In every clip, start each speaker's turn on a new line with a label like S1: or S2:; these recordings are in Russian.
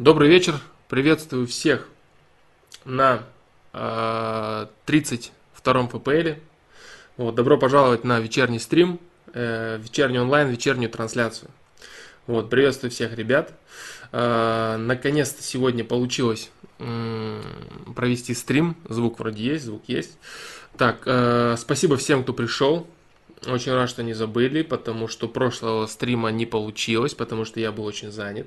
S1: Добрый вечер, приветствую всех на э, 32-м ФПЛ. Вот, добро пожаловать на вечерний стрим, э, вечерний онлайн, вечернюю трансляцию. Вот, приветствую всех ребят. Э, наконец-то сегодня получилось э, провести стрим. Звук вроде есть, звук есть. Так, э, спасибо всем, кто пришел. Очень рад, что не забыли, потому что прошлого стрима не получилось, потому что я был очень занят.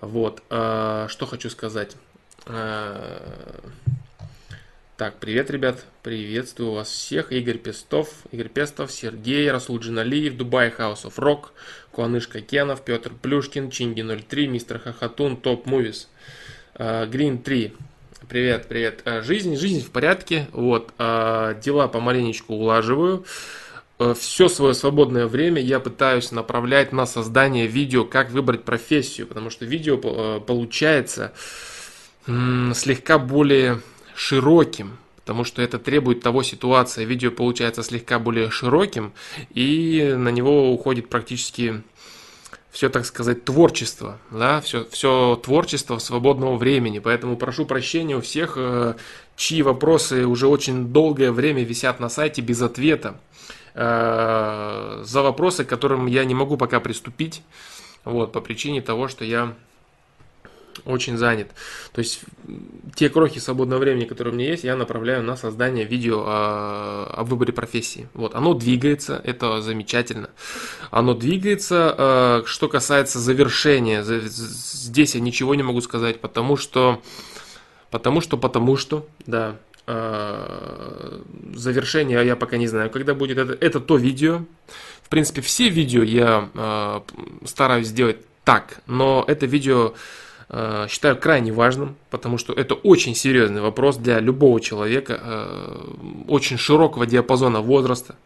S1: Вот, э, что хочу сказать. Э, так, привет, ребят, приветствую вас всех. Игорь Пестов, Игорь Пестов, Сергей, Расул Джиналиев, Дубай House of Rock, Куанышка Кенов, Петр Плюшкин, Чинги 03, Мистер Хахатун, Топ Мувис, Грин 3. Привет, привет. Жизнь, жизнь в порядке. Вот, дела помаленечку улаживаю. Э, все свое свободное время я пытаюсь направлять на создание видео, как выбрать профессию, потому что видео э, получается слегка более широким, потому что это требует того ситуации. Видео получается слегка более широким, и на него уходит практически все, так сказать, творчество, да, все, все творчество свободного времени. Поэтому прошу прощения у всех, э, чьи вопросы уже очень долгое время висят на сайте без ответа. Э, за вопросы, к которым я не могу пока приступить, вот, по причине того, что я очень занят. То есть те крохи свободного времени, которые у меня есть, я направляю на создание видео о, о выборе профессии. Вот, оно двигается, это замечательно. Оно двигается. Э, что касается завершения, здесь я ничего не могу сказать, потому что, потому что, потому что, да, Э, завершение я пока не знаю, когда будет это. Это то видео. В принципе, все видео я э, стараюсь сделать так, но это видео э, считаю крайне важным, потому что это очень серьезный вопрос для любого человека, очень широкого диапазона возраста.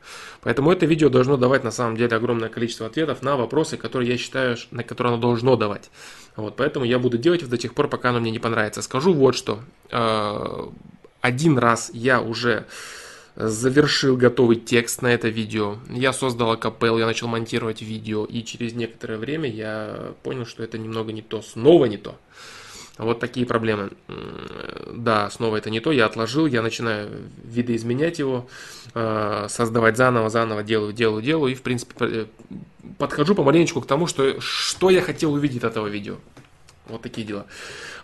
S1: Поэтому это видео должно давать на самом деле огромное количество ответов на вопросы, которые я считаю, на которые оно должно давать. Вот, поэтому я буду делать до тех пор, пока оно мне не понравится. Скажу вот что один раз я уже завершил готовый текст на это видео. Я создал акапел, я начал монтировать видео, и через некоторое время я понял, что это немного не то, снова не то. Вот такие проблемы. Да, снова это не то, я отложил, я начинаю видоизменять его, э, создавать заново, заново, делаю, делаю, делаю, и в принципе подхожу помаленечку к тому, что, что я хотел увидеть от этого видео. Вот такие дела.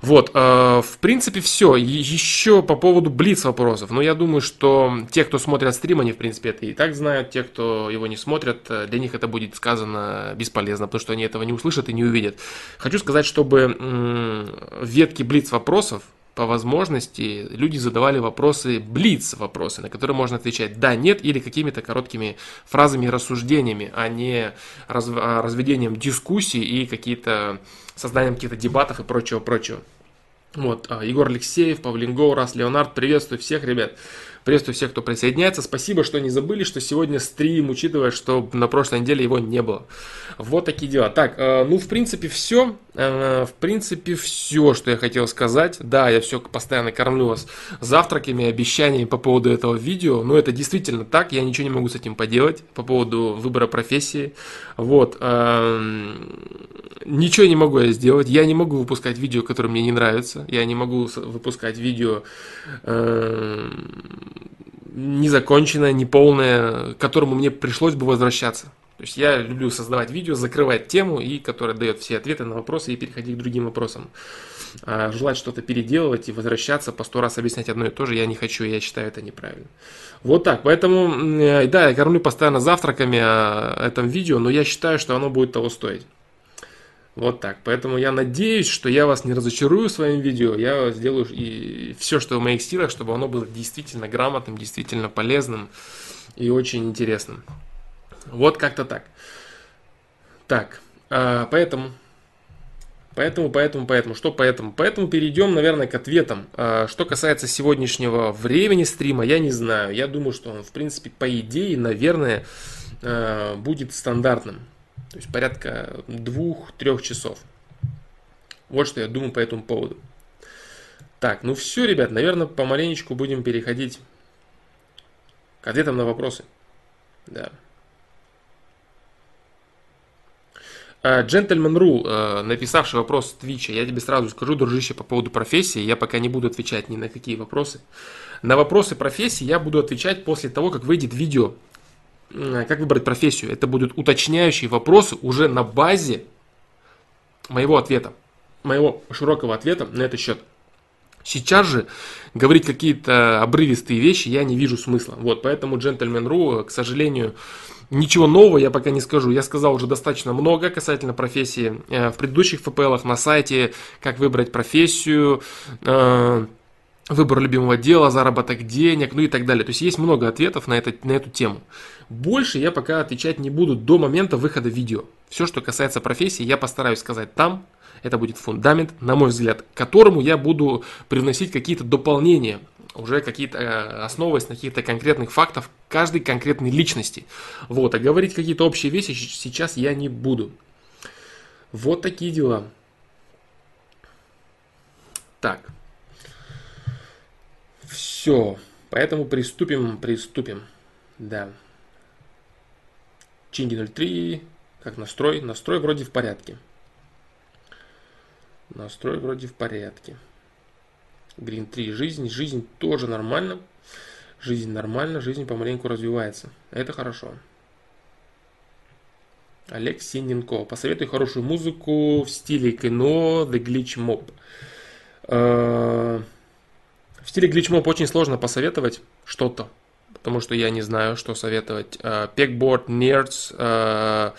S1: Вот, э, в принципе, все. Еще по поводу блиц вопросов. Но ну, я думаю, что те, кто смотрят стрим, они, в принципе, это и так знают. Те, кто его не смотрят, э, для них это будет сказано бесполезно, потому что они этого не услышат и не увидят. Хочу сказать, чтобы в ветке блиц вопросов по возможности люди задавали вопросы, блиц вопросы, на которые можно отвечать да, нет или какими-то короткими фразами и рассуждениями, а не раз, а разведением дискуссий и какие-то созданием каких-то дебатов и прочего-прочего. Вот, а, Егор Алексеев, Павлин Гоурас, Леонард, приветствую всех, ребят. Приветствую всех, кто присоединяется. Спасибо, что не забыли, что сегодня стрим, учитывая, что на прошлой неделе его не было. Вот такие дела. Так, э, ну, в принципе, все. Э, в принципе, все, что я хотел сказать. Да, я все постоянно кормлю вас завтраками, обещаниями по поводу этого видео. Но это действительно так. Я ничего не могу с этим поделать по поводу выбора профессии. Вот. Эм, ничего не могу я сделать. Я не могу выпускать видео, которые мне не нравятся. Я не могу выпускать видео незаконченное, неполное, к которому мне пришлось бы возвращаться. То есть я люблю создавать видео, закрывать тему, и которая дает все ответы на вопросы и переходить к другим вопросам. А желать что-то переделывать и возвращаться, по сто раз объяснять одно и то же я не хочу, я считаю это неправильно. Вот так, поэтому, да, я кормлю постоянно завтраками о этом видео, но я считаю, что оно будет того стоить. Вот так. Поэтому я надеюсь, что я вас не разочарую своим видео. Я сделаю и все, что в моих силах, чтобы оно было действительно грамотным, действительно полезным и очень интересным. Вот как-то так. Так, а, поэтому, поэтому, поэтому, поэтому, что поэтому? Поэтому перейдем, наверное, к ответам. А, что касается сегодняшнего времени стрима, я не знаю. Я думаю, что он, в принципе, по идее, наверное, а, будет стандартным. То есть порядка двух-трех часов. Вот что я думаю по этому поводу. Так, ну все, ребят, наверное, помаленечку будем переходить к ответам на вопросы. Да. Джентльмен.ру, э, написавший вопрос в Твиче, я тебе сразу скажу, дружище, по поводу профессии, я пока не буду отвечать ни на какие вопросы. На вопросы профессии я буду отвечать после того, как выйдет видео, как выбрать профессию. Это будут уточняющие вопросы уже на базе моего ответа, моего широкого ответа на этот счет. Сейчас же говорить какие-то обрывистые вещи я не вижу смысла. Вот, поэтому Gentleman.ru, к сожалению, ничего нового я пока не скажу. Я сказал уже достаточно много касательно профессии э, в предыдущих ФПЛах на сайте, как выбрать профессию, э, выбор любимого дела, заработок денег, ну и так далее. То есть есть много ответов на, это, на эту тему. Больше я пока отвечать не буду до момента выхода видео. Все, что касается профессии, я постараюсь сказать там. Это будет фундамент, на мой взгляд, к которому я буду привносить какие-то дополнения, уже какие-то э, основываясь на каких-то конкретных фактов каждой конкретной личности. Вот, а говорить какие-то общие вещи сейчас я не буду. Вот такие дела. Так. Все. Поэтому приступим, приступим. Да. Чинги 03. Как настрой? Настрой вроде в порядке. Настрой вроде в порядке. Green 3. Жизнь. Жизнь тоже нормально. Жизнь нормально. Жизнь помаленьку развивается. Это хорошо. Олег Синенко. Посоветуй хорошую музыку в стиле кино The Glitch Mob. Э, в стиле Mob очень сложно посоветовать что-то потому что я не знаю, что советовать. Pegboard, Nerds,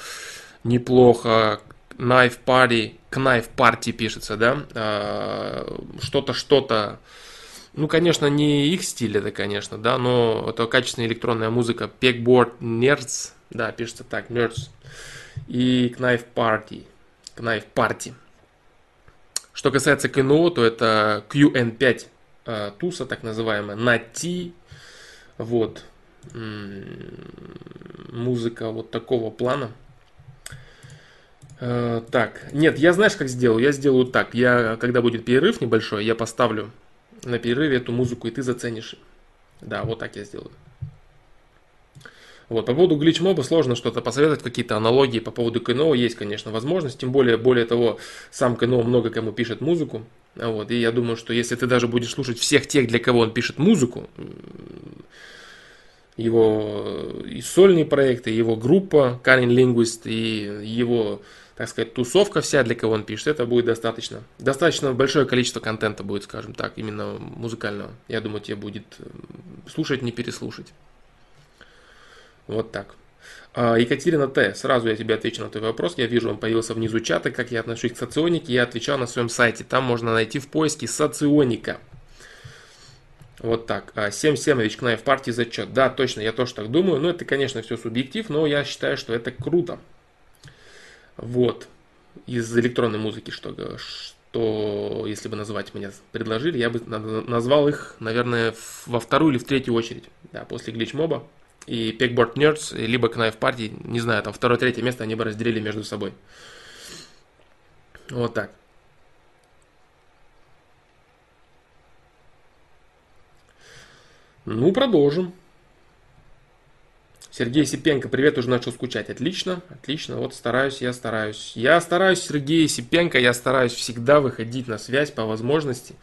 S1: неплохо. Knife Party, Knife Party пишется, да? Что-то, что-то. Ну, конечно, не их стиль это, конечно, да, но это качественная электронная музыка. Pegboard, Nerds, да, пишется так, Nerds. И Knife Party, Knife Party. Что касается КНО, то это QN5 туса, так называемая, на T, вот. Музыка вот такого плана. Э, так, нет, я знаешь, как сделаю? Я сделаю так. Я, когда будет перерыв небольшой, я поставлю на перерыве эту музыку, и ты заценишь. Да, вот так я сделаю. Вот, по поводу глич-моба сложно что-то посоветовать, какие-то аналогии по поводу КНО есть, конечно, возможность, тем более, более того, сам КНО много кому пишет музыку, вот, и я думаю, что если ты даже будешь слушать всех тех, для кого он пишет музыку, его и сольные проекты, его группа Cunning Linguist и его, так сказать, тусовка вся, для кого он пишет, это будет достаточно. Достаточно большое количество контента будет, скажем так, именно музыкального. Я думаю, тебе будет слушать, не переслушать. Вот так. А, Екатерина Т. Сразу я тебе отвечу на твой вопрос. Я вижу, он появился внизу чата, как я отношусь к соционике. Я отвечал на своем сайте. Там можно найти в поиске соционика. Вот так. 7-7 Новичкна в партии зачет. Да, точно, я тоже так думаю. Но это, конечно, все субъектив, но я считаю, что это круто. Вот. Из электронной музыки, что, что если бы назвать меня предложили, я бы назвал их, наверное, во вторую или в третью очередь. Да, после Glitch Moba и Pegboard Nerds, либо Knife Party, не знаю, там второе-третье место они бы разделили между собой. Вот так. Ну, продолжим. Сергей Сипенко, привет, уже начал скучать. Отлично, отлично. Вот стараюсь, я стараюсь. Я стараюсь, Сергей Сипенко, я стараюсь всегда выходить на связь по возможности.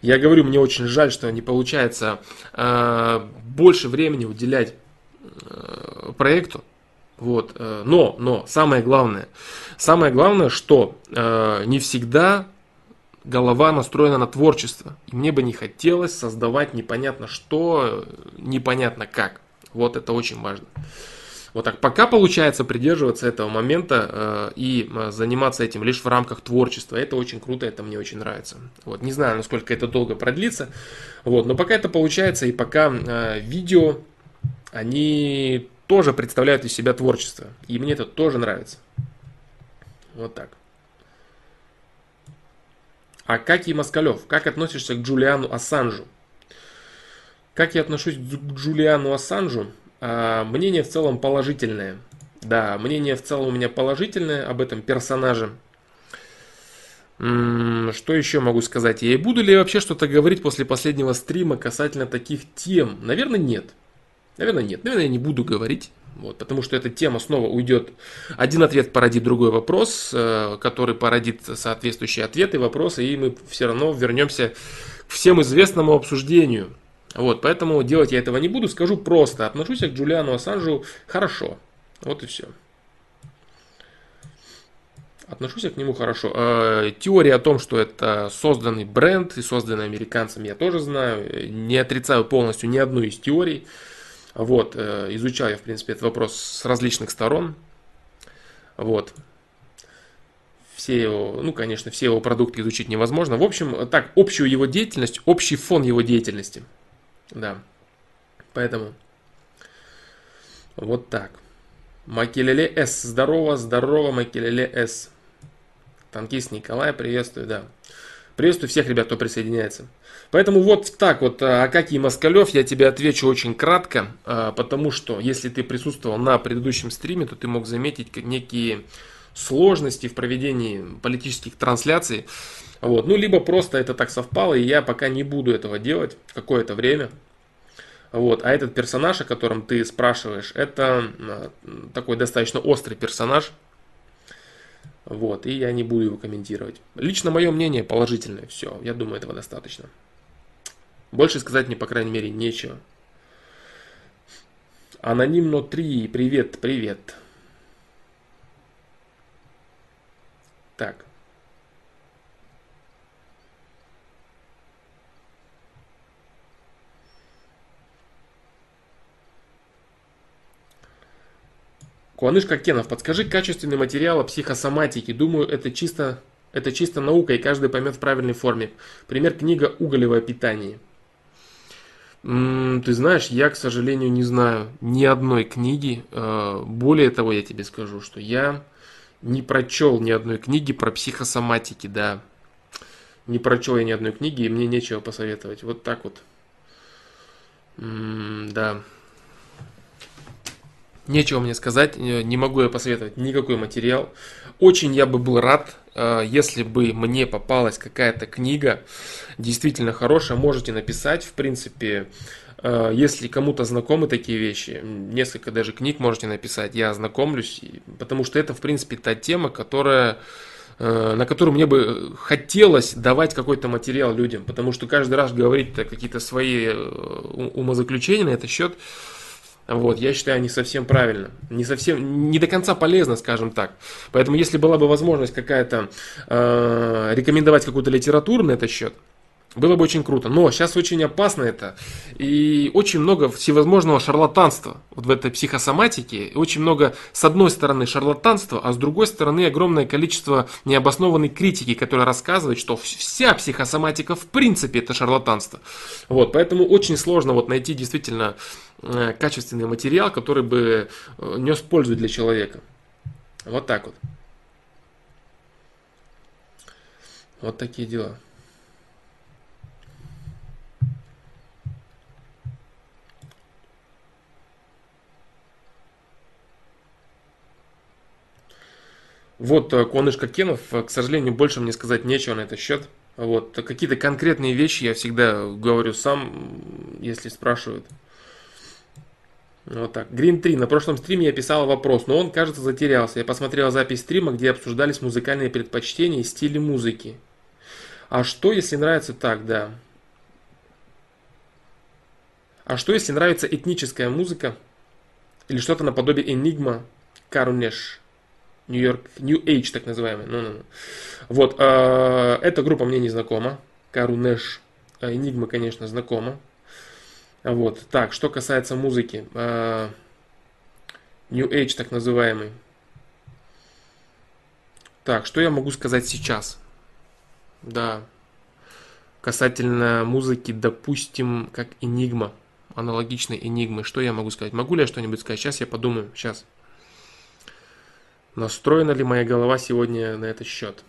S1: Я говорю, мне очень жаль, что не получается э, больше времени уделять проекту. Вот. Э, но, но, самое главное, самое главное, что э, не всегда голова настроена на творчество. И мне бы не хотелось создавать непонятно что, непонятно как. Вот это очень важно. Вот так, пока получается придерживаться этого момента э, и э, заниматься этим лишь в рамках творчества, это очень круто, это мне очень нравится. Вот, не знаю, насколько это долго продлится, вот, но пока это получается и пока э, видео, они тоже представляют из себя творчество, и мне это тоже нравится. Вот так. Акакий Москалев, как относишься к Джулиану Ассанжу? Как я отношусь к Джулиану Ассанжу? А, мнение в целом положительное. Да, мнение в целом у меня положительное об этом персонаже. Что еще могу сказать? И буду ли я вообще что-то говорить после последнего стрима касательно таких тем? Наверное, нет. Наверное, нет. Наверное, я не буду говорить. Вот, потому что эта тема снова уйдет. Один ответ породит другой вопрос, э, который породит соответствующие ответы, вопросы, и мы все равно вернемся к всем известному обсуждению. Вот, поэтому делать я этого не буду, скажу просто. Отношусь я к Джулиану Ассанжу хорошо. Вот и все. Отношусь я к нему хорошо. Э, теория о том, что это созданный бренд и созданный американцами, я тоже знаю. Не отрицаю полностью ни одну из теорий. Вот, э, изучал я, в принципе, этот вопрос с различных сторон. Вот. Все его, ну, конечно, все его продукты изучить невозможно. В общем, так, общую его деятельность, общий фон его деятельности. Да. Поэтому вот так. Макелеле С. Здорово, здорово, Макелеле С. Танкист Николай, приветствую, да. Приветствую всех ребят, кто присоединяется. Поэтому вот так вот, а Акакий Москалев, я тебе отвечу очень кратко, а, потому что если ты присутствовал на предыдущем стриме, то ты мог заметить некие сложности в проведении политических трансляций. Вот. Ну, либо просто это так совпало, и я пока не буду этого делать какое-то время. Вот. А этот персонаж, о котором ты спрашиваешь, это а, такой достаточно острый персонаж. Вот, и я не буду его комментировать. Лично мое мнение положительное, все, я думаю, этого достаточно. Больше сказать мне, по крайней мере, нечего. Анонимно 3, привет, привет. Так. Куаныш Кенов, подскажи качественный материал о психосоматике. Думаю, это чисто, это чисто наука, и каждый поймет в правильной форме. Пример книга «Уголевое питание». Ты знаешь, я, к сожалению, не знаю ни одной книги. Э, более того, я тебе скажу, что я не прочел ни одной книги про психосоматики, да. Не прочел я ни одной книги, и мне нечего посоветовать. Вот так вот. Да. Нечего мне сказать, э, не могу я посоветовать никакой материал. Очень я бы был рад, если бы мне попалась какая-то книга, действительно хорошая, можете написать, в принципе, э, если кому-то знакомы такие вещи, несколько даже книг можете написать, я ознакомлюсь, потому что это, в принципе, та тема, которая на которую мне бы хотелось давать какой-то материал людям, потому что каждый раз говорить какие-то свои умозаключения на этот счет, вот, я считаю, не совсем правильно, не совсем, не до конца полезно, скажем так. Поэтому, если была бы возможность какая-то э, рекомендовать какую-то литературу на этот счет, было бы очень круто. Но сейчас очень опасно это. И очень много всевозможного шарлатанства вот в этой психосоматике. Очень много, с одной стороны, шарлатанства, а с другой стороны, огромное количество необоснованной критики, которая рассказывает, что вся психосоматика в принципе это шарлатанство. Вот, поэтому очень сложно вот найти действительно э, качественный материал, который бы э, нес пользу для человека. Вот так вот. Вот такие дела. Вот э, Куаныш Кенов, э, к сожалению, больше мне сказать нечего на этот счет. Вот. Какие-то конкретные вещи я всегда говорю сам, если спрашивают. Вот так. Green 3. На прошлом стриме я писал вопрос, но он, кажется, затерялся. Я посмотрел запись стрима, где обсуждались музыкальные предпочтения и стили музыки. А что, если нравится так, да? А что, если нравится этническая музыка? Или что-то наподобие Enigma, Карунеш? Нью-Йорк, New Age, так называемый. Ну, ну, ну. Вот, э, эта группа мне не знакома. Кару Нэш, Энигма, конечно, знакома. Вот, так, что касается музыки. Э, New Age, так называемый. Так, что я могу сказать сейчас? Да. Касательно музыки, допустим, как Энигма, аналогичной Энигмы. Что я могу сказать? Могу ли я что-нибудь сказать? Сейчас я подумаю. Сейчас. Настроена ли моя голова сегодня на этот счет?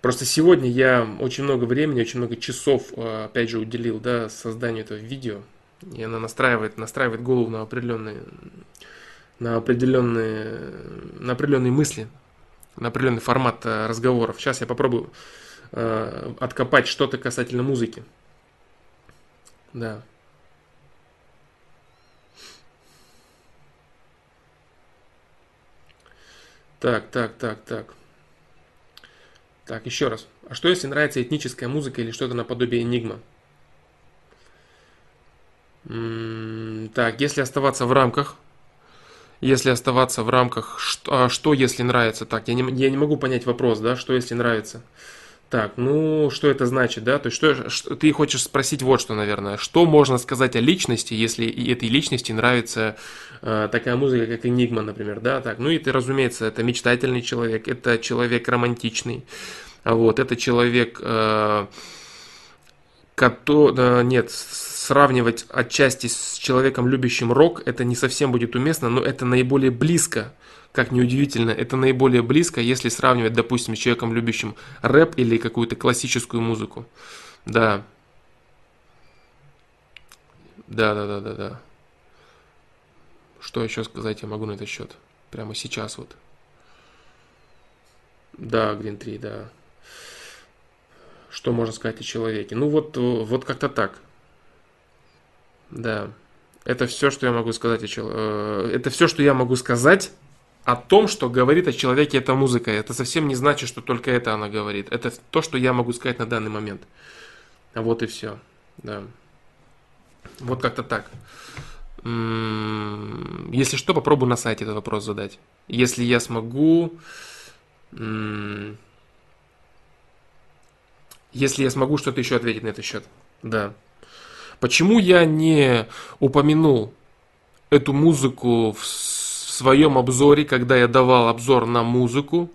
S1: Просто сегодня я очень много времени, очень много часов, э, опять же, уделил да, созданию этого видео. И она настраивает, настраивает голову на определенные, на определенные, на определенные мысли, на определенный формат э, разговоров. Сейчас я попробую э, откопать что-то касательно музыки. Да. Так, так, так, так. Так, еще раз. А что если нравится этническая музыка или что-то наподобие энигма? Так, если оставаться в рамках, если оставаться в рамках, что, а что если нравится? Так, я не, я не могу понять вопрос, да, что если нравится? Так, ну, что это значит, да? То есть, что, что ты хочешь спросить вот что, наверное. Что можно сказать о личности, если этой личности нравится э, такая музыка, как Энигма, например, да? Так, ну и ты, разумеется, это мечтательный человек, это человек романтичный, вот, это человек, э, который, э, нет, сравнивать отчасти с человеком, любящим рок, это не совсем будет уместно, но это наиболее близко как неудивительно, это наиболее близко, если сравнивать, допустим, с человеком, любящим рэп или какую-то классическую музыку. Да. Да, да, да, да, да. Что еще сказать я могу на этот счет? Прямо сейчас вот. Да, Green 3, да. Что можно сказать о человеке? Ну вот, вот как-то так. Да. Это все, что я могу сказать о человеке. Э, это все, что я могу сказать о том, что говорит о человеке эта музыка. Это совсем не значит, что только это она говорит. Это то, что я могу сказать на данный момент. Вот и все. Да. Вот как-то так. М-м, если что, попробую на сайте этот вопрос задать. Если я смогу... М-м, если я смогу что-то еще ответить на этот счет. Да. Почему я не упомянул эту музыку в своем обзоре, когда я давал обзор на музыку,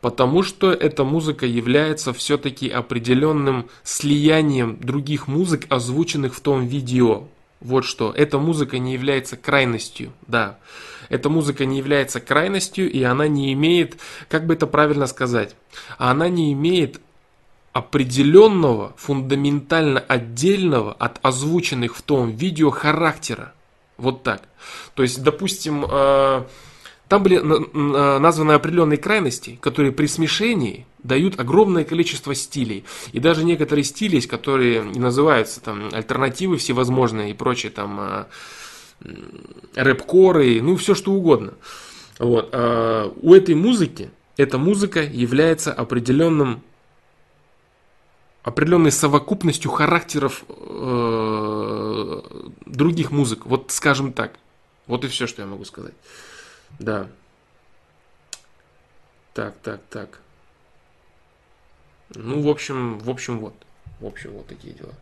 S1: потому что эта музыка является все-таки определенным слиянием других музык, озвученных в том видео. Вот что. Эта музыка не является крайностью, да. Эта музыка не является крайностью, и она не имеет, как бы это правильно сказать, она не имеет определенного, фундаментально отдельного от озвученных в том видео характера. Вот так. То есть, допустим, э, там были названы определенные крайности, которые при смешении дают огромное количество стилей. И даже некоторые стили которые называются там альтернативы всевозможные и прочие там э, рэп-коры, ну все что угодно. Вот. А у этой музыки эта музыка является определенным определенной совокупностью характеров э, других музык. Вот скажем так. Вот и все, что я могу сказать. Да. Так, так, так. Ну, в общем, в общем, вот. В общем, вот такие дела.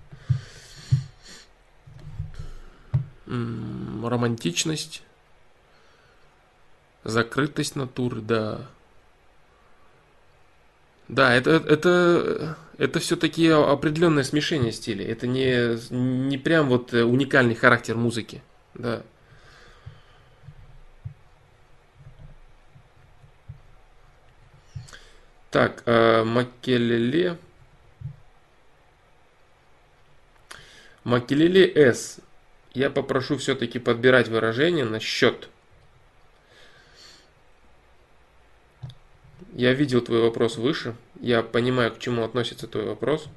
S1: М -м, романтичность. Закрытость натуры, да. Да, это, это, это все-таки определенное смешение стилей. Это не, не прям вот уникальный характер музыки. Да. Так, э, Макелеле. Макелеле С. Я попрошу все-таки подбирать выражение на счет Я видел твой вопрос выше. Я понимаю, к чему относится твой вопрос.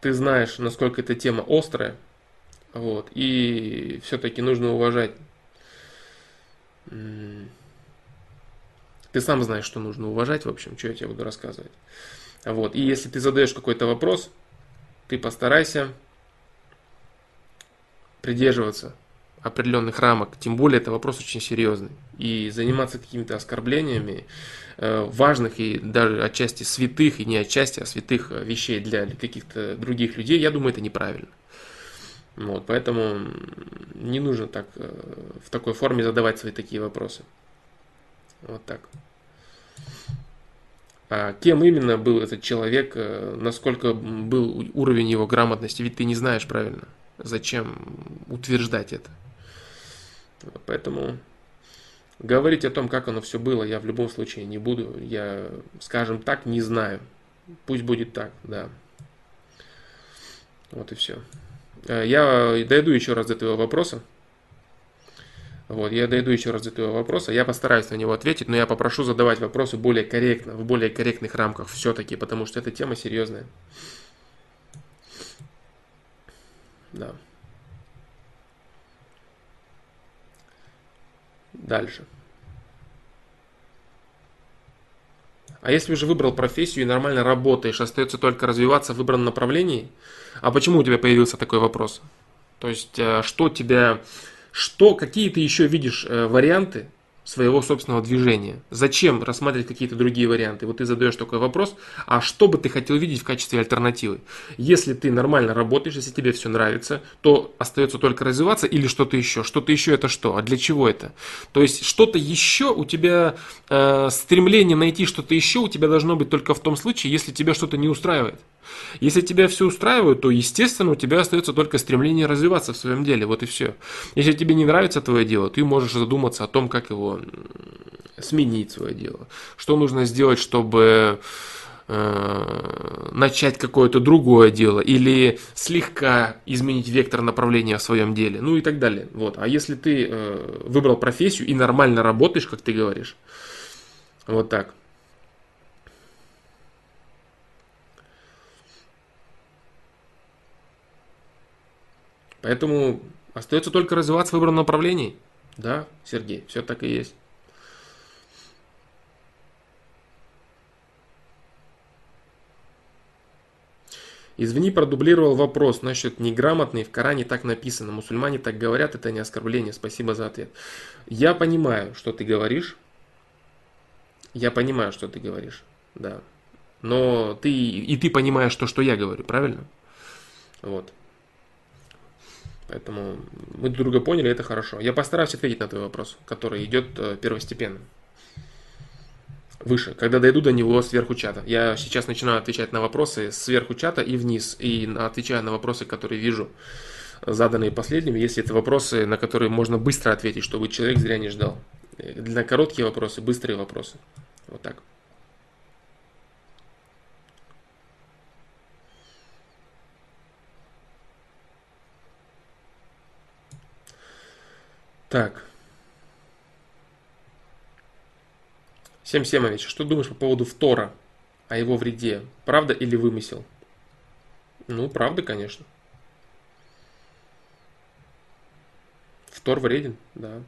S1: Ты знаешь, насколько эта тема острая. Вот. И все-таки нужно уважать. Ты сам знаешь, что нужно уважать, в общем, что я тебе буду рассказывать. Вот. И если ты задаешь какой-то вопрос, ты постарайся придерживаться определенных рамок, тем более это вопрос очень серьезный. И заниматься какими-то оскорблениями э, важных и даже отчасти святых, и не отчасти, а святых вещей для каких-то других людей, я думаю, это неправильно. Вот, поэтому не нужно так э, в такой форме задавать свои такие вопросы. Вот так. А кем именно был этот человек, э, насколько был уровень его грамотности, ведь ты не знаешь правильно. Зачем утверждать это? Поэтому говорить о том, как оно все было, я в любом случае не буду. Я, скажем так, не знаю. Пусть будет так, да. Вот и все. Э, я дойду еще раз до этого вопроса. Вот, я дойду еще раз до этого вопроса. Я постараюсь на него ответить, но я попрошу задавать вопросы более корректно, в более корректных рамках все-таки, потому что эта тема серьезная. Да. дальше. А если уже выбрал профессию и нормально работаешь, остается только развиваться в выбранном направлении? А почему у тебя появился такой вопрос? То есть, э, что тебя, что, какие ты еще видишь э, варианты своего собственного движения. Зачем рассматривать какие-то другие варианты? Вот ты задаешь такой вопрос, а что бы ты хотел видеть в качестве альтернативы? Если ты нормально работаешь, если тебе все нравится, то остается только развиваться или что-то еще. Что-то еще это что? А для чего это? То есть что-то еще у тебя, э, стремление найти что-то еще у тебя должно быть только в том случае, если тебя что-то не устраивает. Если тебя все устраивает, то, естественно, у тебя остается только стремление развиваться в своем деле. Вот и все. Если тебе не нравится твое дело, ты можешь задуматься о том, как его сменить свое дело. Что нужно сделать, чтобы э, начать какое-то другое дело или слегка изменить вектор направления в своем деле, ну и так далее. Вот. А если ты э, выбрал профессию и нормально работаешь, как ты говоришь, вот так, Поэтому остается только развиваться в выбранном направлении. Да, Сергей, все так и есть. Извини, продублировал вопрос насчет неграмотный, в Коране так написано, мусульмане так говорят, это не оскорбление, спасибо за ответ. Я понимаю, что ты говоришь, я понимаю, что ты говоришь, да, но ты, и ты понимаешь то, что я говорю, правильно? Вот. Поэтому мы друг друга поняли, это хорошо. Я постараюсь ответить на твой вопрос, который идет э, первостепенно. Выше, когда дойду до него сверху чата. Я сейчас начинаю отвечать на вопросы сверху чата и вниз. И отвечаю на вопросы, которые вижу заданные последними, если это вопросы, на которые можно быстро ответить, чтобы человек зря не ждал. Э, для короткие вопросы, быстрые вопросы. Вот так. Так. Сем Семович, что думаешь по поводу Втора? О его вреде? Правда или вымысел? Ну, правда, конечно. Втор вреден, да.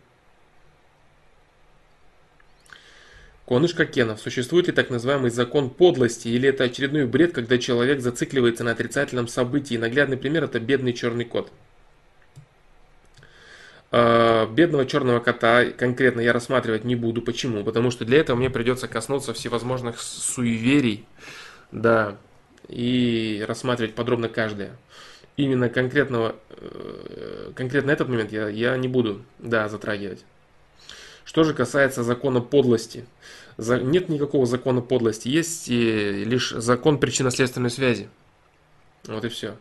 S1: Конышка Кенов. Существует ли так называемый закон подлости, или это очередной бред, когда человек зацикливается на отрицательном событии? Наглядный пример – это бедный черный кот. А, бедного черного кота конкретно я рассматривать не буду. Почему? Потому что для этого мне придется коснуться всевозможных суеверий, да, и рассматривать подробно каждое. Именно конкретного, э, конкретно этот момент я, я не буду, да, затрагивать. Что же касается закона подлости. Нет никакого закона подлости, есть лишь закон причинно-следственной связи. Вот и все.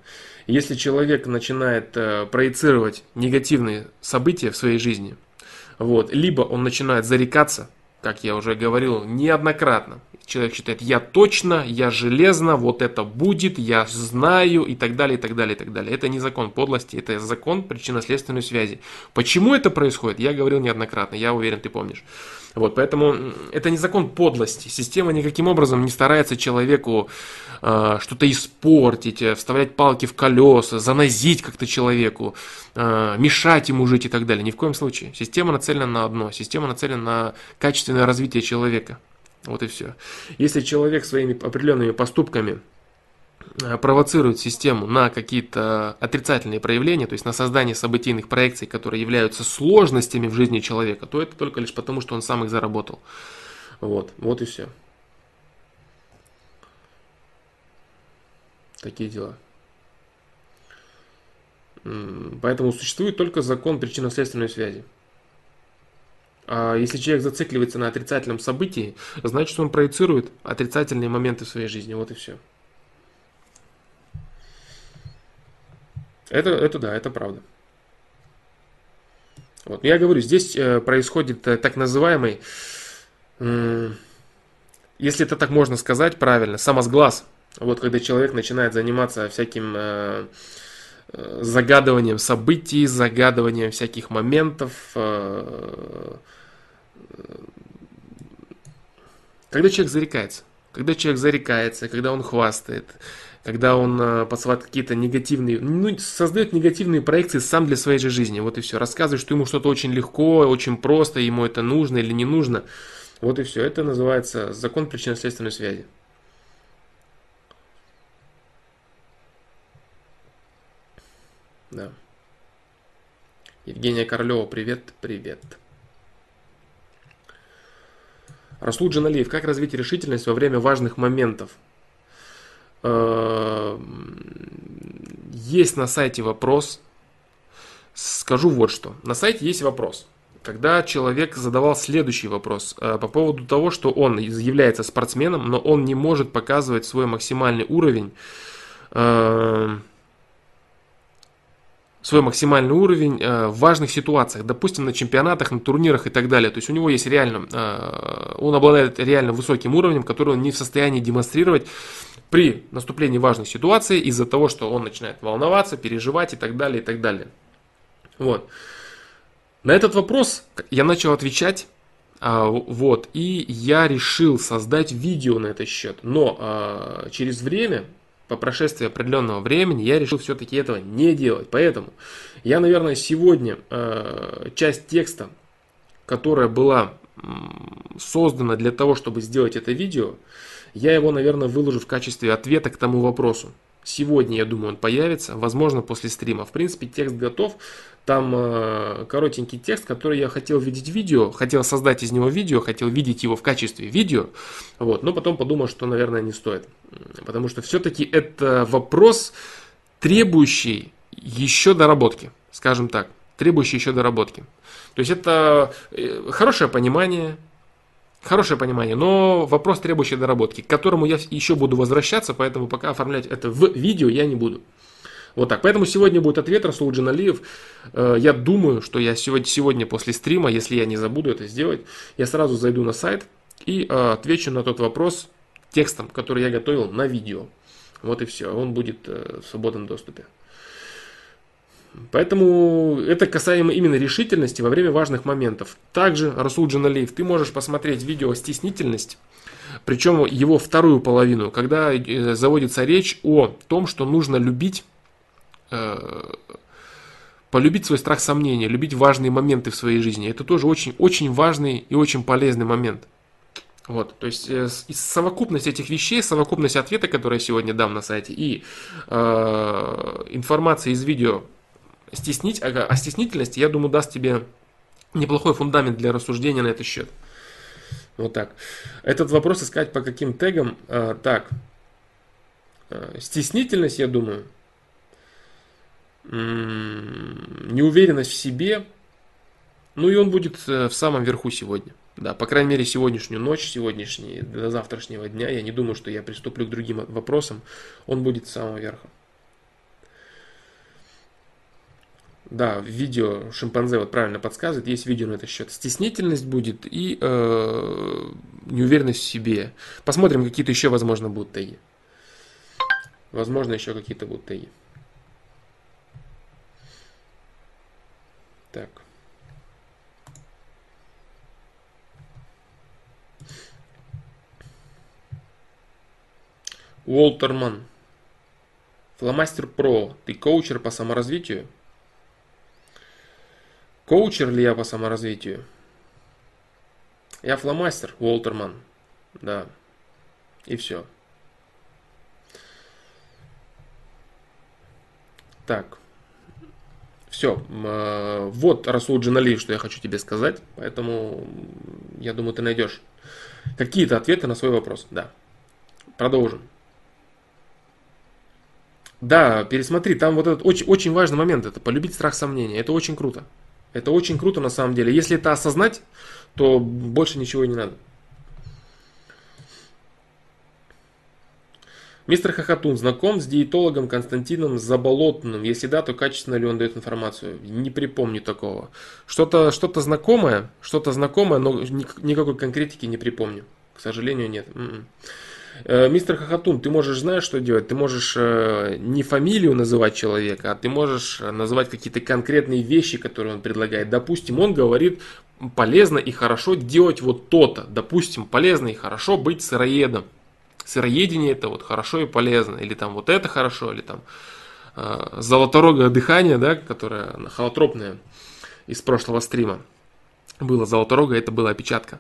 S1: Если человек начинает э, проецировать негативные события в своей жизни, вот, либо он начинает зарекаться, как я уже говорил неоднократно, человек считает, я точно, я железно, вот это будет, я знаю и так далее, и так далее, и так далее. Это не закон подлости, это закон причинно-следственной связи. Почему это происходит, я говорил неоднократно, я уверен, ты помнишь. Вот, поэтому это не закон подлости. Система никаким образом не старается человеку э, что-то испортить, э, вставлять палки в колеса, занозить как-то человеку, э, мешать ему жить и так далее. Ни в коем случае. Система нацелена на одно. Система нацелена на качественное развитие человека. Вот и все. Если человек своими определенными поступками э, провоцирует систему на какие-то отрицательные проявления, то есть на создание событийных проекций, которые являются сложностями в жизни человека, то это только лишь потому, что он сам их заработал. Вот, вот и все. Такие дела. Поэтому существует только закон причинно-следственной связи. А если человек зацикливается на отрицательном событии, значит он проецирует отрицательные моменты в своей жизни. Вот и все. Это, это да, это правда. Вот. Я говорю, здесь э, происходит э, так называемый, если это так можно сказать правильно, самосглаз. Вот когда человек начинает заниматься всяким э, загадыванием событий, загадыванием всяких моментов, когда человек зарекается, когда человек зарекается, когда он хвастает, когда он э, подсылает какие-то негативные, ну, создает негативные проекции сам для своей же жизни, вот и все, рассказывает, что ему что-то очень легко, очень просто, ему это нужно или не нужно, Вот и все. Это называется закон причинно-следственной связи. Да. Евгения Королева, привет, привет. Расул Джаналиев, как развить решительность во время важных моментов? Э, есть на сайте вопрос. Скажу вот что. На сайте есть вопрос. Когда человек задавал следующий вопрос э, по поводу того, что он является спортсменом, но он не может показывать свой максимальный уровень э, свой максимальный уровень э, в важных ситуациях, допустим, на чемпионатах, на турнирах и так далее. То есть у него есть реально, э, он обладает реально высоким уровнем, который он не в состоянии демонстрировать при наступлении важных ситуаций из-за того, что он начинает волноваться, переживать и так далее, и так далее. Вот. На этот вопрос я начал отвечать, а, вот, и я решил создать видео на этот счет. Но а, через время по прошествии определенного времени я решил все-таки этого не делать. Поэтому я, наверное, сегодня э, часть текста, которая была создана для того, чтобы сделать это видео, я его, наверное, выложу в качестве ответа к тому вопросу. Сегодня, я думаю, он появится, возможно, после стрима. В принципе, текст готов. Там э, коротенький текст, который я хотел видеть видео, хотел создать из него видео, хотел видеть его в качестве видео, вот, но потом подумал, что, наверное, не стоит. Потому что все-таки это вопрос, требующий еще доработки, скажем так, требующий еще доработки. То есть это э, хорошее понимание, Хорошее понимание, но вопрос требующий доработки, к которому я еще буду возвращаться, поэтому пока оформлять это в видео я не буду. Вот так. Поэтому сегодня будет ответ Расул Джаналиев. Э, я думаю, что я сегодня, сегодня после стрима, если я не забуду это сделать, я сразу зайду на сайт и э, отвечу на тот вопрос текстом, который я готовил на видео. Вот и все. Он будет э, в свободном доступе. Поэтому это касаемо именно решительности во время важных моментов. Также, Расул Джаналиев, ты можешь посмотреть видео «Стеснительность», причем его вторую половину, когда заводится речь о том, что нужно любить, полюбить свой страх сомнения, любить важные моменты в своей жизни. Это тоже очень, очень важный и очень полезный момент. Вот, то есть э, совокупность этих вещей, совокупность ответа, который я сегодня дам на сайте, и э, информация из видео стеснить, ага, а стеснительность, я думаю, даст тебе неплохой фундамент для рассуждения на этот счет. Вот так. Этот вопрос искать по каким тегам. А, так. А, стеснительность, я думаю. Неуверенность в себе. Ну и он будет э, в самом верху сегодня. Да, по крайней мере, сегодняшнюю ночь, сегодняшний, до завтрашнего дня, я не думаю, что я приступлю к другим вопросам. Он будет с самого верха. Да, видео шимпанзе вот правильно подсказывает, есть видео на этот счет. Стеснительность будет и э, неуверенность в себе. Посмотрим, какие-то еще, возможно, будут теги. Возможно, еще какие-то будут теги. Так. Уолтерман. Фломастер Про. Ты коучер по саморазвитию? Коучер ли я по саморазвитию? Я фломастер, Уолтерман. Да. И все. Так. Все. Э, вот Расул Джинали, что я хочу тебе сказать. Поэтому я думаю, ты найдешь какие-то ответы на свой вопрос. Да. Продолжим. Да, пересмотри, там вот этот очень, очень важный момент, это полюбить страх сомнения, это очень круто. Это очень круто на самом деле. Если это осознать, то больше ничего не надо. Мистер Хохотун знаком с диетологом Константином Заболотным? Если да, то качественно ли он дает информацию? Не припомню такого. Что-то что знакомое, что-то знакомое, но никакой конкретики не припомню. К сожалению, нет. М-м. Э, мистер Хохотун, ты можешь, знаешь, что делать? Ты можешь э, не фамилию называть человека, а ты можешь э, называть какие-то конкретные вещи, которые он предлагает. Допустим, он говорит, полезно и хорошо делать вот то-то. Допустим, полезно и хорошо быть сыроедом. Сыроедение это вот хорошо и полезно. Или там вот это хорошо, или там золоторогое дыхание, да, которое холотропное из прошлого стрима. было золоторога, это была опечатка.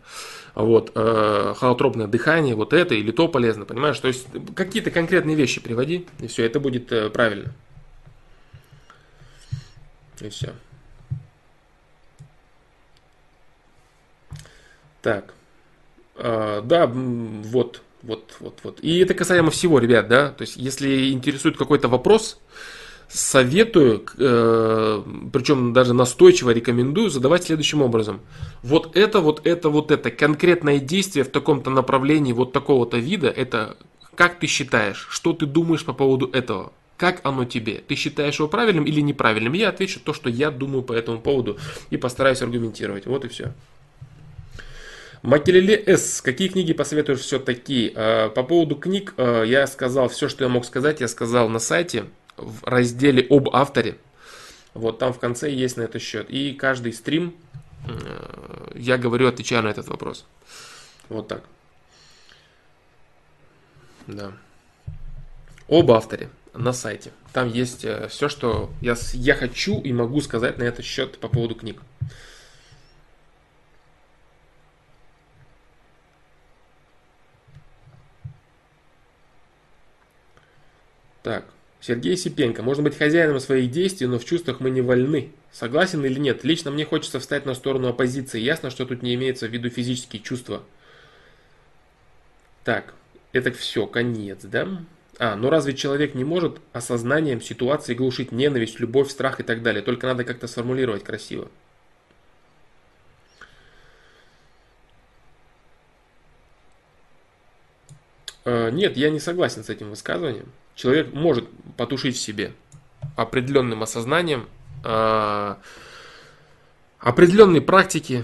S1: Вот, э, холотропное дыхание, вот это или то полезно, понимаешь? То есть какие-то конкретные вещи приводи, и все, это будет э, правильно. И все. Так. Э, да, вот, вот, вот, вот. И это касаемо всего, ребят, да. То есть, если интересует какой-то вопрос, советую, э, причем даже настойчиво рекомендую задавать следующим образом. Вот это, вот это, вот это, конкретное действие в таком-то направлении, вот такого-то вида, это как ты считаешь, что ты думаешь по поводу этого? Как оно тебе? Ты считаешь его правильным или неправильным? Я отвечу то, что я думаю по этому поводу и постараюсь аргументировать. Вот и все. Макелеле С. Какие книги посоветуешь все-таки? Э, по поводу книг э, я сказал все, что я мог сказать. Я сказал на сайте в разделе об авторе. Вот там в конце есть на этот счет. И каждый стрим э, я говорю, отвечаю на этот вопрос. Вот так. Да. Об авторе на сайте. Там есть э, все, что я, я хочу и могу сказать на этот счет по поводу книг. Так. Сергей Сипенко. Можно быть хозяином своих действий, но в чувствах мы не вольны. Согласен или нет? Лично мне хочется встать на сторону оппозиции. Ясно, что тут не имеется в виду физические чувства. Так, это все, конец, да? А, ну разве человек не может осознанием ситуации глушить ненависть, любовь, страх и так далее? Только надо как-то сформулировать красиво. Э, нет, я не согласен с этим высказыванием человек может потушить в себе определенным осознанием э, определенные практики,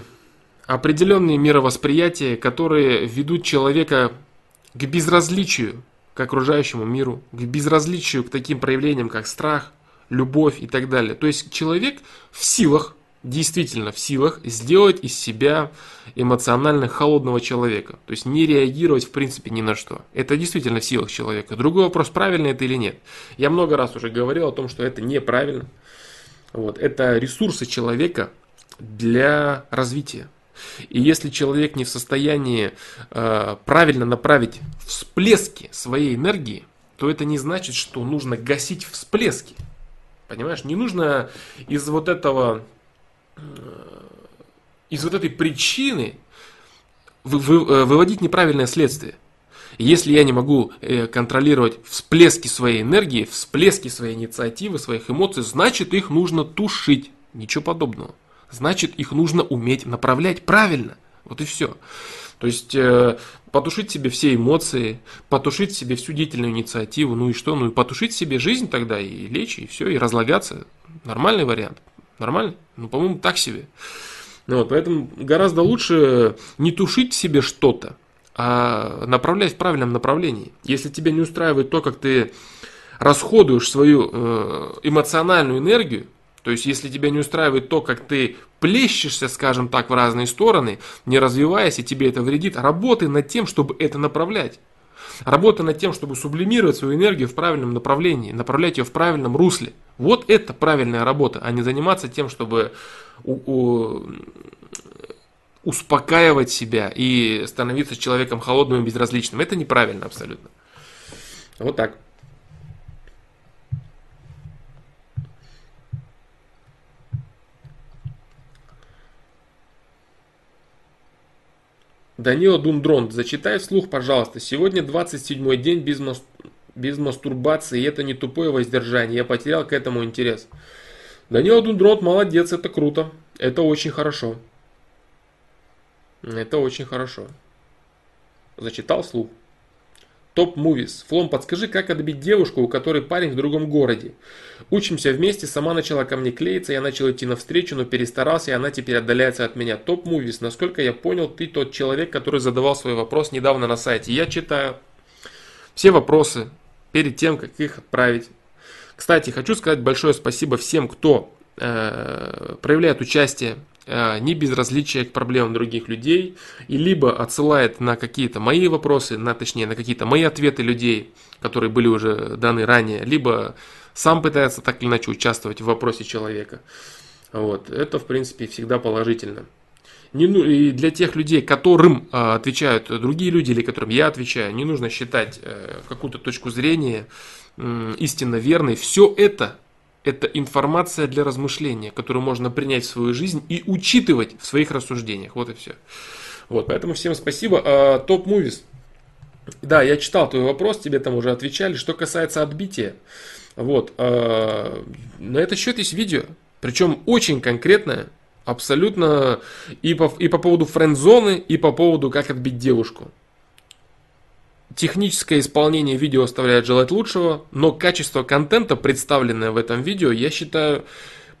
S1: определенные мировосприятия, которые ведут человека к безразличию к окружающему миру, к безразличию к таким проявлениям, как страх, любовь и так далее. То есть человек в силах действительно в силах сделать из себя эмоционально холодного человека. То есть не реагировать в принципе ни на что. Это действительно в силах человека. Другой вопрос, правильно это или нет. Я много раз уже говорил о том, что это неправильно. Вот. Это ресурсы человека для развития. И если человек не в состоянии э, правильно направить всплески своей энергии, то это не значит, что нужно гасить всплески. Понимаешь, не нужно из вот этого из вот этой причины вы, вы, э, выводить неправильное следствие. Если я не могу э, контролировать всплески своей энергии, всплески своей инициативы, своих эмоций, значит их нужно тушить. Ничего подобного. Значит их нужно уметь направлять правильно. Вот и все. То есть э, потушить себе все эмоции, потушить себе всю деятельную инициативу, ну и что? Ну и потушить себе жизнь тогда и лечь, и все, и разлагаться. Нормальный вариант. Нормально? Ну, по-моему, так себе. Ну, вот, поэтому гораздо лучше не тушить себе что-то, а направлять в правильном направлении. Если тебя не устраивает то, как ты расходуешь свою э, эмоциональную энергию, то есть если тебя не устраивает то, как ты плещешься, скажем так, в разные стороны, не развиваясь, и тебе это вредит, работай над тем, чтобы это направлять. Работа над тем, чтобы сублимировать свою энергию в правильном направлении, направлять ее в правильном русле. Вот это правильная работа, а не заниматься тем, чтобы у, у, успокаивать себя и становиться человеком холодным и безразличным. Это неправильно абсолютно. Вот так. Данила Дундрон, зачитай вслух, пожалуйста. Сегодня 27 день без, мас... без мастурбации, и это не тупое воздержание. Я потерял к этому интерес. Данила Дундрон, молодец, это круто. Это очень хорошо. Это очень хорошо. Зачитал вслух. Топ Movies. Флом, подскажи, как отбить девушку, у которой парень в другом городе. Учимся вместе, сама начала ко мне клеиться, я начал идти навстречу, но перестарался, и она теперь отдаляется от меня. Топ Movies. Насколько я понял, ты тот человек, который задавал свой вопрос недавно на сайте. Я читаю все вопросы перед тем, как их отправить. Кстати, хочу сказать большое спасибо всем, кто э, проявляет участие не безразличие к проблемам других людей, и либо отсылает на какие-то мои вопросы, на, точнее, на какие-то мои ответы людей, которые были уже даны ранее, либо сам пытается так или иначе участвовать в вопросе человека. Вот. Это, в принципе, всегда положительно. Не, ну, и для тех людей, которым э, отвечают другие люди или которым я отвечаю, не нужно считать э, какую-то точку зрения э, истинно верной. Все это это информация для размышления, которую можно принять в свою жизнь и учитывать в своих рассуждениях. Вот и все. Вот, поэтому всем спасибо. А, топ Movies. Да, я читал твой вопрос, тебе там уже отвечали. Что касается отбития, вот, э, на этот счет есть видео, причем очень конкретное, абсолютно и по, и по поводу френд-зоны, и по поводу как отбить девушку. Техническое исполнение видео оставляет желать лучшего, но качество контента, представленное в этом видео, я считаю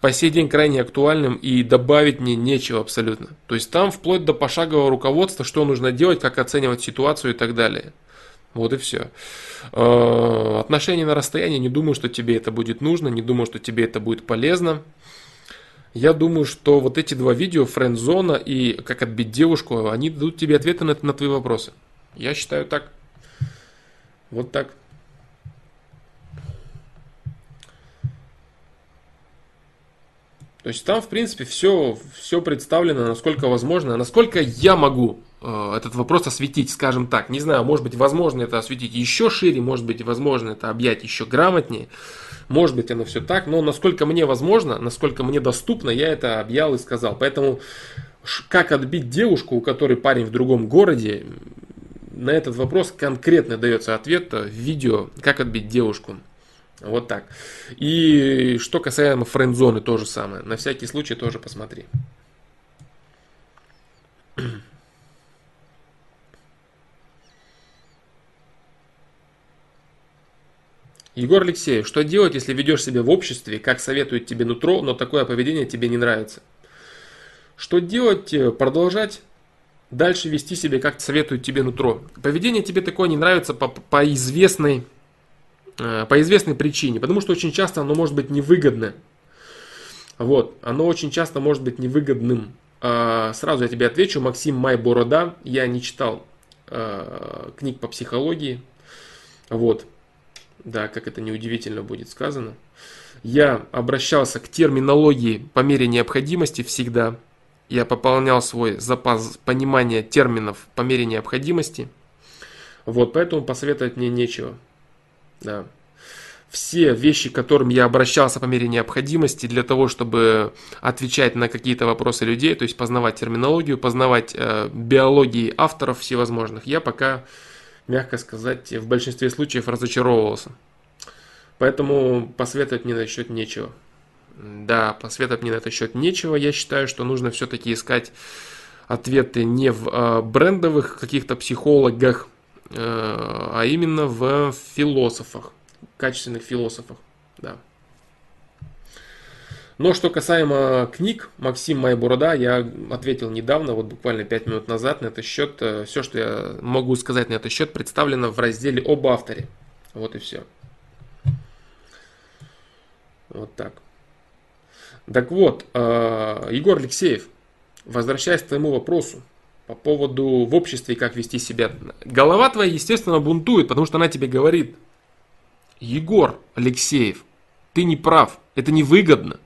S1: по сей день крайне актуальным и добавить мне нечего абсолютно. То есть там вплоть до пошагового руководства, что нужно делать, как оценивать ситуацию и так далее. Вот и все. Э, отношения на расстоянии, не думаю, что тебе это будет нужно, не думаю, что тебе это будет полезно. Я думаю, что вот эти два видео, френд-зона и как отбить девушку, они дадут тебе ответы на, на твои вопросы. Я считаю так. Вот так. То есть там, в принципе, все, все представлено, насколько возможно, насколько я могу э, этот вопрос осветить, скажем так. Не знаю, может быть, возможно это осветить еще шире, может быть, возможно это объять еще грамотнее. Может быть, оно все так, но насколько мне возможно, насколько мне доступно, я это объял и сказал. Поэтому как отбить девушку, у которой парень в другом городе, на этот вопрос конкретно дается ответ в видео «Как отбить девушку». Вот так. И что касаемо френд-зоны, то же самое. На всякий случай тоже посмотри. Егор Алексеев, что делать, если ведешь себя в обществе, как советует тебе нутро, но такое поведение тебе не нравится? Что делать? Продолжать дальше вести себя, как советует тебе нутро. Поведение тебе такое не нравится по, по известной Э, по известной причине, потому что очень часто оно может быть невыгодно. Вот, оно очень часто может быть невыгодным. А, сразу я тебе отвечу, Максим Майборода, я не читал а, книг по психологии, вот, да, как это неудивительно будет сказано. Я обращался к терминологии по мере необходимости всегда. Я пополнял свой запас понимания терминов по мере необходимости. Вот, поэтому посоветовать мне нечего. Да. Все вещи, к которым я обращался по мере необходимости для того, чтобы отвечать на какие-то вопросы людей, то есть познавать терминологию, познавать э, биологии авторов всевозможных, я пока, мягко сказать, в большинстве случаев разочаровывался. Поэтому посоветовать мне на счет нечего. Да, посоветовать мне на этот счет нечего. Я считаю, что нужно все-таки искать ответы не в э, брендовых каких-то психологах, Э, а именно в философах, качественных философах, да. Но что касаемо книг, Максим Майборода, я ответил недавно, вот буквально 5 минут назад на этот счет. Э, все, что я могу сказать на этот счет, представлено в разделе об авторе. Вот и все. Вот так. Так вот, э, Егор Алексеев, возвращаясь к твоему вопросу, по поводу в обществе как вести себя. Голова твоя, естественно, бунтует, потому что она тебе говорит, Егор Алексеев, ты не прав, это невыгодно.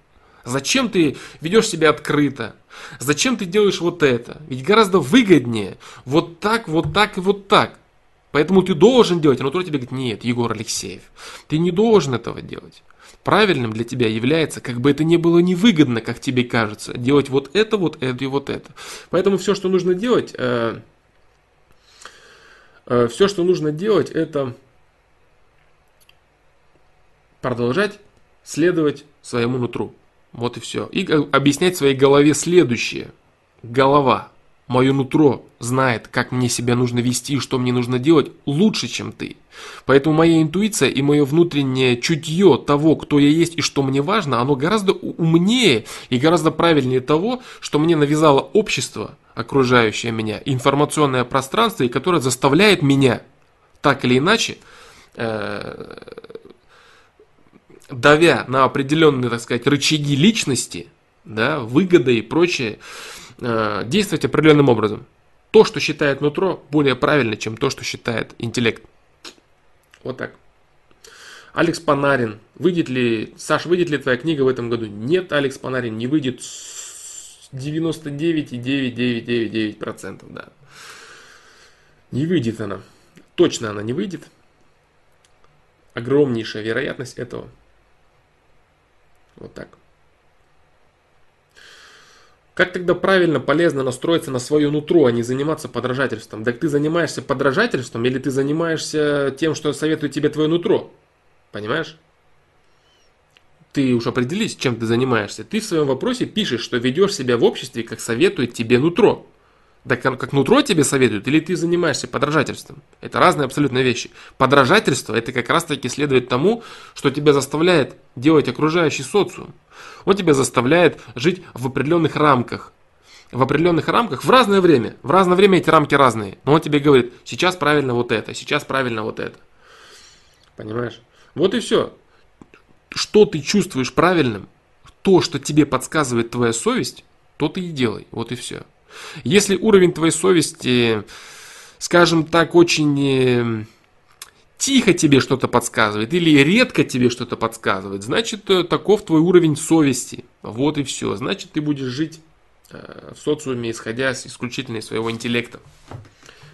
S1: Зачем ты ведешь себя открыто? Зачем ты делаешь вот это? Ведь гораздо выгоднее вот так, вот так и вот так. Поэтому ты должен делать. А внутри тебе говорит, нет, Егор Алексеев, ты не должен этого делать правильным для тебя является, как бы это не было невыгодно, как тебе кажется, делать вот это, вот это и вот это. Поэтому все, что нужно делать, э, э, все, что нужно делать, это продолжать следовать своему нутру. Вот и все. И объяснять своей голове следующее. Голова Мое нутро знает, как мне себя нужно вести и что мне нужно делать лучше, чем ты. Поэтому моя интуиция и мое внутреннее чутье того, кто я есть и что мне важно, оно гораздо умнее и гораздо правильнее того, что мне навязало общество, окружающее меня, информационное пространство, и которое заставляет меня так или иначе, э, давя на определенные, так сказать, рычаги личности, да, выгоды и прочее, Э, действовать определенным образом. То, что считает нутро, более правильно, чем то, что считает интеллект. Вот так. Алекс Панарин. Выйдет ли, Саш, выйдет ли твоя книга в этом году? Нет, Алекс Панарин не выйдет с 99,9999%, да. Не выйдет она. Точно она не выйдет. Огромнейшая вероятность этого. Вот так. Как тогда правильно, полезно настроиться на свое нутро, а не заниматься подражательством? Так ты занимаешься подражательством или ты занимаешься тем, что советует тебе твое нутро? Понимаешь? Ты уж определись, чем ты занимаешься. Ты в своем вопросе пишешь, что ведешь себя в обществе, как советует тебе нутро. Так как нутро тебе советует, или ты занимаешься подражательством? Это разные абсолютно вещи. Подражательство это как раз таки следует тому, что тебя заставляет делать окружающий социум. Он тебя заставляет жить в определенных рамках. В определенных рамках в разное время. В разное время эти рамки разные. Но он тебе говорит, сейчас правильно вот это, сейчас правильно вот это. Понимаешь? Вот и все. Что ты чувствуешь правильным, то, что тебе подсказывает твоя совесть, то ты и делай. Вот и все. Если уровень твоей совести, скажем так, очень э, тихо тебе что-то подсказывает или редко тебе что-то подсказывает, значит, э, таков твой уровень совести. Вот и все. Значит, ты будешь жить э, в социуме, исходя исключительно своего интеллекта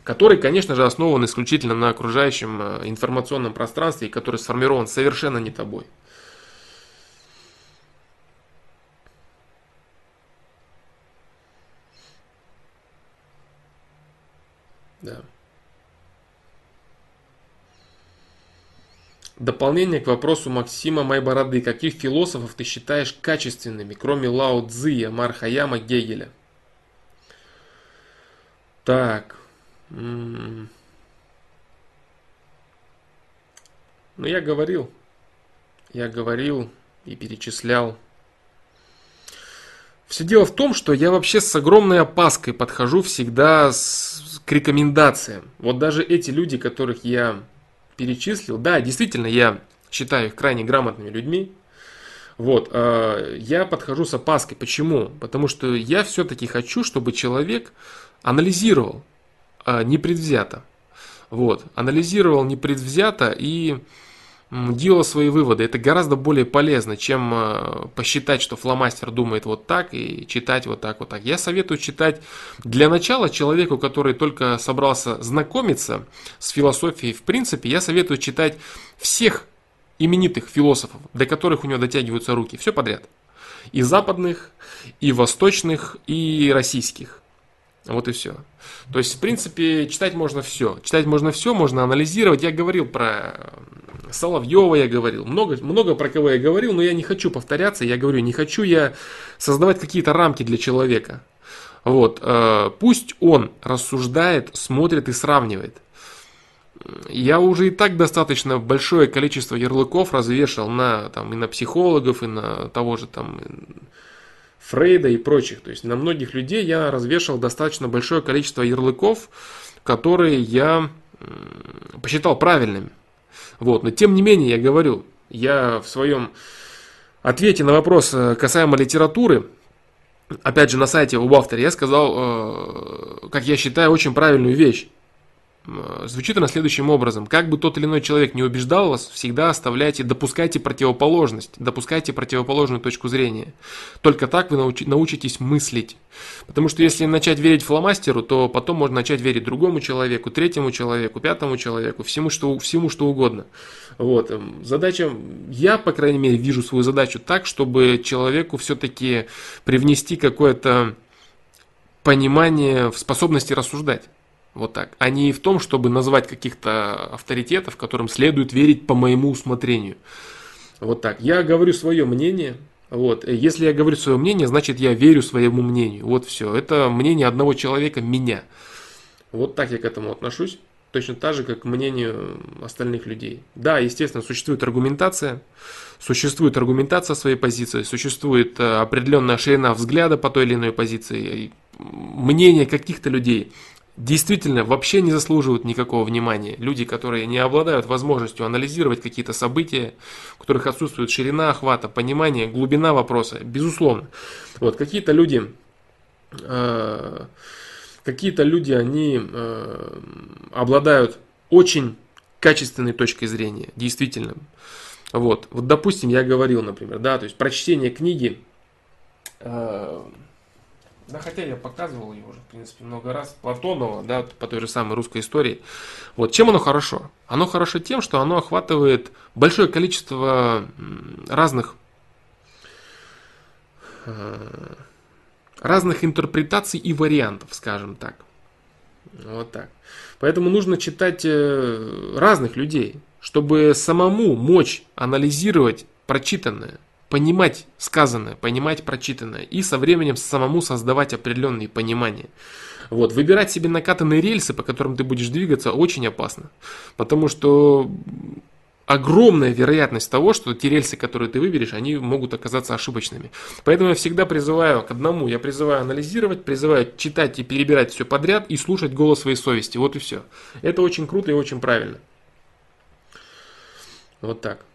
S1: который, конечно же, основан исключительно на окружающем информационном пространстве и который сформирован совершенно не тобой. Да. Дополнение к вопросу Максима Майбороды. Каких философов ты считаешь качественными, кроме Лао Цзи, Амар Гегеля? Так. Ну, я говорил. Я говорил и перечислял все дело в том, что я вообще с огромной опаской подхожу всегда с, к рекомендациям. Вот даже эти люди, которых я перечислил, да, действительно, я считаю их крайне грамотными людьми. Вот, э, я подхожу с опаской. Почему? Потому что я все-таки хочу, чтобы человек анализировал э, непредвзято. Вот, анализировал непредвзято и делал свои выводы. Это гораздо более полезно, чем э, посчитать, что фломастер думает вот так и читать вот так вот так. Я советую читать для начала человеку, который только собрался знакомиться с философией в принципе, я советую читать всех именитых философов, до которых у него дотягиваются руки. Все подряд. И западных, и восточных, и российских. Вот и все. То есть, в принципе, читать можно все. Читать можно все, можно анализировать. Я говорил про Соловьева, я говорил. Много, много про кого я говорил, но я не хочу повторяться. Я говорю, не хочу я создавать какие-то рамки для человека. Вот. Э, пусть он рассуждает, смотрит и сравнивает. Я уже и так достаточно большое количество ярлыков развешал на, там, и на психологов, и на того же там Фрейда и прочих. То есть на многих людей я развешал достаточно большое количество ярлыков, которые я посчитал правильными. Вот. Но тем не менее, я говорю, я в своем ответе на вопрос э, касаемо литературы, опять же на сайте у автора, я сказал, э, как я считаю, очень правильную вещь. Звучит она следующим образом. Как бы тот или иной человек не убеждал вас, всегда оставляйте, допускайте противоположность, допускайте противоположную точку зрения. Только так вы научи, научитесь мыслить. Потому что если начать верить фломастеру, то потом можно начать верить другому человеку, третьему человеку, пятому человеку, всему что, всему, что угодно. Вот. Эм, задача, я, по крайней мере, вижу свою задачу так, чтобы человеку все-таки привнести какое-то понимание в способности рассуждать. Вот так. А не в том, чтобы назвать каких-то авторитетов, которым следует верить по моему усмотрению. Вот так. Я говорю свое мнение. Вот. Если я говорю свое мнение, значит я верю своему мнению. Вот все. Это мнение одного человека, меня. Вот так я к этому отношусь. Точно так же, как к мнению остальных людей. Да, естественно, существует аргументация. Существует аргументация своей позиции. Существует э, определенная ширина взгляда по той или иной позиции. Мнение каких-то людей действительно вообще не заслуживают никакого внимания. Люди, которые не обладают возможностью анализировать какие-то события, у которых отсутствует ширина охвата, понимание, глубина вопроса, безусловно. Вот какие-то люди, э, какие-то люди, они э, обладают очень качественной точкой зрения, действительно. Вот, вот допустим, я говорил, например, да, то есть прочтение книги э, Да, хотя я показывал его уже, в принципе, много раз. Платонова, да, по той же самой русской истории. Вот чем оно хорошо? Оно хорошо тем, что оно охватывает большое количество разных э, разных интерпретаций и вариантов, скажем так. Вот так. Поэтому нужно читать э, разных людей, чтобы самому мочь анализировать прочитанное понимать сказанное, понимать прочитанное и со временем самому создавать определенные понимания. Вот, выбирать себе накатанные рельсы, по которым ты будешь двигаться, очень опасно. Потому что огромная вероятность того, что те рельсы, которые ты выберешь, они могут оказаться ошибочными. Поэтому я всегда призываю к одному. Я призываю анализировать, призываю читать и перебирать все подряд и слушать голос своей совести. Вот и все. Это очень круто и очень правильно. Вот так.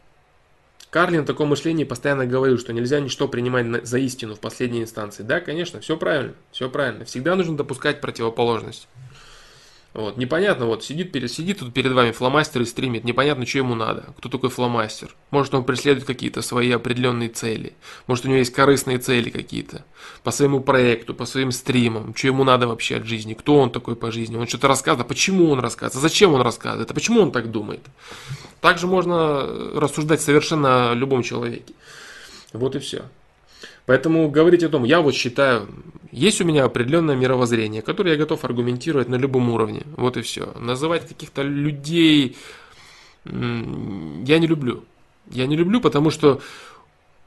S1: Карлин в таком мышлении постоянно говорил, что нельзя ничто принимать за истину в последней инстанции. Да, конечно, все правильно, все правильно. Всегда нужно допускать противоположность. Вот, непонятно, вот сидит, перед, сидит тут перед вами фломастер и стримит, непонятно, что ему надо, кто такой фломастер. Может, он преследует какие-то свои определенные цели, может, у него есть корыстные цели какие-то, по своему проекту, по своим стримам, что ему надо вообще от жизни, кто он такой по жизни, он что-то рассказывает, а почему он рассказывает, а зачем он рассказывает, а почему он так думает. Также можно рассуждать совершенно о любом человеке. Вот и все. Поэтому говорить о том, я вот считаю, есть у меня определенное мировоззрение, которое я готов аргументировать на любом уровне. Вот и все. Называть каких-то людей я не люблю. Я не люблю, потому что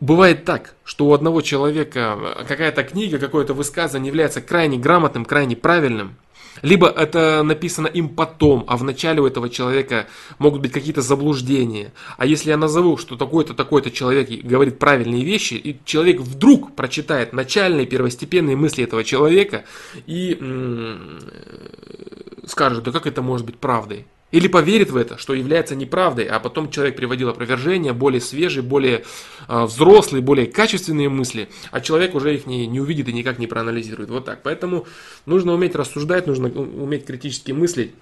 S1: бывает так, что у одного человека какая-то книга, какое-то высказывание является крайне грамотным, крайне правильным, либо это написано им потом, а в начале у этого человека могут быть какие-то заблуждения. А если я назову, что такой-то, такой-то человек говорит правильные вещи, и человек вдруг прочитает начальные первостепенные мысли этого человека и скажет, да как это может быть правдой? Или поверит в это, что является неправдой, а потом человек приводил опровержение, более свежие, более э, взрослые, более качественные мысли, а человек уже их не, не увидит и никак не проанализирует. Вот так. Поэтому нужно уметь рассуждать, нужно уметь критически мыслить.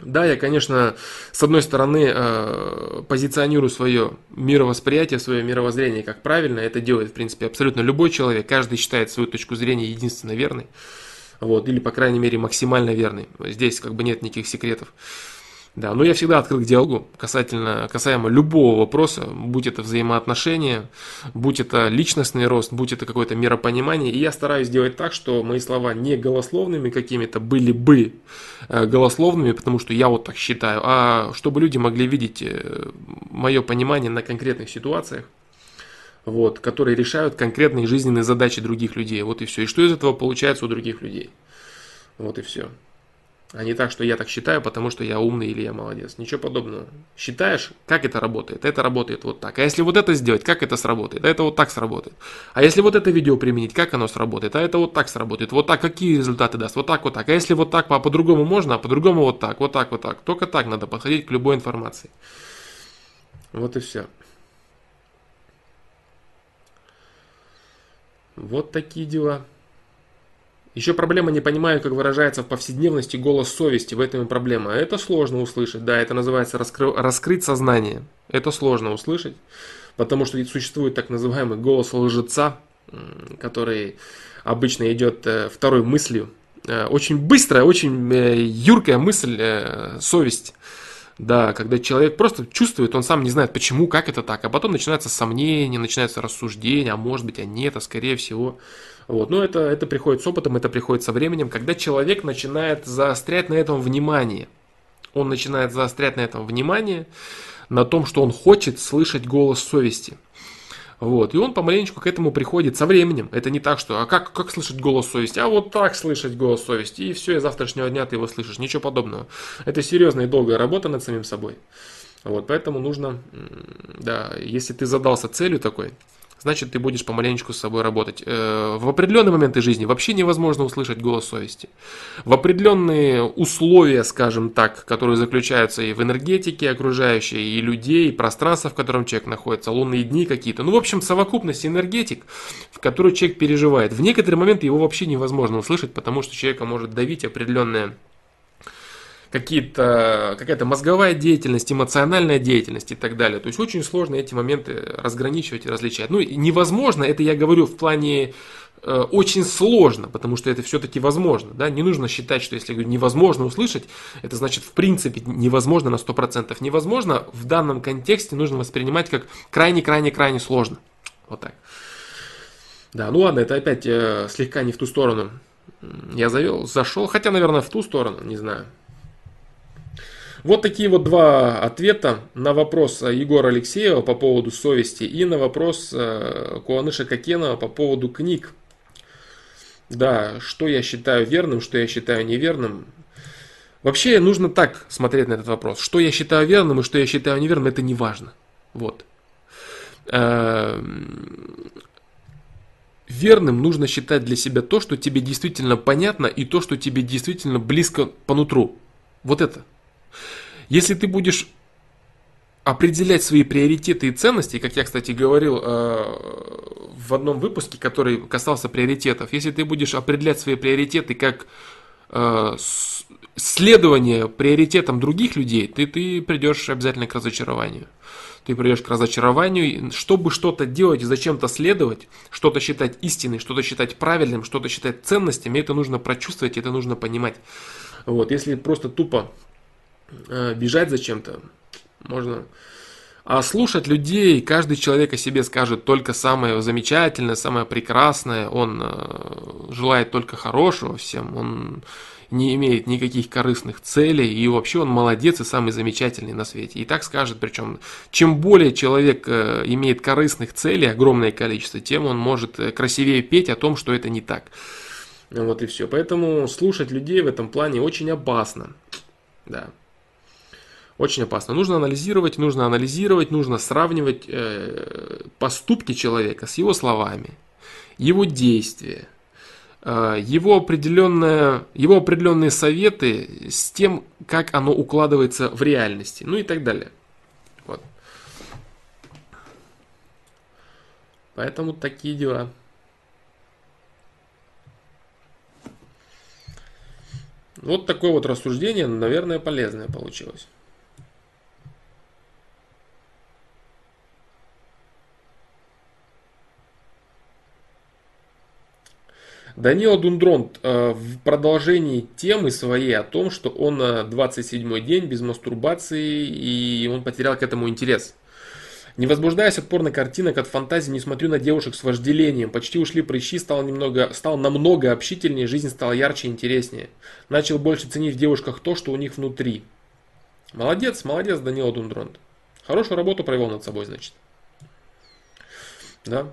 S1: Да, я, конечно, с одной стороны э, позиционирую свое мировосприятие, свое мировоззрение как правильно. Это делает, в принципе, абсолютно любой человек. Каждый считает свою точку зрения единственно верной. Вот, или, по крайней мере, максимально верной. Здесь как бы нет никаких секретов. Да, но я всегда открыт к диалогу касательно, касаемо любого вопроса, будь это взаимоотношения, будь это личностный рост, будь это какое-то миропонимание. И я стараюсь сделать так, что мои слова не голословными какими-то были бы э, голословными, потому что я вот так считаю, а чтобы люди могли видеть э, мое понимание на конкретных ситуациях, вот, которые решают конкретные жизненные задачи других людей. Вот и все. И что из этого получается у других людей. Вот и все. А не так, что я так считаю, потому что я умный или я молодец. Ничего подобного. Считаешь, как это работает? Это работает вот так. А если вот это сделать, как это сработает? А это вот так сработает. А если вот это видео применить, как оно сработает? А это вот так сработает. Вот так какие результаты даст? Вот так, вот так. А если вот так, а по-другому можно, а по-другому вот так, вот так, вот так. Только так надо подходить к любой информации. Вот и все. Вот такие дела. Еще проблема не понимаю, как выражается в повседневности голос совести. В этом и проблема. Это сложно услышать. Да, это называется раскры... раскрыть сознание. Это сложно услышать, потому что существует так называемый голос лжеца, который обычно идет э, второй мыслью. Э, очень быстрая, очень э, юркая мысль, совесть. Да, когда человек просто чувствует, он сам не знает, почему, как это так, а потом начинается сомнение, начинается рассуждение, а может быть, а нет, а скорее всего. Вот. Но это, это приходит с опытом, это приходит со временем, когда человек начинает заострять на этом внимание. Он начинает заострять на этом внимание, на том, что он хочет слышать голос совести. Вот. И он помаленечку к этому приходит со временем. Это не так, что а как, как слышать голос совести? А вот так слышать голос совести. И все, и завтрашнего дня ты его слышишь. Ничего подобного. Это серьезная и долгая работа над самим собой. Вот, поэтому нужно, да, если ты задался целью такой, значит ты будешь помаленечку с собой работать. Э, в определенные моменты жизни вообще невозможно услышать голос совести. В определенные условия, скажем так, которые заключаются и в энергетике окружающей, и людей, и пространства, в котором человек находится, лунные дни какие-то. Ну, в общем, совокупность энергетик, в которую человек переживает. В некоторые моменты его вообще невозможно услышать, потому что человека может давить определенная какие-то, какая-то мозговая деятельность, эмоциональная деятельность и так далее. То есть очень сложно эти моменты разграничивать и различать. Ну, невозможно, это я говорю в плане э, очень сложно, потому что это все-таки возможно. Да? Не нужно считать, что если невозможно услышать, это значит в принципе невозможно на 100%. Невозможно в данном контексте нужно воспринимать как крайне-крайне-крайне сложно. Вот так. Да, ну ладно, это опять э, слегка не в ту сторону. Я завел, зашел, хотя, наверное, в ту сторону, не знаю. Вот такие вот два ответа на вопрос Егора Алексеева по поводу совести и на вопрос э, Куаныша Кокенова по поводу книг. Да, что я считаю верным, что я считаю неверным. Вообще нужно так смотреть на этот вопрос. Что я считаю верным и что я считаю неверным, это не важно. Вот. Эм, верным нужно считать для себя то, что тебе действительно понятно и то, что тебе действительно близко по нутру. Вот это. Если ты будешь определять свои приоритеты и ценности, как я, кстати, говорил э, в одном выпуске, который касался приоритетов, если ты будешь определять свои приоритеты как э, следование приоритетам других людей, ты, ты придешь обязательно к разочарованию. Ты придешь к разочарованию, чтобы что-то делать и зачем-то следовать, что-то считать истиной, что-то считать правильным, что-то считать ценностями, это нужно прочувствовать, это нужно понимать. Вот, если просто тупо бежать зачем-то можно. А слушать людей, каждый человек о себе скажет только самое замечательное, самое прекрасное, он э, желает только хорошего всем, он не имеет никаких корыстных целей, и вообще он молодец и самый замечательный на свете. И так скажет, причем, чем более человек э, имеет корыстных целей, огромное количество, тем он может красивее петь о том, что это не так. Вот и все. Поэтому слушать людей в этом плане очень опасно. Да. Очень опасно. Нужно анализировать, нужно анализировать, нужно сравнивать э, поступки человека с его словами, его действия, э, его, определенные, его определенные советы с тем, как оно укладывается в реальности, ну и так далее. Вот. Поэтому такие дела. Вот такое вот рассуждение, наверное, полезное получилось. Данила Дундронт э, в продолжении темы своей о том, что он 27-й день без мастурбации и он потерял к этому интерес. Не возбуждаясь от порно-картинок, от фантазии, не смотрю на девушек с вожделением. Почти ушли прыщи, стал, немного, стал намного общительнее, жизнь стала ярче и интереснее. Начал больше ценить в девушках то, что у них внутри. Молодец, молодец, Данила Дундронт. Хорошую работу провел над собой, значит. Да.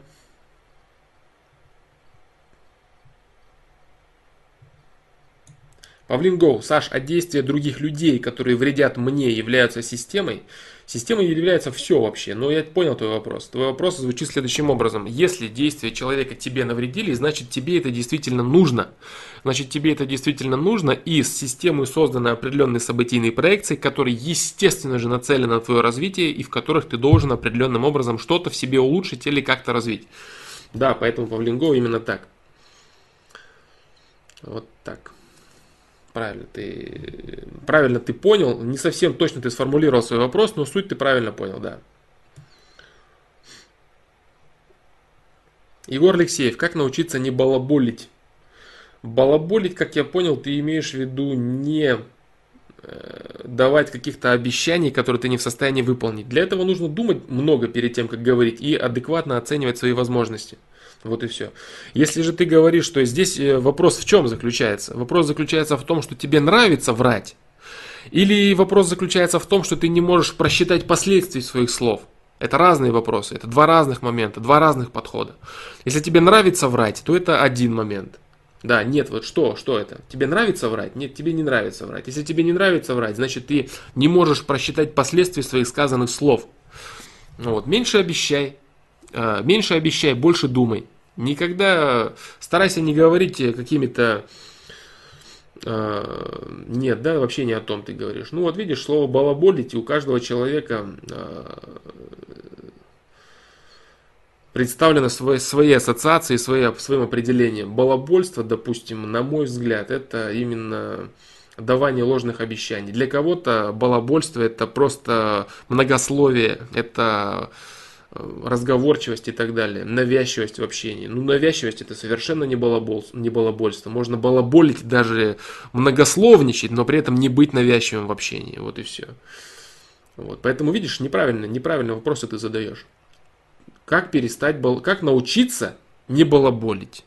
S1: Павлин Гоу, Саш, а действия других людей, которые вредят мне, являются системой? Системой является все вообще, но я понял твой вопрос. Твой вопрос звучит следующим образом. Если действия человека тебе навредили, значит тебе это действительно нужно. Значит тебе это действительно нужно, и с системой созданы определенные событийные проекции, которые естественно же нацелены на твое развитие, и в которых ты должен определенным образом что-то в себе улучшить или как-то развить. Да, поэтому Павлин Гоу именно так. Вот так. Правильно ты, правильно ты понял. Не совсем точно ты сформулировал свой вопрос, но суть ты правильно понял, да. Егор Алексеев, как научиться не балаболить? Балаболить, как я понял, ты имеешь в виду не э, давать каких-то обещаний, которые ты не в состоянии выполнить. Для этого нужно думать много перед тем, как говорить, и адекватно оценивать свои возможности. Вот и все. Если же ты говоришь, что здесь э, вопрос в чем заключается? Вопрос заключается в том, что тебе нравится врать. Или вопрос заключается в том, что ты не можешь просчитать последствий своих слов. Это разные вопросы, это два разных момента, два разных подхода. Если тебе нравится врать, то это один момент. Да, нет, вот что, что это? Тебе нравится врать? Нет, тебе не нравится врать. Если тебе не нравится врать, значит ты не можешь просчитать последствия своих сказанных слов. Вот, меньше обещай, меньше обещай, больше думай. Никогда старайся не говорить какими-то... Э, нет, да, вообще не о том ты говоришь. Ну вот видишь, слово балаболить у каждого человека э, представлены свои, свои ассоциации, свои, своим определением. Балабольство, допустим, на мой взгляд, это именно давание ложных обещаний. Для кого-то балабольство это просто многословие, это разговорчивость и так далее, навязчивость в общении. Ну, навязчивость это совершенно не, балабол, не балабольство. Можно балаболить, даже многословничать, но при этом не быть навязчивым в общении. Вот и все. Вот. Поэтому, видишь, неправильно, неправильно вопросы ты задаешь. Как перестать, бал... как научиться не балаболить?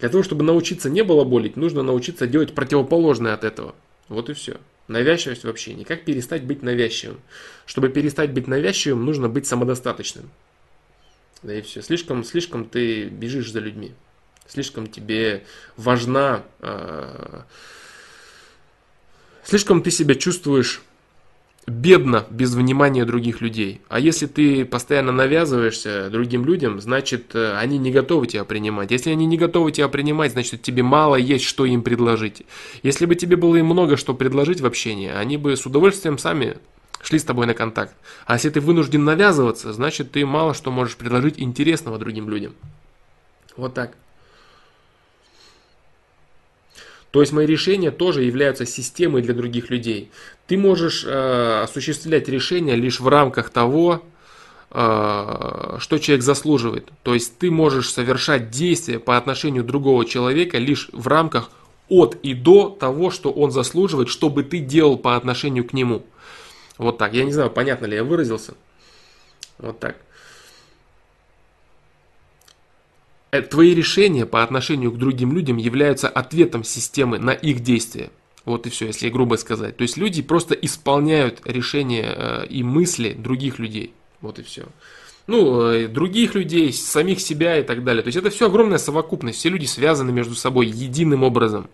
S1: Для того, чтобы научиться не балаболить, нужно научиться делать противоположное от этого. Вот и все. Навязчивость в общении. Как перестать быть навязчивым? Чтобы перестать быть навязчивым, нужно быть самодостаточным. Да и все. Слишком, слишком ты бежишь за людьми. Слишком тебе важна... Э, слишком ты себя чувствуешь бедно без внимания других людей. А если ты постоянно навязываешься другим людям, значит, э, они не готовы тебя принимать. Если они не готовы тебя принимать, значит, тебе мало есть, что им предложить. Если бы тебе было им много что предложить в общении, они бы с удовольствием сами шли с тобой на контакт. А если ты вынужден навязываться, значит, ты мало что можешь предложить интересного другим людям. Вот так. То есть мои решения тоже являются системой для других людей. Ты можешь э, осуществлять решения лишь в рамках того, э, что человек заслуживает. То есть ты можешь совершать действия по отношению другого человека лишь в рамках от и до того, что он заслуживает, чтобы ты делал по отношению к нему. Вот так. Я не знаю, понятно ли я выразился. Вот так. Э, твои решения по отношению к другим людям являются ответом системы на их действия. Вот и все, если грубо сказать. То есть люди просто исполняют решения э, и мысли других людей. Вот и все. Ну, э, других людей, самих себя и так далее. То есть это все огромная совокупность. Все люди связаны между собой единым образом.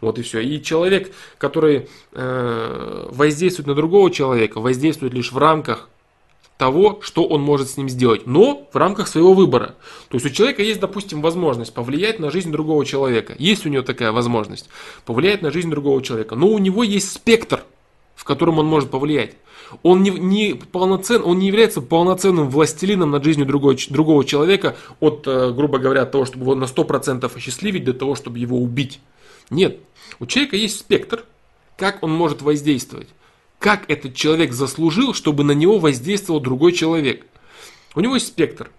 S1: Вот и все. И человек, который э, воздействует на другого человека, воздействует лишь в рамках того, что он может с ним сделать, но в рамках своего выбора. То есть у человека есть, допустим, возможность повлиять на жизнь другого человека. Есть у него такая возможность повлиять на жизнь другого человека. Но у него есть спектр, в котором он может повлиять. Он не, не полноцен, он не является полноценным властелином над жизнью другого, другого человека от, э, грубо говоря, того, чтобы его на 100% осчастливить, до того, чтобы его убить. Нет. У человека есть спектр, как он может воздействовать как этот человек заслужил, чтобы на него воздействовал другой человек. У него есть спектр.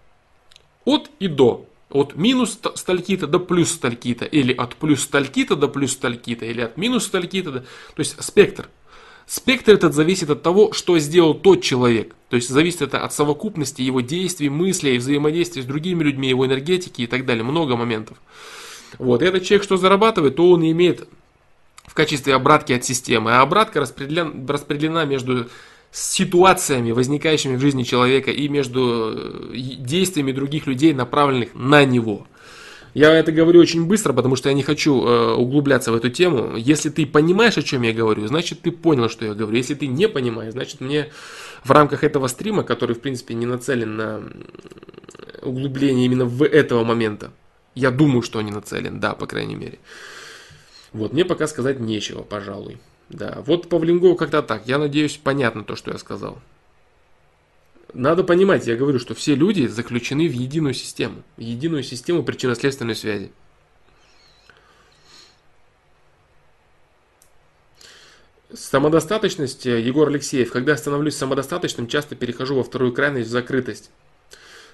S1: От и до. От минус стальки-то до плюс стальки-то. Или от плюс стальки-то до плюс стальки-то. Или от минус стальки-то до... То есть спектр. Спектр этот зависит от того, что сделал тот человек. То есть зависит это от совокупности его действий, мыслей, взаимодействия с другими людьми, его энергетики и так далее. Много моментов. Вот. И этот человек, что зарабатывает, то он имеет в качестве обратки от системы, а обратка распределена, распределена между ситуациями, возникающими в жизни человека, и между э, действиями других людей, направленных на него. Я это говорю очень быстро, потому что я не хочу э, углубляться в эту тему. Если ты понимаешь, о чем я говорю, значит ты понял, что я говорю. Если ты не понимаешь, значит мне в рамках этого стрима, который в принципе не нацелен на углубление именно в этого момента, я думаю, что он не нацелен, да, по крайней мере. Вот, мне пока сказать нечего, пожалуй. Да, вот по Влингову как-то так. Я надеюсь, понятно то, что я сказал. Надо понимать, я говорю, что все люди заключены в единую систему. В единую систему причинно-следственной связи. Самодостаточность, э, Егор Алексеев. Когда становлюсь самодостаточным, часто перехожу во вторую крайность в закрытость.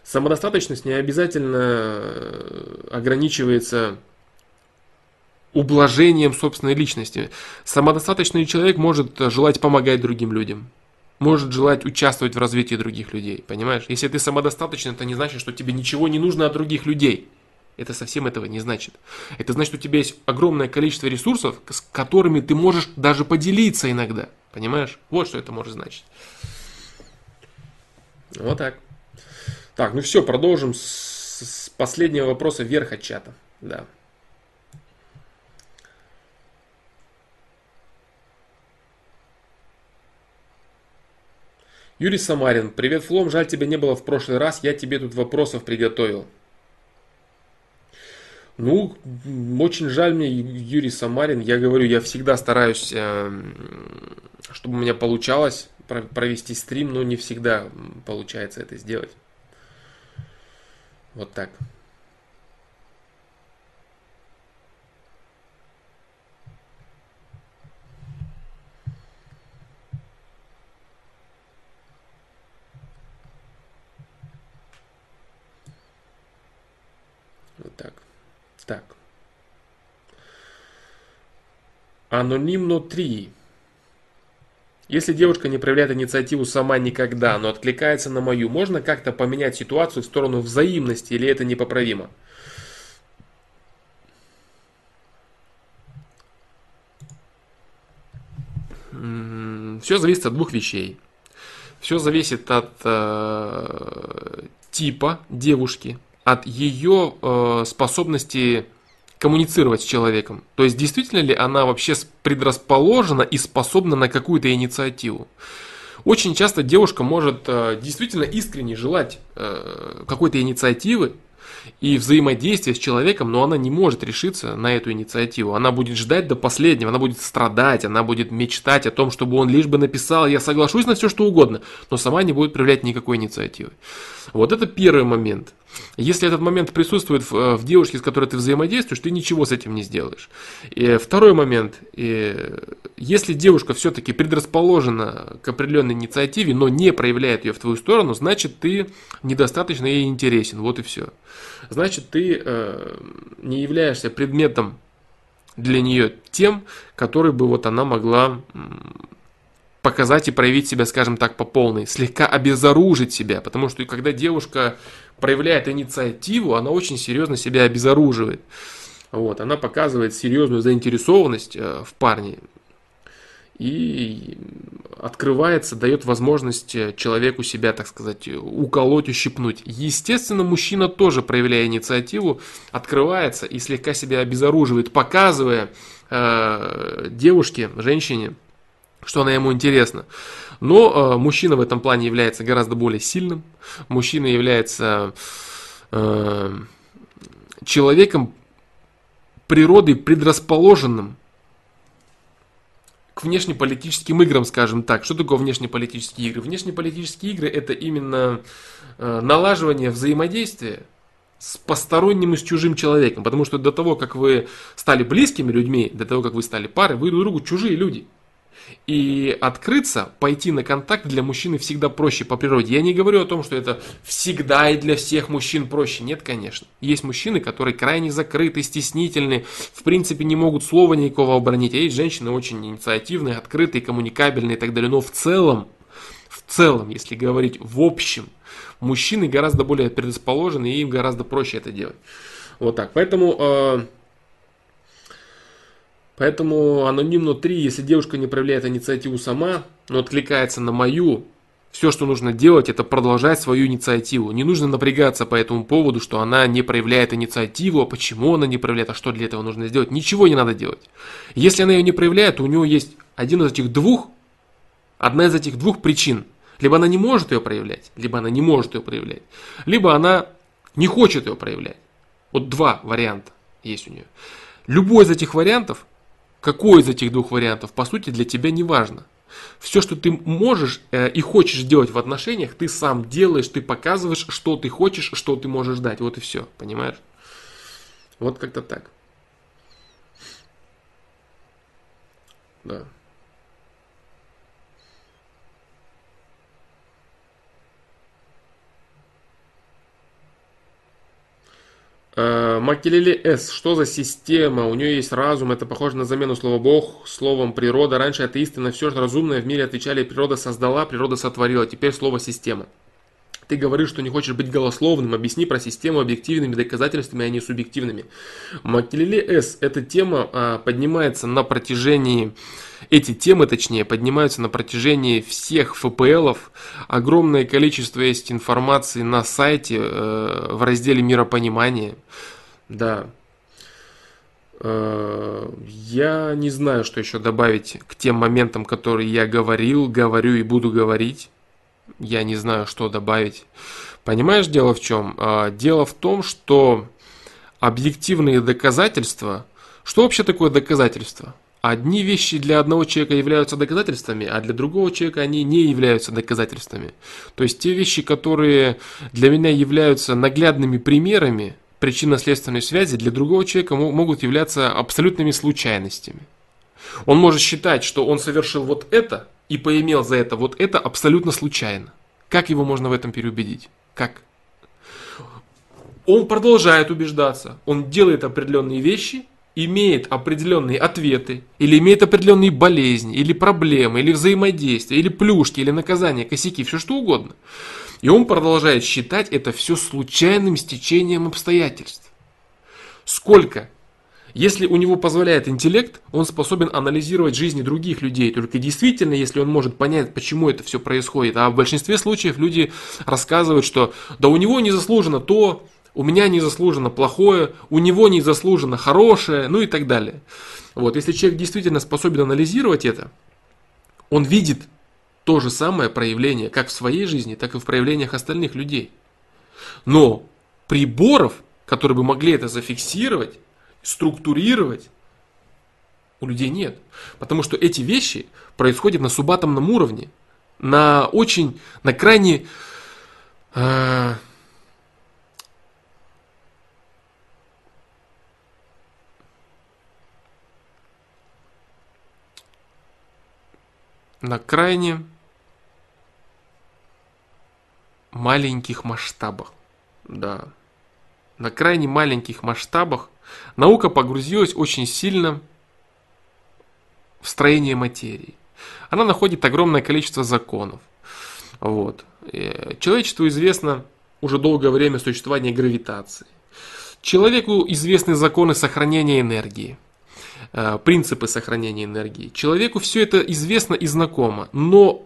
S1: Самодостаточность не обязательно э, ограничивается ублажением собственной личности. Самодостаточный человек может желать помогать другим людям. Может желать участвовать в развитии других людей. Понимаешь? Если ты самодостаточный, это не значит, что тебе ничего не нужно от других людей. Это совсем этого не значит. Это значит, что у тебя есть огромное количество ресурсов, с которыми ты можешь даже поделиться иногда. Понимаешь? Вот что это может значить. Вот так. Так, ну все, продолжим с, с последнего вопроса вверх от чата. Да. Юрий Самарин. Привет, Флом. Жаль, тебя не было в прошлый раз. Я тебе тут вопросов приготовил. Ну, очень жаль мне, Юрий Самарин. Я говорю, я всегда стараюсь, эм, чтобы у меня получалось провести стрим, но не всегда получается это сделать. Вот так. Анонимно 3. Если девушка не проявляет инициативу сама никогда, но откликается на мою, можно как-то поменять ситуацию в сторону взаимности или это непоправимо? Все зависит от двух вещей. Все зависит от э, типа девушки, от ее э, способности коммуницировать с человеком. То есть действительно ли она вообще предрасположена и способна на какую-то инициативу. Очень часто девушка может э, действительно искренне желать э, какой-то инициативы, и взаимодействия с человеком, но она не может решиться на эту инициативу. Она будет ждать до последнего, она будет страдать, она будет мечтать о том, чтобы он лишь бы написал, я соглашусь на все, что угодно, но сама не будет проявлять никакой инициативы. Вот это первый момент. Если этот момент присутствует в, э, в девушке, с которой ты взаимодействуешь, ты ничего с этим не сделаешь. И второй момент. И если девушка все-таки предрасположена к определенной инициативе, но не проявляет ее в твою сторону, значит ты недостаточно ей интересен. Вот и все. Значит ты э, не являешься предметом для нее тем, который бы вот она могла показать и проявить себя, скажем так, по полной, слегка обезоружить себя, потому что когда девушка проявляет инициативу, она очень серьезно себя обезоруживает. Вот, она показывает серьезную заинтересованность э, в парне и открывается, дает возможность э, человеку себя, так сказать, уколоть, ущипнуть. Естественно, мужчина тоже, проявляя инициативу, открывается и слегка себя обезоруживает, показывая э, девушке, женщине, что она ему интересна. Но э, мужчина в этом плане является гораздо более сильным. Мужчина является э, человеком природой предрасположенным к внешнеполитическим играм, скажем так. Что такое внешнеполитические игры? Внешнеполитические игры это именно э, налаживание взаимодействия с посторонним и с чужим человеком. Потому что до того, как вы стали близкими людьми, до того, как вы стали парой, вы друг другу чужие люди. И открыться, пойти на контакт для мужчины всегда проще по природе. Я не говорю о том, что это всегда и для всех мужчин проще. Нет, конечно. Есть мужчины, которые крайне закрыты, стеснительны, в принципе не могут слова никакого обронить. А есть женщины очень инициативные, открытые, коммуникабельные и так далее. Но в целом, в целом, если говорить в общем, мужчины гораздо более предрасположены и им гораздо проще это делать. Вот так. Поэтому э, Поэтому анонимно 3, если девушка не проявляет инициативу сама, но откликается на мою, все, что нужно делать, это продолжать свою инициативу. Не нужно напрягаться по этому поводу, что она не проявляет инициативу, а почему она не проявляет, а что для этого нужно сделать. Ничего не надо делать. Если она ее не проявляет, у нее есть один из этих двух, одна из этих двух причин. Либо она не может ее проявлять, либо она не может ее проявлять, либо она не хочет ее проявлять. Вот два варианта есть у нее. Любой из этих вариантов какой из этих двух вариантов, по сути, для тебя не важно. Все, что ты можешь э, и хочешь делать в отношениях, ты сам делаешь, ты показываешь, что ты хочешь, что ты можешь дать. Вот и все, понимаешь? Вот как-то так. Да. Макелеле С. Что за система? У нее есть разум. Это похоже на замену слова Бог словом природа. Раньше атеисты на все разумное в мире отвечали природа создала, природа сотворила. Теперь слово система. Ты говоришь, что не хочешь быть голословным, объясни про систему объективными доказательствами, а не субъективными. Макелеле С. Эта тема а, поднимается на протяжении эти темы, точнее, поднимаются на протяжении всех ФПЛов. Огромное количество есть информации на сайте э, в разделе миропонимания. Да. Э, я не знаю, что еще добавить к тем моментам, которые я говорил, говорю и буду говорить. Я не знаю, что добавить. Понимаешь, дело в чем? Э, дело в том, что объективные доказательства... Что вообще такое доказательство? Одни вещи для одного человека являются доказательствами, а для другого человека они не являются доказательствами. То есть те вещи, которые для меня являются наглядными примерами причинно-следственной связи, для другого человека могут являться абсолютными случайностями. Он может считать, что он совершил вот это и поимел за это вот это абсолютно случайно. Как его можно в этом переубедить? Как? Он продолжает убеждаться. Он делает определенные вещи – имеет определенные ответы, или имеет определенные болезни, или проблемы, или взаимодействия, или плюшки, или наказания, косяки, все что угодно. И он продолжает считать это все случайным стечением обстоятельств. Сколько? Если у него позволяет интеллект, он способен анализировать жизни других людей. Только действительно, если он может понять, почему это все происходит. А в большинстве случаев люди рассказывают, что да у него не заслужено то, у меня не заслужено плохое, у него не заслужено хорошее, ну и так далее. Вот, если человек действительно способен анализировать это, он видит то же самое проявление как в своей жизни, так и в проявлениях остальных людей. Но приборов, которые бы могли это зафиксировать, структурировать, у людей нет. Потому что эти вещи происходят на субатомном уровне, на очень, на крайне э, на крайне маленьких масштабах. Да. На крайне маленьких масштабах наука погрузилась очень сильно в строение материи. Она находит огромное количество законов. Вот. Э, человечеству известно уже долгое время существование гравитации. Человеку известны законы сохранения энергии. Э, принципы сохранения энергии. Человеку все это известно и знакомо, но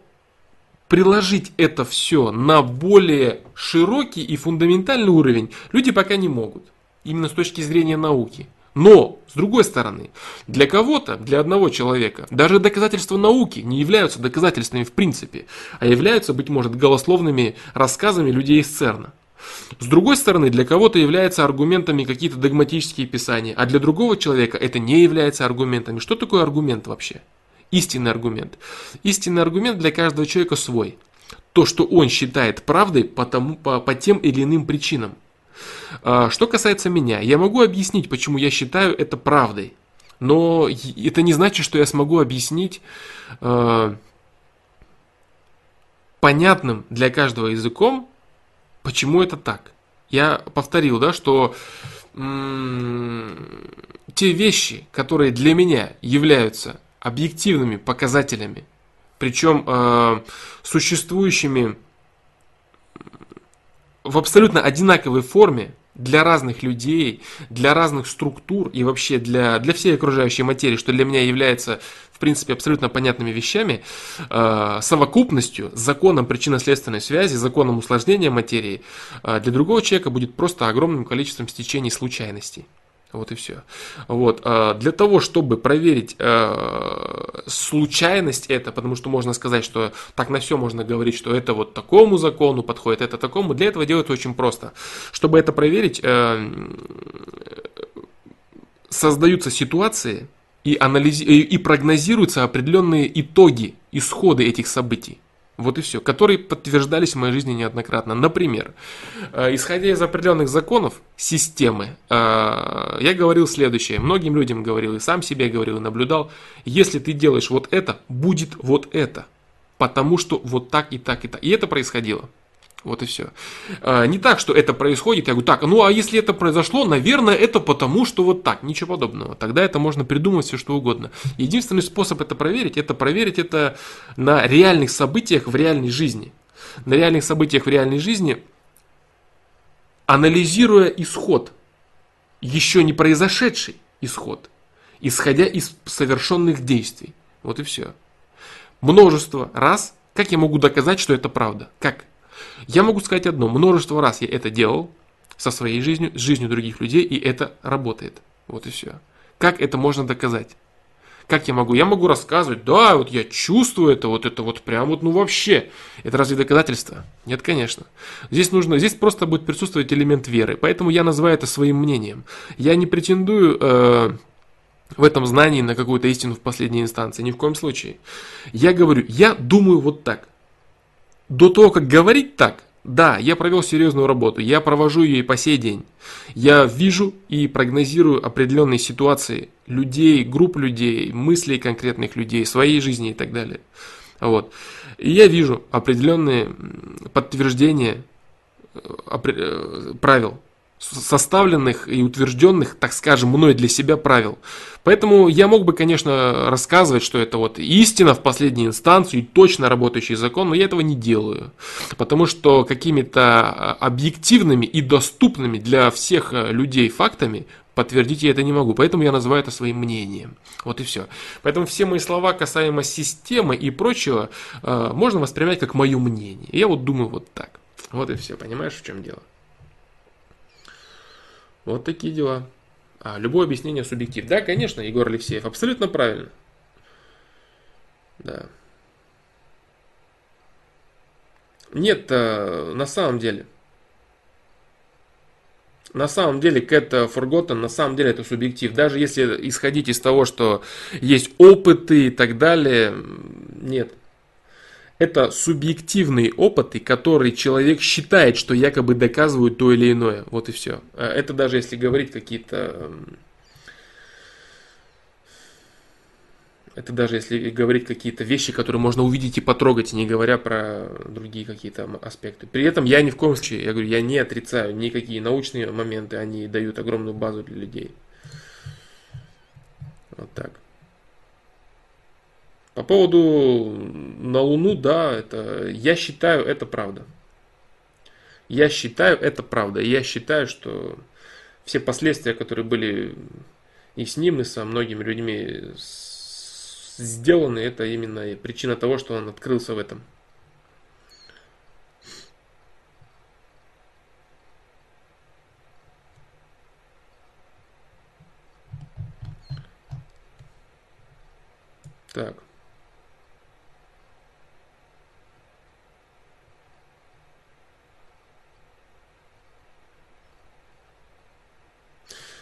S1: приложить это все на более широкий и фундаментальный уровень люди пока не могут. Именно с точки зрения науки. Но, с другой стороны, для кого-то, для одного человека, даже доказательства науки не являются доказательствами в принципе, а являются, быть может, голословными рассказами людей из ЦЕРНа. С другой стороны, для кого-то являются аргументами какие-то догматические писания, а для другого человека это не является аргументами. Что такое аргумент вообще? Истинный аргумент. Истинный аргумент для каждого человека свой. То, что он считает правдой по, тому, по, по тем или иным причинам. А, что касается меня, я могу объяснить, почему я считаю это правдой. Но это не значит, что я смогу объяснить э, понятным для каждого языком, Почему это так? Я повторил, да, что те вещи, которые для меня являются объективными показателями, причем э, существующими в абсолютно одинаковой форме для разных людей, для разных структур и вообще для, для всей окружающей материи, что для меня является в принципе, абсолютно понятными вещами, э, совокупностью, законом причинно-следственной связи, законом усложнения материи, э, для другого человека будет просто огромным количеством стечений случайностей. Вот и все. Вот. Э, для того, чтобы проверить случайность это, потому что можно сказать, что так на все можно говорить, что это вот такому закону подходит, это такому, для этого делать очень просто. Чтобы это проверить, создаются ситуации, и, анализи... и прогнозируются определенные итоги, исходы этих событий. Вот и все, которые подтверждались в моей жизни неоднократно. Например, э, исходя из определенных законов системы, э, я говорил следующее, многим людям говорил, и сам себе говорил, и наблюдал, если ты делаешь вот это, будет вот это, потому что вот так и так и так. И это происходило. Вот и все. А, не так, что это происходит, я говорю, так, ну а если это произошло, наверное, это потому, что вот так, ничего подобного. Тогда это можно придумать все, что угодно. Единственный способ это проверить, это проверить это на реальных событиях в реальной жизни. На реальных событиях в реальной жизни, анализируя исход, еще не произошедший исход, исходя из совершенных действий. Вот и все. Множество раз, как я могу доказать, что это правда? Как? Я могу сказать одно, множество раз я это делал со своей жизнью, с жизнью других людей, и это работает. Вот и все. Как это можно доказать? Как я могу? Я могу рассказывать, да, вот я чувствую это, вот это вот прям вот, ну вообще. Это разве доказательство? Нет, конечно. Здесь нужно, здесь просто будет присутствовать элемент веры. Поэтому я называю это своим мнением. Я не претендую э, в этом знании на какую-то истину в последней инстанции. Ни в коем случае. Я говорю, я думаю вот так до того, как говорить так, да, я провел серьезную работу, я провожу ее и по сей день. Я вижу и прогнозирую определенные ситуации людей, групп людей, мыслей конкретных людей, своей жизни и так далее. Вот. И я вижу определенные подтверждения э, э, правил составленных и утвержденных, так скажем, мной для себя правил. Поэтому я мог бы, конечно, рассказывать, что это вот истина в последней инстанции, точно работающий закон, но я этого не делаю. Потому что какими-то а, объективными и доступными для всех э, людей фактами подтвердить я это не могу. Поэтому я называю это своим мнением. Вот и все. Поэтому все мои слова касаемо системы и прочего э, можно воспринимать как мое мнение. Я вот думаю вот так. Вот и все. Понимаешь, в чем дело? Вот такие дела. А любое объяснение субъектив. Да, конечно, Егор Алексеев, абсолютно правильно. Да. Нет, э, на самом деле. На самом деле, Cat Forgotten, на самом деле это субъектив. Даже если исходить из того, что есть опыты и так далее, нет. Это субъективные опыты, которые человек считает, что якобы доказывают то или иное. Вот и все. А это даже если говорить какие-то... Это даже если говорить какие-то вещи, которые можно увидеть и потрогать, не говоря про другие какие-то аспекты. При этом я ни в коем случае, я говорю, я не отрицаю никакие научные моменты, они дают огромную базу для людей. Вот так. По поводу на Луну, да, это, я считаю, это правда. Я считаю, это правда. Я считаю, что все последствия, которые были и с ним, и со многими людьми сделаны, это именно причина того, что он открылся в этом. Так.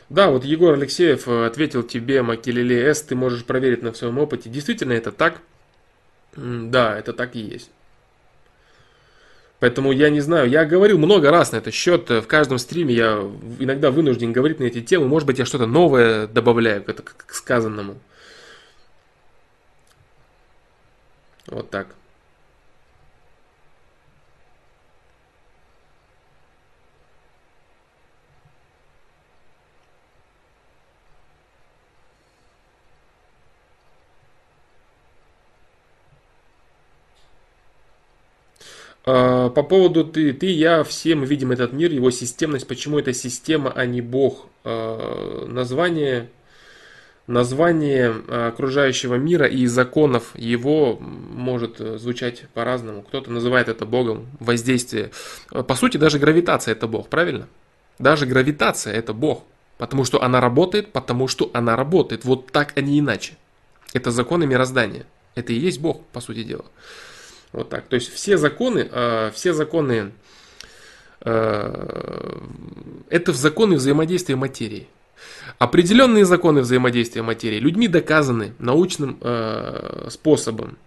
S1: Да, вот Егор Алексеев э, ответил тебе, Макелеле С, ты можешь проверить на своем опыте. Действительно это так? Да, это так и есть. Поэтому я не знаю, я говорил много раз на этот счет, в каждом стриме я иногда вынужден говорить на эти темы, может быть я что-то новое добавляю к сказанному. Вот так. По поводу ты, ты, я, все мы видим этот мир, его системность, почему это система, а не Бог. А, название, название окружающего мира и законов его может звучать по-разному. Кто-то называет это Богом, воздействие. По сути, даже гравитация это Бог, правильно? Даже гравитация это Бог. Потому что она работает, потому что она работает. Вот так, а не иначе. Это законы мироздания. Это и есть Бог, по сути дела. Вот так. То есть все законы, э, все законы, э, это законы взаимодействия материи. Определенные законы взаимодействия материи людьми доказаны научным э, способом,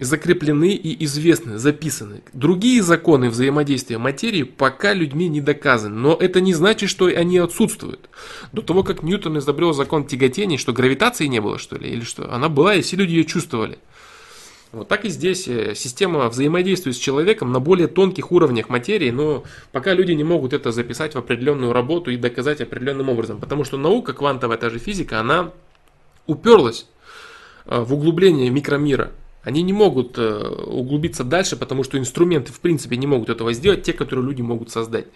S1: закреплены и известны, записаны. Другие законы взаимодействия материи пока людьми не доказаны, но это не значит, что они отсутствуют. До того, как Ньютон изобрел закон тяготения, что гравитации не было, что ли, или что? Она была, и все люди ее чувствовали. Вот так и здесь э, система взаимодействует с человеком на более тонких уровнях материи, но пока люди не могут это записать в определенную работу и доказать определенным образом, потому что наука квантовая, та же физика, она уперлась э, в углубление микромира. Они не могут э, углубиться дальше, потому что инструменты в принципе не могут этого сделать, те, которые люди могут создать.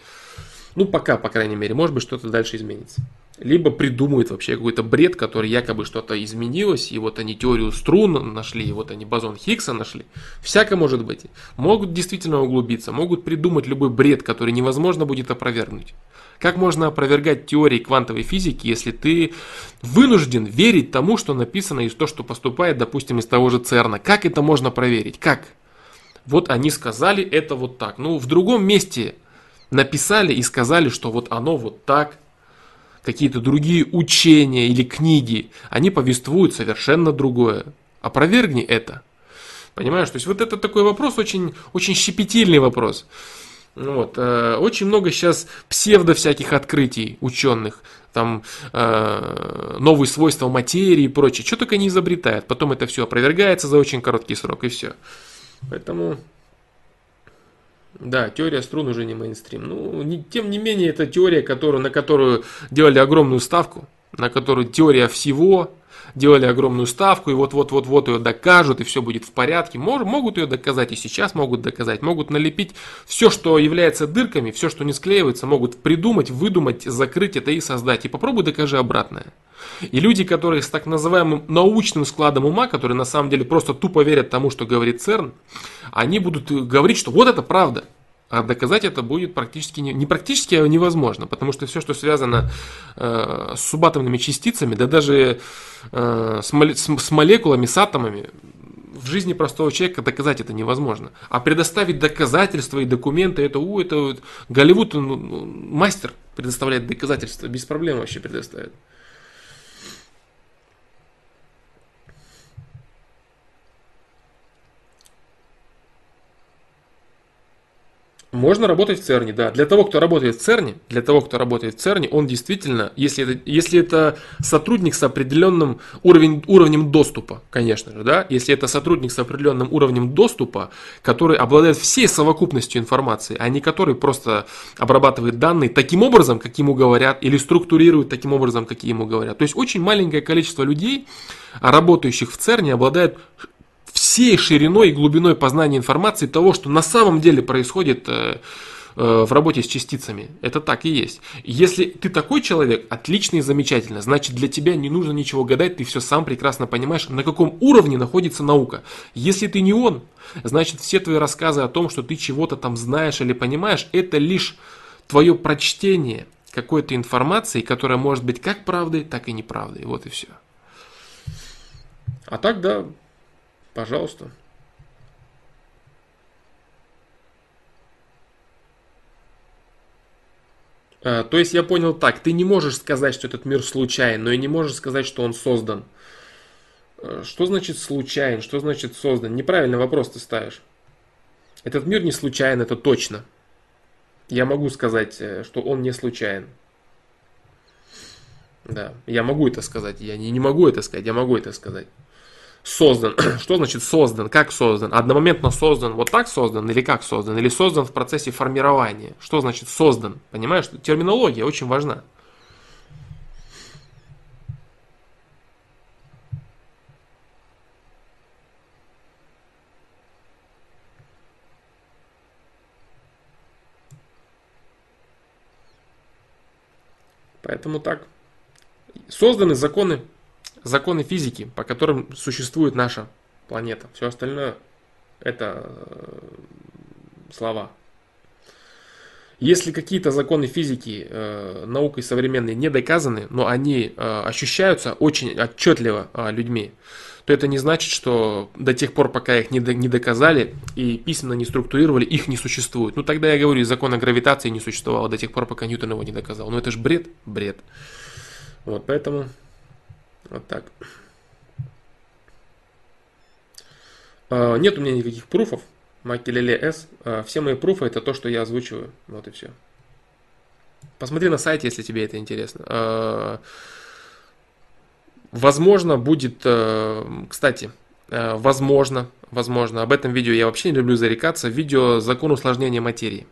S1: Ну, пока, по крайней мере, может быть, что-то дальше изменится. Либо придумают вообще какой-то бред, который якобы что-то изменилось, и вот они теорию струн нашли, и вот они бозон Хиггса нашли. Всяко может быть. Могут действительно углубиться, могут придумать любой бред, который невозможно будет опровергнуть. Как можно опровергать теории квантовой физики, если ты вынужден верить тому, что написано из то, что поступает, допустим, из того же ЦЕРНа? Как это можно проверить? Как? Вот они сказали это вот так. Ну, в другом месте написали и сказали, что вот оно вот так, какие-то другие учения или книги, они повествуют совершенно другое. Опровергни это. Понимаешь? То есть вот это такой вопрос, очень, очень щепетильный вопрос. Вот. Э, очень много сейчас псевдо всяких открытий ученых, там э, новые свойства материи и прочее. Что только не изобретают. Потом это все опровергается за очень короткий срок и все. Поэтому Да, теория струн уже не мейнстрим. Ну, не, тем не менее, это теория, которую, на которую делали огромную ставку, на которую теория всего, делали огромную ставку, и вот-вот-вот-вот ее докажут, и все будет в порядке. Мож, могут ее доказать, и сейчас могут доказать. Могут налепить все, что является дырками, все, что не склеивается, могут придумать, выдумать, закрыть это и создать. И попробуй докажи обратное. И люди, которые с так называемым научным складом ума, которые на самом деле просто тупо верят тому, что говорит ЦЕРН, они будут говорить, что вот это правда. А доказать это будет практически не, не практически, а невозможно, потому что все, что связано э, с субатомными частицами, да даже э, с, моле, с, с молекулами, с атомами, в жизни простого человека доказать это невозможно. А предоставить доказательства и документы, это, у, это вот, Голливуд, ну, ну, мастер предоставляет доказательства, без проблем вообще предоставит. Можно работать в ЦЕРНе, да. Для того, кто работает в ЦЕРНе, для того, кто работает в ЦЕРНе, он действительно, если это, если это сотрудник с определенным уровень, уровнем доступа, конечно же, да, если это сотрудник с определенным уровнем доступа, который обладает всей совокупностью информации, а не который просто обрабатывает данные таким образом, как ему говорят, или структурирует таким образом, как ему говорят. То есть очень маленькое количество людей, работающих в ЦЕРНе, обладает всей шириной и глубиной познания информации того, что на самом деле происходит э, э, в работе с частицами. Это так и есть. Если ты такой человек, отлично и замечательно. Значит, для тебя не нужно ничего гадать, ты все сам прекрасно понимаешь, на каком уровне находится наука. Если ты не он, значит, все твои рассказы о том, что ты чего-то там знаешь или понимаешь, это лишь твое прочтение какой-то информации, которая может быть как правдой, так и неправдой. Вот и все. А так, да, Пожалуйста. А, то есть я понял так, ты не можешь сказать, что этот мир случайен, но и не можешь сказать, что он создан. А, что значит случайен? Что значит создан? Неправильный вопрос ты ставишь. Этот мир не случайен, это точно. Я могу сказать, э, что он не случайен. Да, я могу это сказать. Я не, не могу это сказать, я могу это сказать создан. Что значит создан? Как создан? Одномоментно создан, вот так создан или как создан? Или создан в процессе формирования? Что значит создан? Понимаешь, терминология очень важна. Поэтому так. Созданы законы законы физики, по которым существует наша планета. Все остальное это э, слова. Если какие-то законы физики э, наукой современной не доказаны, но они э, ощущаются очень отчетливо э, людьми, то это не значит, что до тех пор, пока их не, до, не доказали и письменно не структурировали, их не существует. Ну тогда я говорю, закона гравитации не существовало до тех пор, пока Ньютон его не доказал. Но это же бред, бред. Вот поэтому вот так. А, нет у меня никаких пруфов. Макелеле S. А, все мои пруфы это то, что я озвучиваю. Вот и все. Посмотри на сайте, если тебе это интересно. А, возможно, будет, кстати, возможно, возможно, об этом видео я вообще не люблю зарекаться, видео «Закон усложнения материи».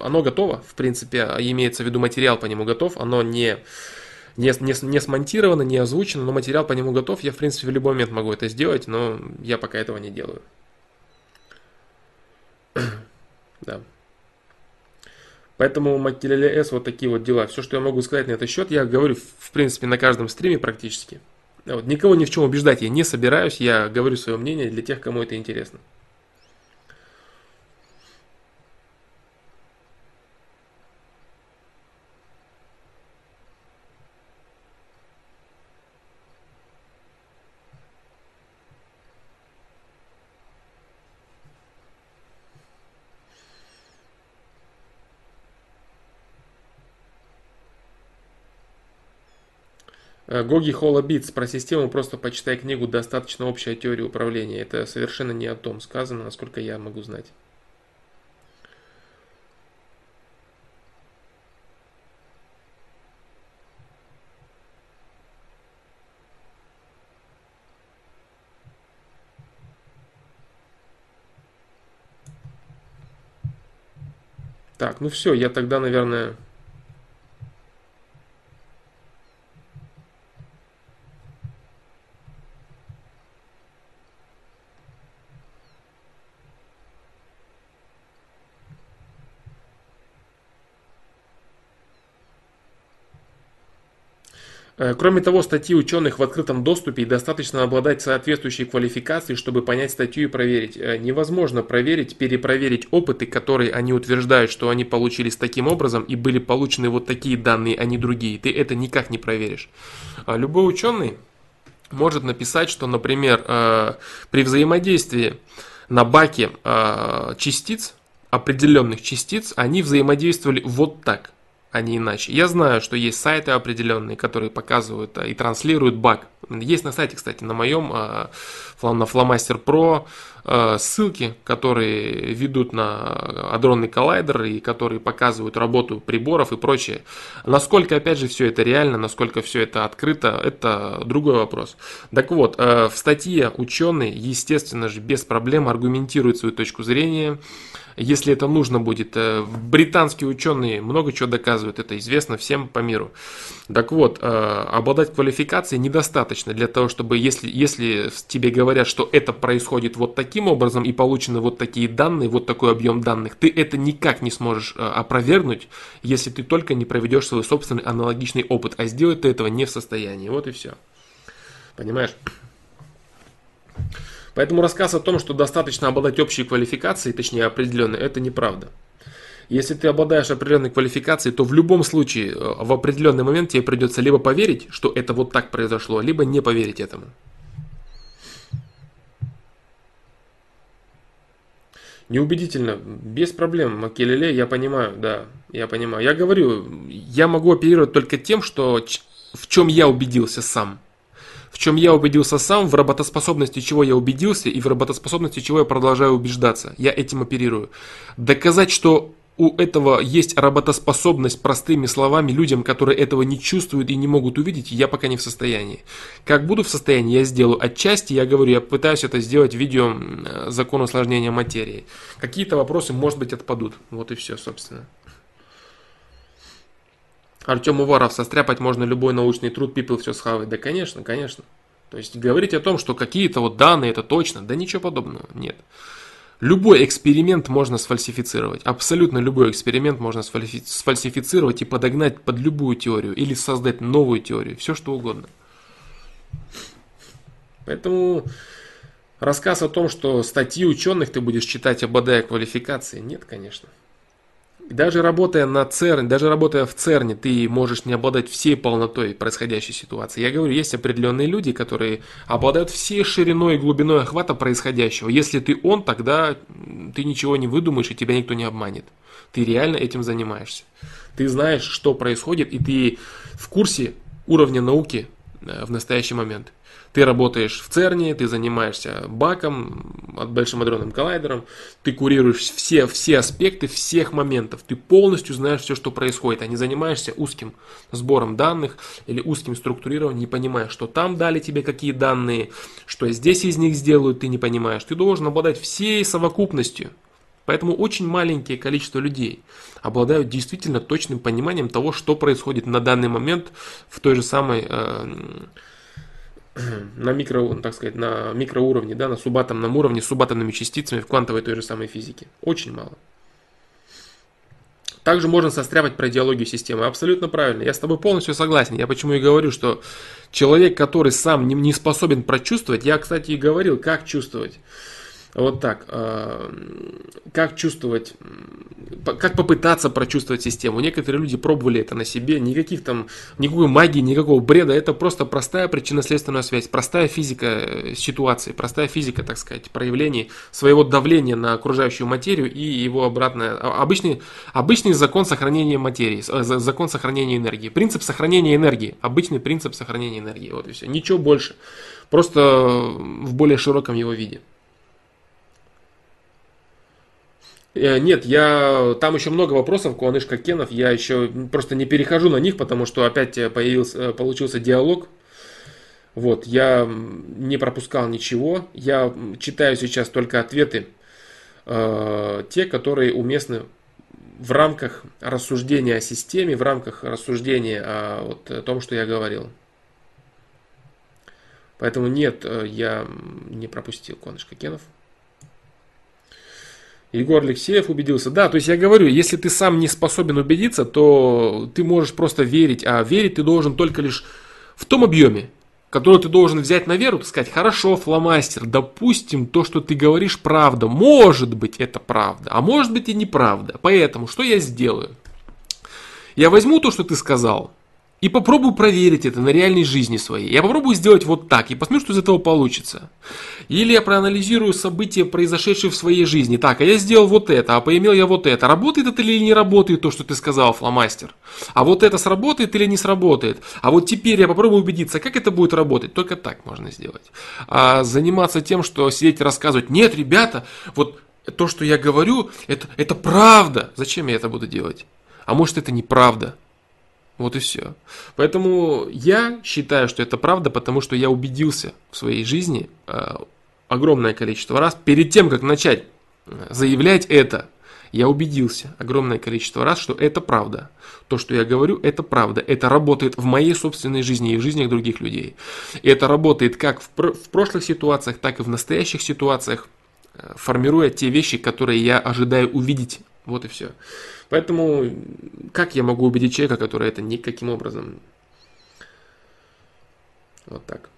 S1: Оно готово, в принципе, имеется в виду материал по нему готов, оно не не, не, не смонтировано, не озвучено, но материал по нему готов. Я, в принципе, в любой момент могу это сделать, но я пока этого не делаю. да. Поэтому Макелеле S вот такие вот дела. Все, что я могу сказать на этот счет, я говорю, в принципе, на каждом стриме практически. Вот, никого ни в чем убеждать я не собираюсь, я говорю свое мнение для тех, кому это интересно. Гоги Холла Битс про систему просто почитай книгу «Достаточно общая теория управления». Это совершенно не о том сказано, насколько я могу знать. Так, ну все, я тогда, наверное, кроме того, статьи ученых в открытом доступе достаточно обладать соответствующей квалификацией, чтобы понять статью и проверить. Э, невозможно проверить, перепроверить опыты, которые они утверждают, что они получились таким образом и были получены вот такие данные, а не другие. Ты это никак не проверишь. А любой ученый может написать, что, например, э, при взаимодействии на баке частиц, определенных частиц, они взаимодействовали вот так а не иначе. Я знаю, что есть сайты определенные, которые показывают и транслируют баг. Есть на сайте, кстати, на моем, на Flamaster Pro, ссылки, которые ведут на адронный коллайдер и которые показывают работу приборов и прочее. Насколько, опять же, все это реально, насколько все это открыто, это другой вопрос. Так вот, в статье ученые, естественно же, без проблем аргументируют свою точку зрения, если это нужно будет. Э, британские ученые много чего доказывают, это известно всем по миру. Так вот, э, обладать квалификацией недостаточно для того, чтобы, если, если тебе говорят, что это происходит вот таким образом и получены вот такие данные, вот такой объем данных, ты это никак не сможешь э, опровергнуть, если ты только не проведешь свой собственный аналогичный опыт, а сделать ты этого не в состоянии. Вот и все. Понимаешь? Поэтому рассказ о том, что достаточно обладать общей квалификацией, точнее определенной, это неправда. Если ты обладаешь определенной квалификацией, то в любом случае э, в определенный момент тебе придется либо поверить, что это вот так произошло, либо не поверить этому. Неубедительно, без проблем, Макелеле, я понимаю, да, я понимаю. Я говорю, я могу оперировать только тем, что в чем я убедился сам в чем я убедился сам, в работоспособности чего я убедился и в работоспособности чего я продолжаю убеждаться. Я этим оперирую. Доказать, что у этого есть работоспособность простыми словами людям, которые этого не чувствуют и не могут увидеть, я пока не в состоянии. Как буду в состоянии, я сделаю. Отчасти, я говорю, я пытаюсь это сделать в видео закон усложнения материи. Какие-то вопросы, может быть, отпадут. Вот и все, собственно. Артем Уваров, состряпать можно любой научный труд, people все схавать. Да, конечно, конечно. То есть говорить о том, что какие-то вот данные это точно, да ничего подобного, нет. Любой эксперимент можно сфальсифицировать. Абсолютно любой эксперимент можно сфальсифицировать и подогнать под любую теорию или создать новую теорию. Все что угодно. Поэтому рассказ о том, что статьи ученых ты будешь читать, обладая квалификацией, нет, конечно. Даже работая на ЦЕРН, даже работая в ЦЕРНе, ты можешь не обладать всей полнотой происходящей ситуации. Я говорю, есть определенные люди, которые обладают всей шириной и глубиной охвата происходящего. Если ты он, тогда ты ничего не выдумаешь и тебя никто не обманет. Ты реально этим занимаешься. Ты знаешь, что происходит, и ты в курсе уровня науки э, в настоящий момент. Ты работаешь в ЦЕРНе, ты занимаешься баком, большим адронным коллайдером, ты курируешь все, все аспекты всех моментов, ты полностью знаешь все, что происходит, а не занимаешься узким сбором данных или узким структурированием, не понимаешь, что там дали тебе какие данные, что здесь из них сделают, ты не понимаешь. Ты должен обладать всей совокупностью. Поэтому очень маленькое количество людей обладают действительно точным пониманием того, что происходит на данный момент в той же самой э, на микро, так сказать, на микроуровне, да, на субатомном уровне, с субатомными частицами в квантовой той же самой физике. Очень мало. Также можно состряпать про идеологию системы. Абсолютно правильно. Я с тобой полностью согласен. Я почему и говорю, что человек, который сам не способен прочувствовать, я, кстати, и говорил, как чувствовать. Вот так. А, как чувствовать, как попытаться прочувствовать систему. Некоторые люди пробовали это на себе. Никаких там, никакой магии, никакого бреда. Это просто простая причинно-следственная связь. Простая физика э, ситуации. Простая физика, так сказать, проявления своего давления на окружающую материю и его обратное. А, обычный, обычный закон сохранения материи. Э, закон сохранения энергии. Принцип сохранения энергии. Обычный принцип сохранения энергии. Вот и все. Ничего больше. Просто в более широком его виде. Э, нет, я там еще много вопросов, Куанышка Кенов, я еще просто не перехожу на них, потому что опять э, появился, э, получился диалог. Вот, я не пропускал ничего, я читаю сейчас только ответы, э, те, которые уместны в рамках рассуждения о системе, в рамках рассуждения о, вот, о том, что я говорил. Поэтому нет, э, я не пропустил Конышка Кенов. Егор Алексеев убедился. Да, то есть я говорю, если ты сам не способен убедиться, то ты можешь просто верить, а верить ты должен только лишь в том объеме, который ты должен взять на веру, сказать, хорошо, фломастер, допустим, то, что ты говоришь, правда. Может быть, это правда, а может быть и неправда. Поэтому, что я сделаю? Я возьму то, что ты сказал, и попробую проверить это на реальной жизни своей. Я попробую сделать вот так и посмотрю, что из этого получится. Или я проанализирую события, произошедшие в своей жизни. Так, а я сделал вот это, а поимел я вот это. Работает это или не работает то, что ты сказал, фломастер? А вот это сработает или не сработает? А вот теперь я попробую убедиться, как это будет работать. Только так можно сделать. А заниматься тем, что сидеть и рассказывать, нет, ребята, вот то, что я говорю, это, это правда. Зачем я это буду делать? А может это неправда? Вот и все. Поэтому я считаю, что это правда, потому что я убедился в своей жизни э, огромное количество раз. Перед тем, как начать э, заявлять это, я убедился огромное количество раз, что это правда. То, что я говорю, это правда. Это работает в моей собственной жизни и в жизнях других людей. И это работает как в, пр- в прошлых ситуациях, так и в настоящих ситуациях, э, формируя те вещи, которые я ожидаю увидеть. Вот и все. Поэтому как я могу убедить человека, который это никаким образом... Вот так.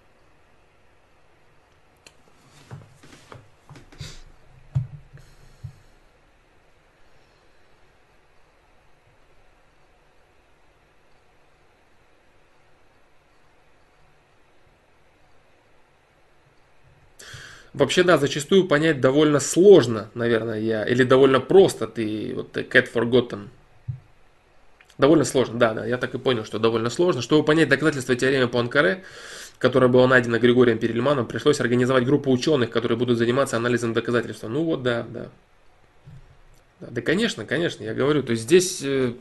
S1: Вообще, да, зачастую понять довольно сложно, наверное, я, или довольно просто ты, вот Cat Forgotten. Довольно сложно, да, да, я так и понял, что довольно сложно. Чтобы понять доказательства теоремы по Анкаре, которая была найдена Григорием Перельманом, пришлось организовать группу ученых, которые будут заниматься анализом доказательства. Ну вот, да, да. Да, да конечно, конечно, я говорю, то есть здесь э,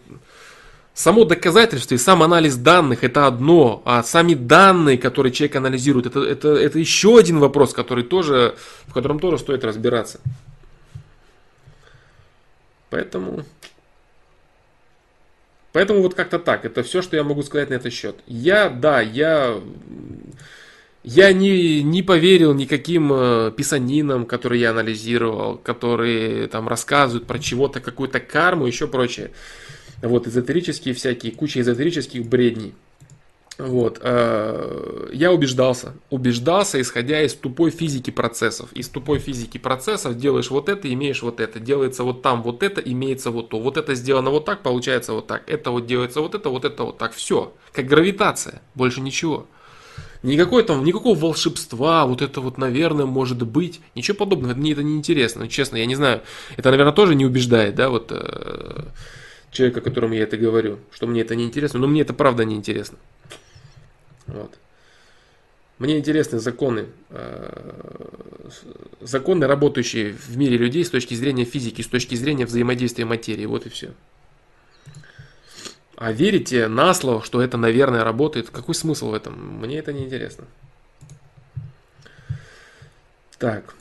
S1: Само доказательство и сам анализ данных это одно, а сами данные, которые человек анализирует, это, это, это еще один вопрос, который тоже, в котором тоже стоит разбираться. Поэтому, поэтому вот как-то так. Это все, что я могу сказать на этот счет. Я, да, я, я не, не поверил никаким э, писанинам, которые я анализировал, которые там рассказывают про чего-то, какую-то карму, еще прочее вот, эзотерические всякие, куча эзотерических бредней. Вот, э, я убеждался, убеждался, исходя из тупой физики процессов. Из тупой физики процессов делаешь вот это, имеешь вот это. Делается вот там вот это, имеется вот то. Вот это сделано вот так, получается вот так. Это вот делается вот это, вот это вот так. Все. Как гравитация. Больше ничего. Никакой там, никакого волшебства, вот это вот, наверное, может быть. Ничего подобного. Мне это не интересно. Честно, я не знаю. Это, наверное, тоже не убеждает, да, вот. Э, человека, которому я это говорю, что мне это не интересно, но мне это правда не интересно. Вот. Мне интересны законы, э, законы, работающие в мире людей с точки зрения физики, с точки зрения взаимодействия материи. Вот и все. А верите на слово, что это, наверное, работает? Какой смысл в этом? Мне это не интересно. Так.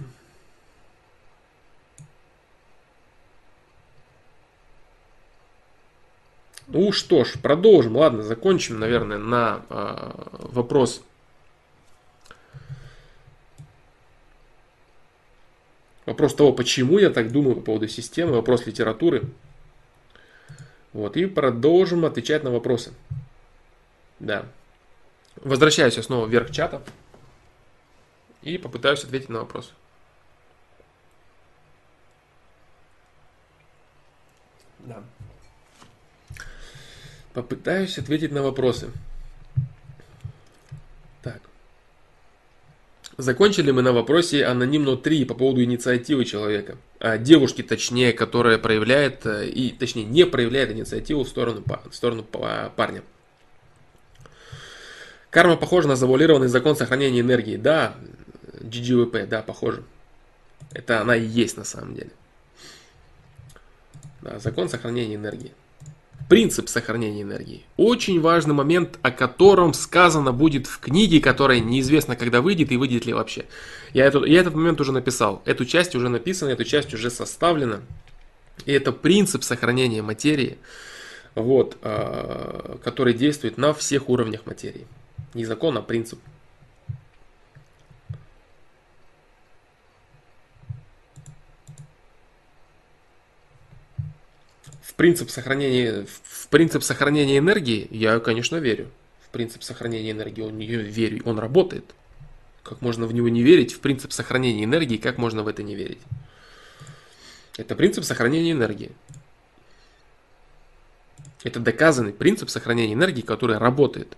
S1: Ну что ж, продолжим. Ладно, закончим, наверное, на э, вопрос. Вопрос того, почему я так думаю по поводу системы, вопрос литературы. Вот, и продолжим отвечать на вопросы. Да. Возвращаюсь я снова вверх чата и попытаюсь ответить на вопросы. Да. Попытаюсь ответить на вопросы. Так. Закончили мы на вопросе анонимно 3 по поводу инициативы человека. А девушки, точнее, которая проявляет, э, и точнее не проявляет инициативу в сторону, в сторону парня. Карма похожа на завуалированный закон сохранения энергии. Да, GGVP, да, похоже. Это она и есть на самом деле. Да, закон сохранения энергии. Принцип сохранения энергии. Очень важный момент, о котором сказано будет в книге, которая неизвестно, когда выйдет и выйдет ли вообще. Я, эту, я этот момент уже написал. Эту часть уже написана, эту часть уже составлена. И это принцип сохранения материи, вот, э, который действует на всех уровнях материи. Не закон, а принцип. Принцип сохранения, в принцип сохранения энергии я, конечно, верю. В принцип сохранения энергии он не верю, он работает. Как можно в него не верить? В принцип сохранения энергии, как можно в это не верить? Это принцип сохранения энергии. Это доказанный принцип сохранения энергии, который работает.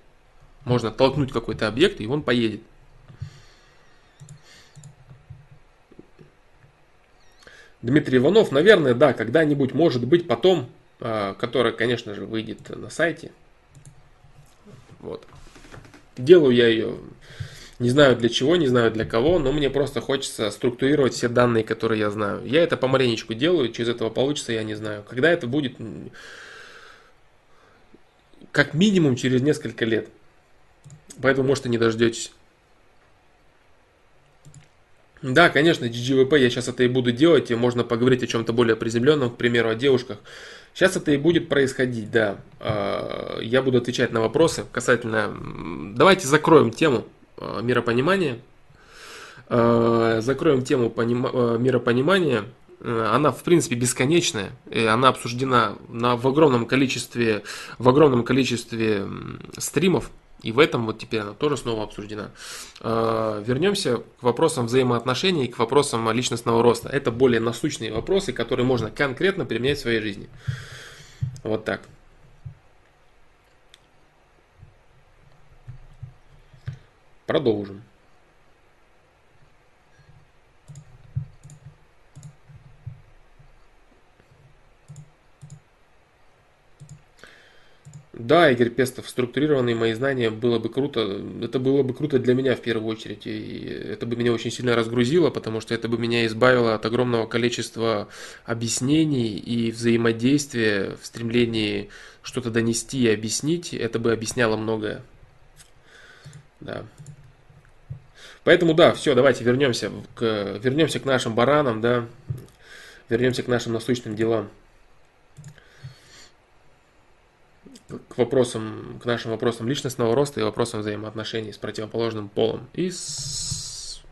S1: Можно толкнуть какой-то объект, и он поедет. Дмитрий Иванов, наверное, да, когда-нибудь, может быть, потом, а, которая, конечно же, выйдет на сайте. Вот. Делаю я ее, не знаю для чего, не знаю для кого, но мне просто хочется структурировать все данные, которые я знаю. Я это помаленечку делаю, через этого получится, я не знаю. Когда это будет, как минимум через несколько лет. Поэтому, может, и не дождетесь. Да, конечно, GGVP я сейчас это и буду делать, и можно поговорить о чем-то более приземленном, к примеру, о девушках. Сейчас это и будет происходить, да. А, я буду отвечать на вопросы касательно... Давайте закроем тему а, миропонимания. А, закроем тему миропонимания. Она, в принципе, бесконечная. И она обсуждена на, в огромном количестве, в огромном количестве стримов. И в этом вот теперь она тоже снова обсуждена. А, вернемся к вопросам взаимоотношений и к вопросам личностного роста. Это более насущные вопросы, которые можно конкретно применять в своей жизни. Вот так. Продолжим. Да, Игорь Пестов, структурированные мои знания было бы круто. Это было бы круто для меня в первую очередь. И это бы меня очень сильно разгрузило, потому что это бы меня избавило от огромного количества объяснений и взаимодействия в стремлении что-то донести и объяснить. Это бы объясняло многое. Да. Поэтому да, все, давайте вернемся к, вернемся к нашим баранам, да, вернемся к нашим насущным делам. К вопросам, к нашим вопросам личностного роста и вопросам взаимоотношений с противоположным полом и с,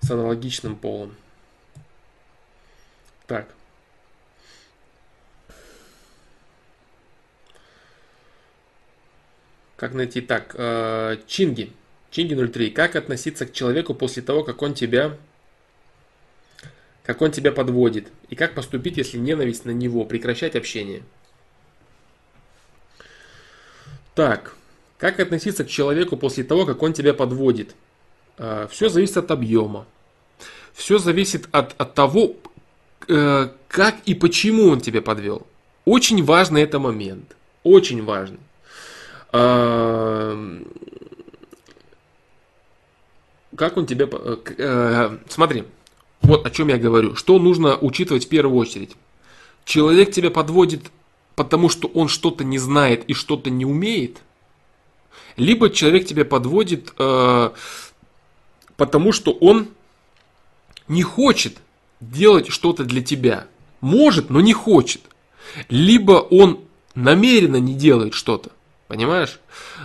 S1: с аналогичным полом. Так. Как найти? Так, э, Чинги. Чинги 03. Как относиться к человеку после того, как он тебя как он тебя подводит? И как поступить, если ненависть на него? Прекращать общение. Так, как относиться к человеку после того, как он тебя подводит? А, Все зависит от объема. Все зависит от, от того, э, как и почему он тебя подвел. Очень важный это момент. Очень важный. А, как он тебя... Э, э, смотри, вот о чем я говорю. Что нужно учитывать в первую очередь. Человек тебя подводит потому что он что-то не знает и что-то не умеет, либо человек тебя подводит, э, потому что он не хочет делать что-то для тебя. Может, но не хочет. Либо он намеренно не делает что-то. Понимаешь?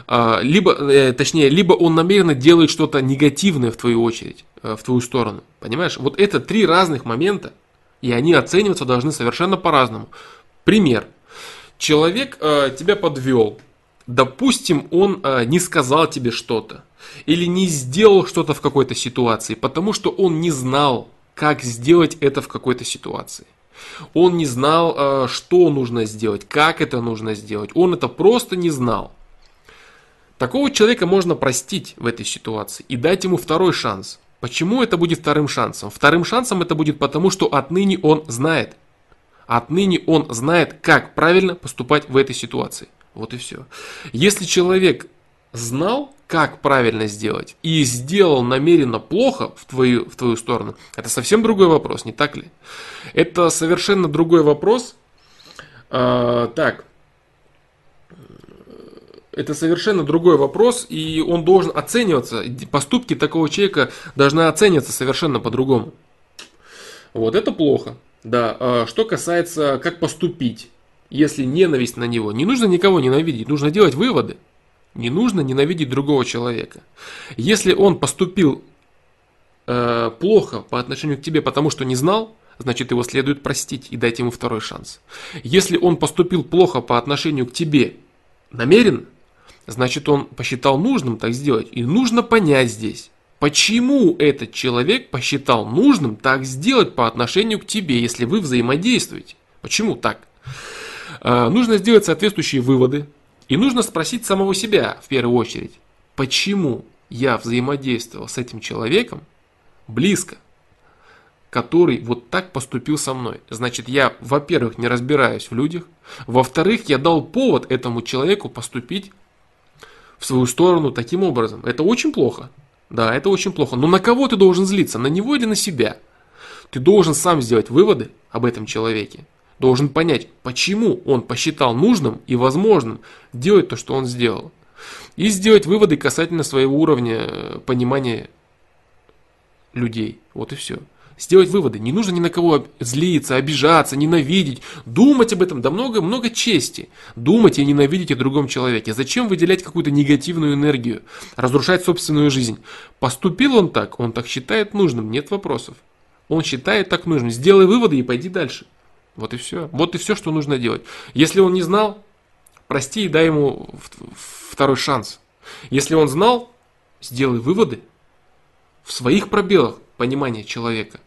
S1: А, либо, э, точнее, либо он намеренно делает что-то негативное в твою очередь, э, в твою сторону. Понимаешь? Вот это три разных момента, и они оцениваться должны совершенно по-разному. Пример. Человек э, тебя подвел. Допустим, он э, не сказал тебе что-то. Или не сделал что-то в какой-то ситуации, потому что он не знал, как сделать это в какой-то ситуации. Он не знал, э, что нужно сделать, как это нужно сделать. Он это просто не знал. Такого человека можно простить в этой ситуации и дать ему второй шанс. Почему это будет вторым шансом? Вторым шансом это будет потому, что отныне он знает, Отныне он знает, как правильно поступать в этой ситуации. Вот и все. Если человек знал, как правильно сделать, и сделал намеренно плохо в твою, в твою сторону, это совсем другой вопрос, не так ли? Это совершенно другой вопрос. А, так, это совершенно другой вопрос, и он должен оцениваться, поступки такого человека должны оцениваться совершенно по-другому. Вот это плохо. Да, а что касается, как поступить, если ненависть на него. Не нужно никого ненавидеть, нужно делать выводы. Не нужно ненавидеть другого человека. Если он поступил э, плохо по отношению к тебе, потому что не знал, значит его следует простить и дать ему второй шанс. Если он поступил плохо по отношению к тебе намеренно, значит он посчитал нужным так сделать. И нужно понять здесь, почему этот человек посчитал нужным так сделать по отношению к тебе, если вы взаимодействуете. Почему так? Э, нужно сделать соответствующие выводы. И нужно спросить самого себя в первую очередь, почему я взаимодействовал с этим человеком близко, который вот так поступил со мной. Значит, я, во-первых, не разбираюсь в людях, во-вторых, я дал повод этому человеку поступить в свою сторону таким образом. Это очень плохо. Да, это очень плохо. Но на кого ты должен злиться? На него или на себя? Ты должен сам сделать выводы об этом человеке. Должен понять, почему он посчитал нужным и возможным делать то, что он сделал. И сделать выводы касательно своего уровня э, понимания людей. Вот и все сделать выводы. Не нужно ни на кого злиться, обижаться, ненавидеть. Думать об этом, да много, много чести. Думать и ненавидеть о другом человеке. Зачем выделять какую-то негативную энергию? Разрушать собственную жизнь. Поступил он так, он так считает нужным, нет вопросов. Он считает так нужным. Сделай выводы и пойди дальше. Вот и все. Вот и все, что нужно делать. Если он не знал, прости и дай ему второй шанс. Если он знал, сделай выводы в своих пробелах понимания человека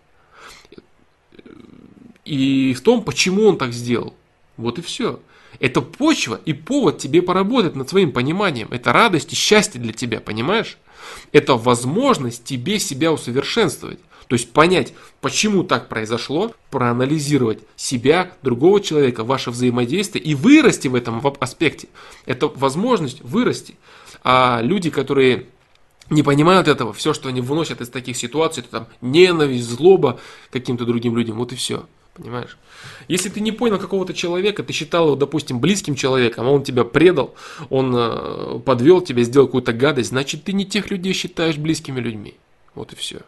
S1: и в том, почему он так сделал. Вот и все. Это почва и повод тебе поработать над своим пониманием. Это радость и счастье для тебя, понимаешь? Это возможность тебе себя усовершенствовать. То есть понять, почему так произошло, проанализировать себя, другого человека, ваше взаимодействие и вырасти в этом аспекте. Это возможность вырасти. А люди, которые не понимают этого, все, что они выносят из таких ситуаций, это там ненависть, злоба каким-то другим людям, вот и все. Понимаешь? Если ты не понял какого-то человека, ты считал его, допустим, близким человеком, а он тебя предал, он э, подвел тебя, сделал какую-то гадость, значит, ты не тех людей считаешь близкими людьми. Вот и все.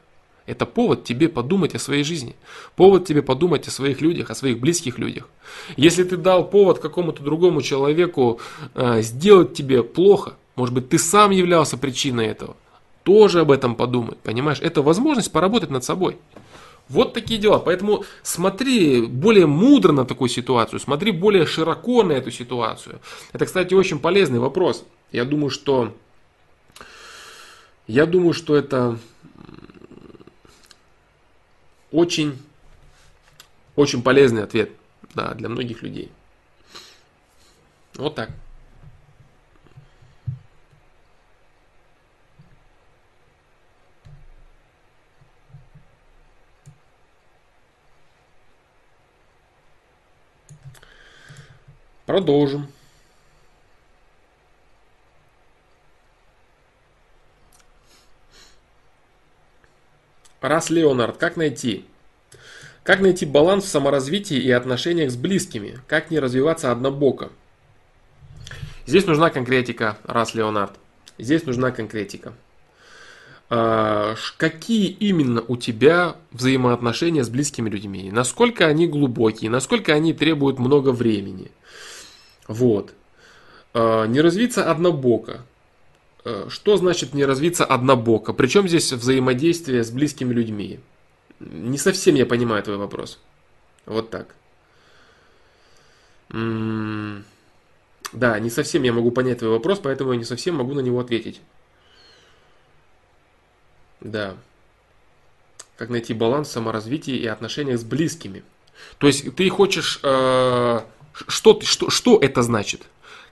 S1: Это повод тебе подумать о своей жизни. Повод тебе подумать о своих людях, о своих близких людях. Если ты дал повод какому-то другому человеку э, сделать тебе плохо, может быть, ты сам являлся причиной этого, тоже об этом подумай. Понимаешь? Это возможность поработать над собой. Вот такие дела. Поэтому смотри более мудро на такую ситуацию, смотри более широко на эту ситуацию. Это, кстати, очень полезный вопрос. Я думаю, что я думаю, что это очень, очень полезный ответ да, для многих людей. Вот так. Продолжим. Раз Леонард, как найти? Как найти баланс в саморазвитии и отношениях с близкими? Как не развиваться однобоко? Здесь нужна конкретика, раз Леонард. Здесь нужна конкретика. А, какие именно у тебя взаимоотношения с близкими людьми? Насколько они глубокие? Насколько они требуют много времени? Вот. А, не развиться однобоко. А, что значит не развиться однобоко? Причем здесь взаимодействие с близкими людьми? Не совсем я понимаю твой вопрос. Вот так. Да, не совсем я могу понять твой вопрос, поэтому я не совсем могу на него ответить. Да. Как найти баланс в саморазвитии и отношениях с близкими. То есть ты хочешь э, что, что, что это значит?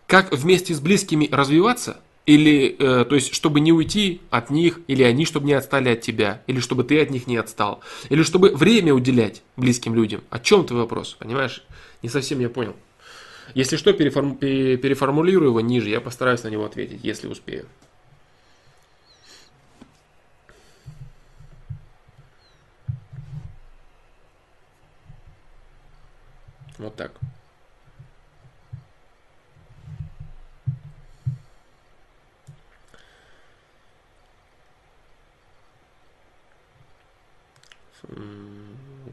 S1: Как вместе с близкими развиваться? Или, э, то есть, чтобы не уйти от них, или они, чтобы не отстали от тебя, или чтобы ты от них не отстал, или чтобы время уделять близким людям. О чем твой вопрос, понимаешь? Не совсем я понял. Если что, переформ, переформулирую его ниже, я постараюсь на него ответить, если успею. Вот так.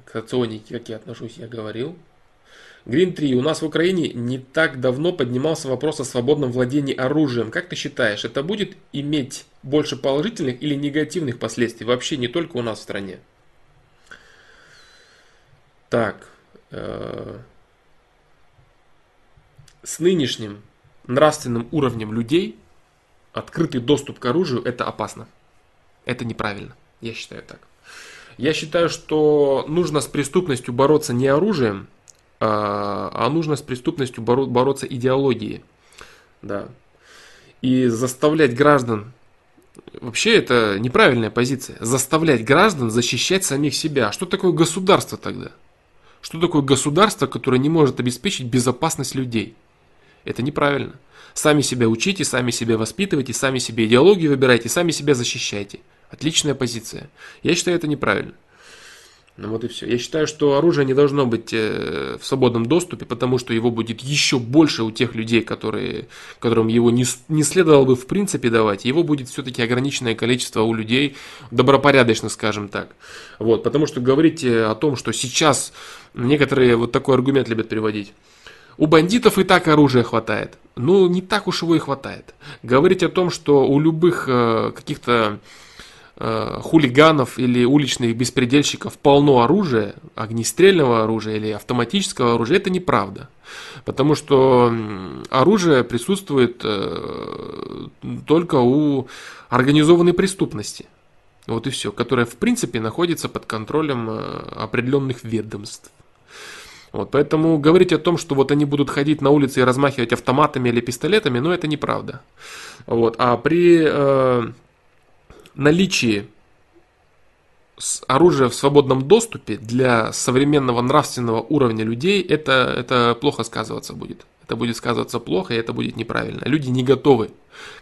S1: К рационике, как я отношусь, я говорил. Грин 3. У нас в Украине не так давно поднимался вопрос о свободном владении оружием. Как ты считаешь, это будет иметь больше положительных или негативных последствий? Вообще не только у нас в стране. Так. Э, с нынешним нравственным уровнем людей открытый доступ к оружию это опасно. Это неправильно. Я считаю так. Я считаю, что нужно с преступностью бороться не оружием, а, а нужно с преступностью боро- бороться идеологией. Да. И заставлять граждан, вообще это неправильная позиция, заставлять граждан защищать самих себя. Что такое государство тогда? Что такое государство, которое не может обеспечить безопасность людей? Это неправильно. Сами себя учите, сами себя воспитывайте, сами себе идеологию выбирайте, сами себя защищайте. Отличная позиция. Я считаю это неправильно. Ну вот и все. Я считаю, что оружие не должно быть э, в свободном доступе, потому что его будет еще больше у тех людей, которые, которым его не, не следовало бы в принципе давать. Его будет все-таки ограниченное количество у людей, добропорядочно, скажем так. Вот, потому что говорить о том, что сейчас некоторые вот такой аргумент любят приводить. У бандитов и так оружия хватает. Ну, не так уж его и хватает. Говорить о том, что у любых э, каких-то Э, хулиганов или уличных беспредельщиков полно оружия, огнестрельного оружия или автоматического оружия, это неправда. Потому что оружие присутствует э, только у организованной преступности. Вот и все, которая в принципе находится под контролем э, определенных ведомств. Вот, поэтому говорить о том, что вот они будут ходить на улице и размахивать автоматами или пистолетами, ну это неправда. Вот, а при э, наличии оружия в свободном доступе для современного нравственного уровня людей, это, это плохо сказываться будет. Это будет сказываться плохо, и это будет неправильно. Люди не готовы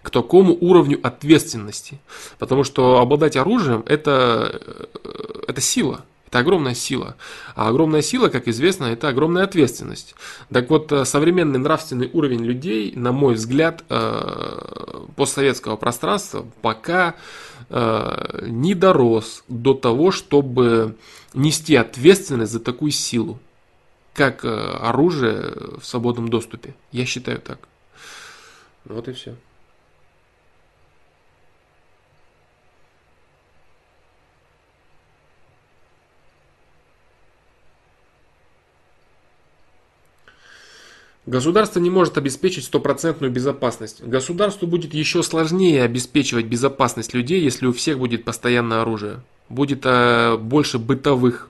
S1: к такому уровню ответственности. Потому что обладать оружием это, э, это сила. Это огромная сила. А огромная сила, как известно, это огромная ответственность. Так вот, э, современный нравственный уровень людей, на мой взгляд, э, постсоветского пространства пока не дорос до того, чтобы нести ответственность за такую силу, как оружие в свободном доступе. Я считаю так. Вот и все. Государство не может обеспечить стопроцентную безопасность. Государству будет еще сложнее обеспечивать безопасность людей, если у всех будет постоянное оружие. Будет э, больше бытовых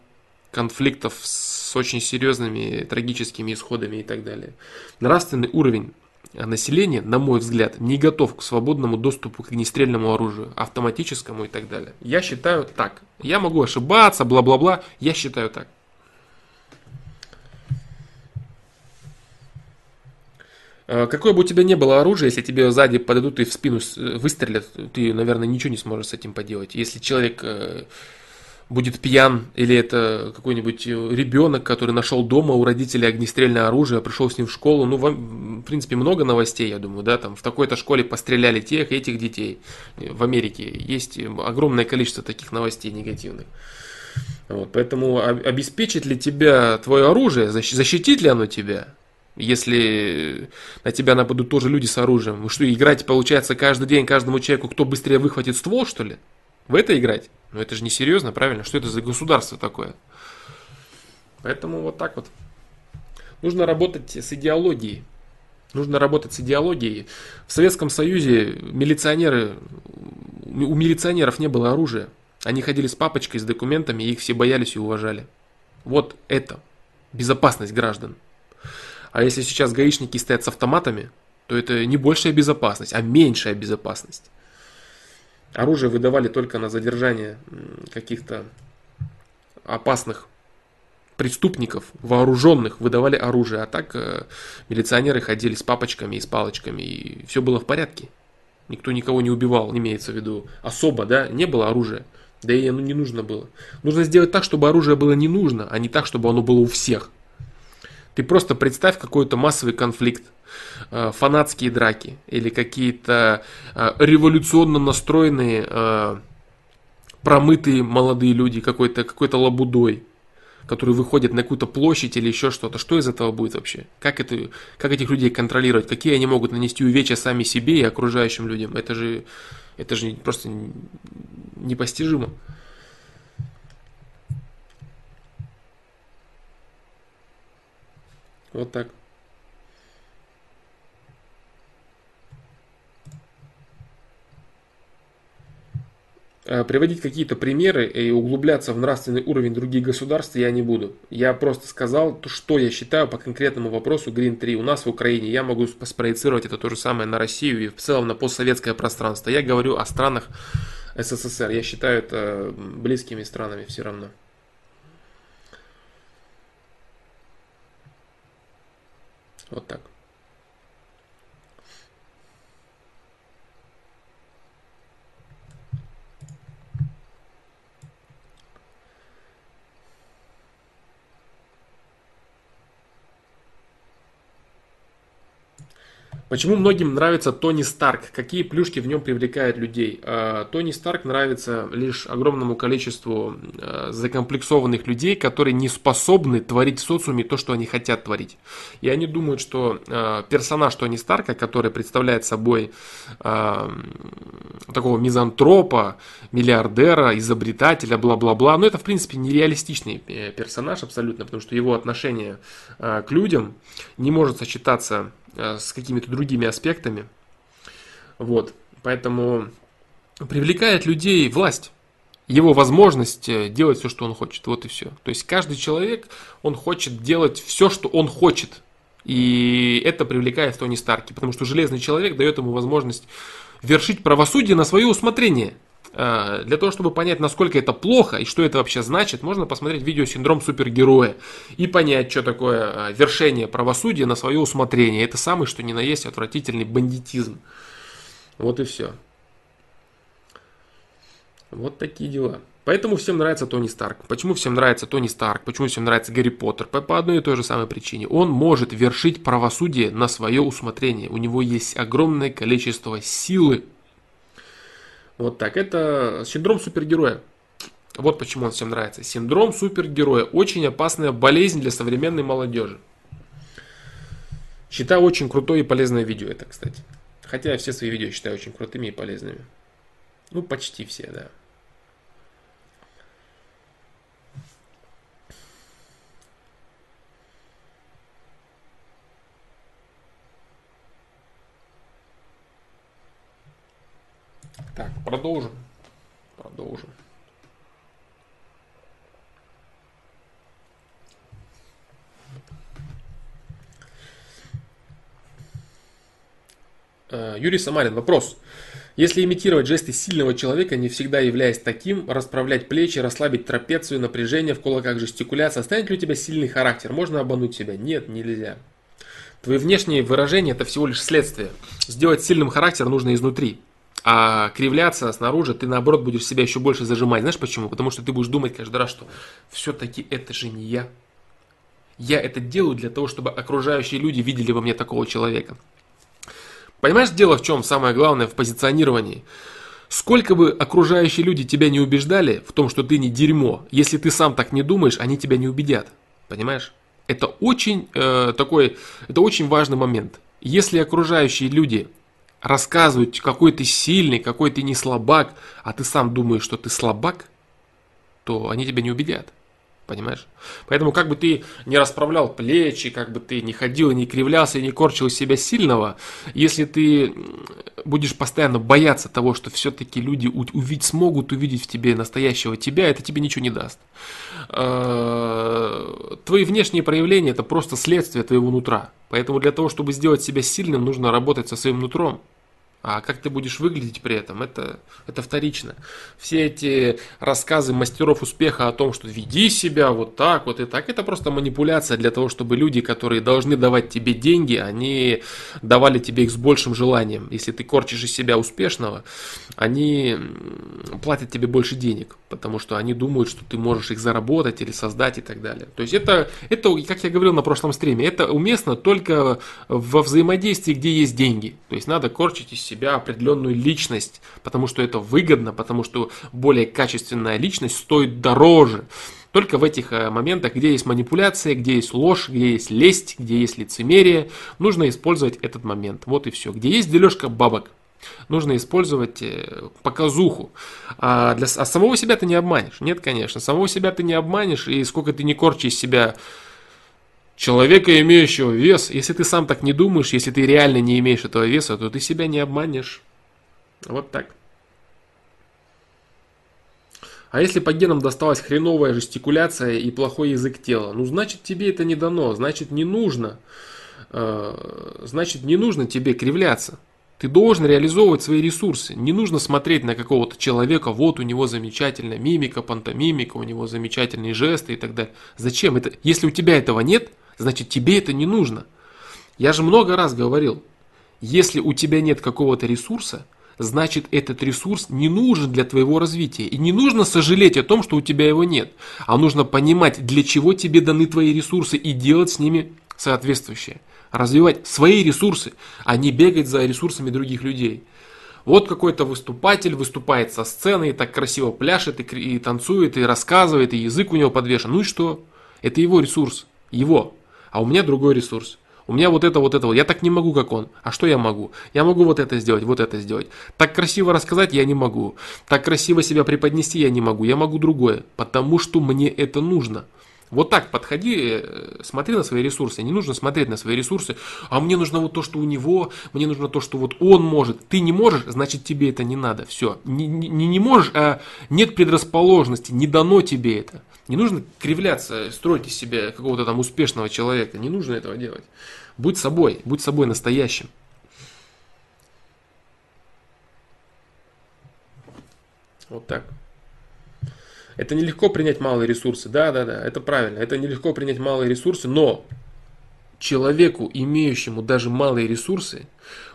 S1: конфликтов с очень серьезными трагическими исходами и так далее. Нравственный уровень населения, на мой взгляд, не готов к свободному доступу к огнестрельному оружию, автоматическому и так далее. Я считаю так. Я могу ошибаться, бла-бла-бла, я считаю так. Какое бы у тебя не было оружие, если тебе сзади подойдут и в спину э, выстрелят, ты, наверное, ничего не сможешь с этим поделать. Если человек э, будет пьян, или это какой-нибудь ребенок, который нашел дома у родителей огнестрельное оружие, пришел с ним в школу, ну, в принципе, много новостей, я думаю, да, там в такой-то школе постреляли тех и этих детей. В Америке есть огромное количество таких новостей негативных. Вот, поэтому обеспечит ли тебя твое оружие, защитит ли оно тебя, если на тебя нападут тоже люди с оружием, вы что, играть получается каждый день каждому человеку, кто быстрее выхватит ствол, что ли? В это играть? Ну это же не серьезно, правильно? Что это за государство такое? Поэтому вот так вот. Нужно работать с идеологией. Нужно работать с идеологией. В Советском Союзе милиционеры, у милиционеров не было оружия. Они ходили с папочкой, с документами, и их все боялись и уважали. Вот это безопасность граждан. А если сейчас гаишники стоят с автоматами, то это не большая безопасность, а меньшая безопасность. Оружие выдавали только на задержание каких-то опасных преступников, вооруженных, выдавали оружие. А так э, милиционеры ходили с папочками и с палочками, и все было в порядке. Никто никого не убивал, имеется в виду особо, да, не было оружия. Да и оно не нужно было. Нужно сделать так, чтобы оружие было не нужно, а не так, чтобы оно было у всех. Ты просто представь какой-то массовый конфликт, э, фанатские драки или какие-то э, революционно настроенные, э, промытые молодые люди какой-то какой лабудой. которые выходят на какую-то площадь или еще что-то. Что из этого будет вообще? Как, это, как этих людей контролировать? Какие они могут нанести увечья сами себе и окружающим людям? Это же, это же просто непостижимо. Вот так. Э, приводить какие-то примеры и углубляться в нравственный уровень других государств я не буду. Я просто сказал, что я считаю по конкретному вопросу Green 3 у нас в Украине. Я могу спроецировать это то же самое на Россию и в целом на постсоветское пространство. Я говорю о странах СССР. Я считаю это близкими странами все равно. Вот так. Почему многим нравится Тони Старк? Какие плюшки в нем привлекают людей? А, Тони Старк нравится лишь огромному количеству а, закомплексованных людей, которые не способны творить в социуме то, что они хотят творить. И они думают, что а, персонаж Тони Старка, который представляет собой такого мизантропа, миллиардера, изобретателя, бла-бла-бла, но это, в принципе, нереалистичный э, персонаж абсолютно, потому что его отношение к людям не может сочетаться с какими-то другими аспектами. Вот. Поэтому привлекает людей власть. Его возможность э, делать все, что он хочет. Вот и все. То есть каждый человек, он хочет делать все, что он хочет. И это привлекает Тони Старки. Потому что железный человек дает ему возможность вершить правосудие на свое усмотрение. Э, для того, чтобы понять, насколько это плохо и что это вообще значит, можно посмотреть видео «Синдром супергероя» и понять, что такое э, вершение правосудия на свое усмотрение. Это самый, что ни на есть, отвратительный бандитизм. Вот и все. Вот такие дела. Поэтому всем нравится Тони Старк. Почему всем нравится Тони Старк? Почему всем нравится Гарри Поттер? По, по одной и той же самой причине. Он может вершить правосудие на свое усмотрение. У него есть огромное количество силы вот так. Это синдром супергероя. Вот почему он всем нравится. Синдром супергероя. Очень опасная болезнь для современной молодежи. Считаю очень крутое и полезное видео это, кстати. Хотя я все свои видео считаю очень крутыми и полезными. Ну, почти все, да. Так, продолжим. Продолжим. Э, Юрий Самарин, вопрос. Если имитировать жесты сильного человека, не всегда являясь таким, расправлять плечи, расслабить трапецию, напряжение в кулаках, жестикуляция, станет ли у тебя сильный характер? Можно обмануть себя? Нет, нельзя. Твои внешние выражения это всего лишь следствие. Сделать сильным характер нужно изнутри. А кривляться снаружи, ты наоборот будешь себя еще больше зажимать. Знаешь почему? Потому что ты будешь думать каждый раз, что все-таки это же не я. Я это делаю для того, чтобы окружающие люди видели во мне такого человека. Понимаешь, дело в чем самое главное в позиционировании? Сколько бы окружающие люди тебя не убеждали в том, что ты не дерьмо, если ты сам так не думаешь, они тебя не убедят. Понимаешь? Это очень э, такой, это очень важный момент. Если окружающие люди рассказывают, какой ты сильный, какой ты не слабак, а ты сам думаешь, что ты слабак, то они тебя не убедят. Понимаешь? Поэтому как бы ты не расправлял плечи, как бы ты не ходил не кривлялся не корчил из себя сильного, если ты будешь постоянно бояться того, что все-таки люди увидеть, смогут увидеть в тебе настоящего тебя, это тебе ничего не даст. А, твои внешние проявления это просто следствие твоего нутра. Поэтому для того, чтобы сделать себя сильным, нужно работать со своим нутром. А как ты будешь выглядеть при этом, это, это вторично. Все эти рассказы мастеров успеха о том, что веди себя вот так, вот и так, это просто манипуляция для того, чтобы люди, которые должны давать тебе деньги, они давали тебе их с большим желанием. Если ты корчишь из себя успешного, они платят тебе больше денег, потому что они думают, что ты можешь их заработать или создать и так далее. То есть это, это как я говорил на прошлом стриме, это уместно только во взаимодействии, где есть деньги. То есть надо корчить из себя себя определенную личность, потому что это выгодно, потому что более качественная личность стоит дороже. Только в этих э, моментах, где есть манипуляция, где есть ложь, где есть лесть, где есть лицемерие, нужно использовать этот момент. Вот и все. Где есть дележка бабок, нужно использовать э, показуху. А, для, а самого себя ты не обманешь. Нет, конечно. Самого себя ты не обманешь, и сколько ты не корчи из себя человека, имеющего вес, если ты сам так не думаешь, если ты реально не имеешь этого веса, то ты себя не обманешь. Вот так. А если по генам досталась хреновая жестикуляция и плохой язык тела, ну значит тебе это не дано, значит не нужно, э, значит не нужно тебе кривляться. Ты должен реализовывать свои ресурсы. Не нужно смотреть на какого-то человека, вот у него замечательная мимика, пантомимика, у него замечательные жесты и так далее. Зачем это? Если у тебя этого нет, значит тебе это не нужно. Я же много раз говорил, если у тебя нет какого-то ресурса, значит этот ресурс не нужен для твоего развития. И не нужно сожалеть о том, что у тебя его нет. А нужно понимать, для чего тебе даны твои ресурсы и делать с ними соответствующее. Развивать свои ресурсы, а не бегать за ресурсами других людей. Вот какой-то выступатель выступает со сцены и так красиво пляшет, и, и танцует, и рассказывает, и язык у него подвешен. Ну и что? Это его ресурс. Его. А у меня другой ресурс. У меня вот это, вот это, вот. я так не могу, как он. А что я могу? Я могу вот это сделать, вот это сделать. Так красиво рассказать я не могу. Так красиво себя преподнести я не могу. Я могу другое, потому что мне это нужно. Вот так подходи, э, смотри на свои ресурсы. Не нужно смотреть на свои ресурсы. А мне нужно вот то, что у него, мне нужно то, что вот он может. Ты не можешь, значит тебе это не надо. Все. Не, не, не можешь, а нет предрасположенности, не дано тебе это. Не нужно кривляться, строить из себя какого-то там успешного человека. Не нужно этого делать. Будь собой, будь собой настоящим. Вот так. Это нелегко принять малые ресурсы. Да, да, да, это правильно. Это нелегко принять малые ресурсы, но человеку, имеющему даже малые ресурсы,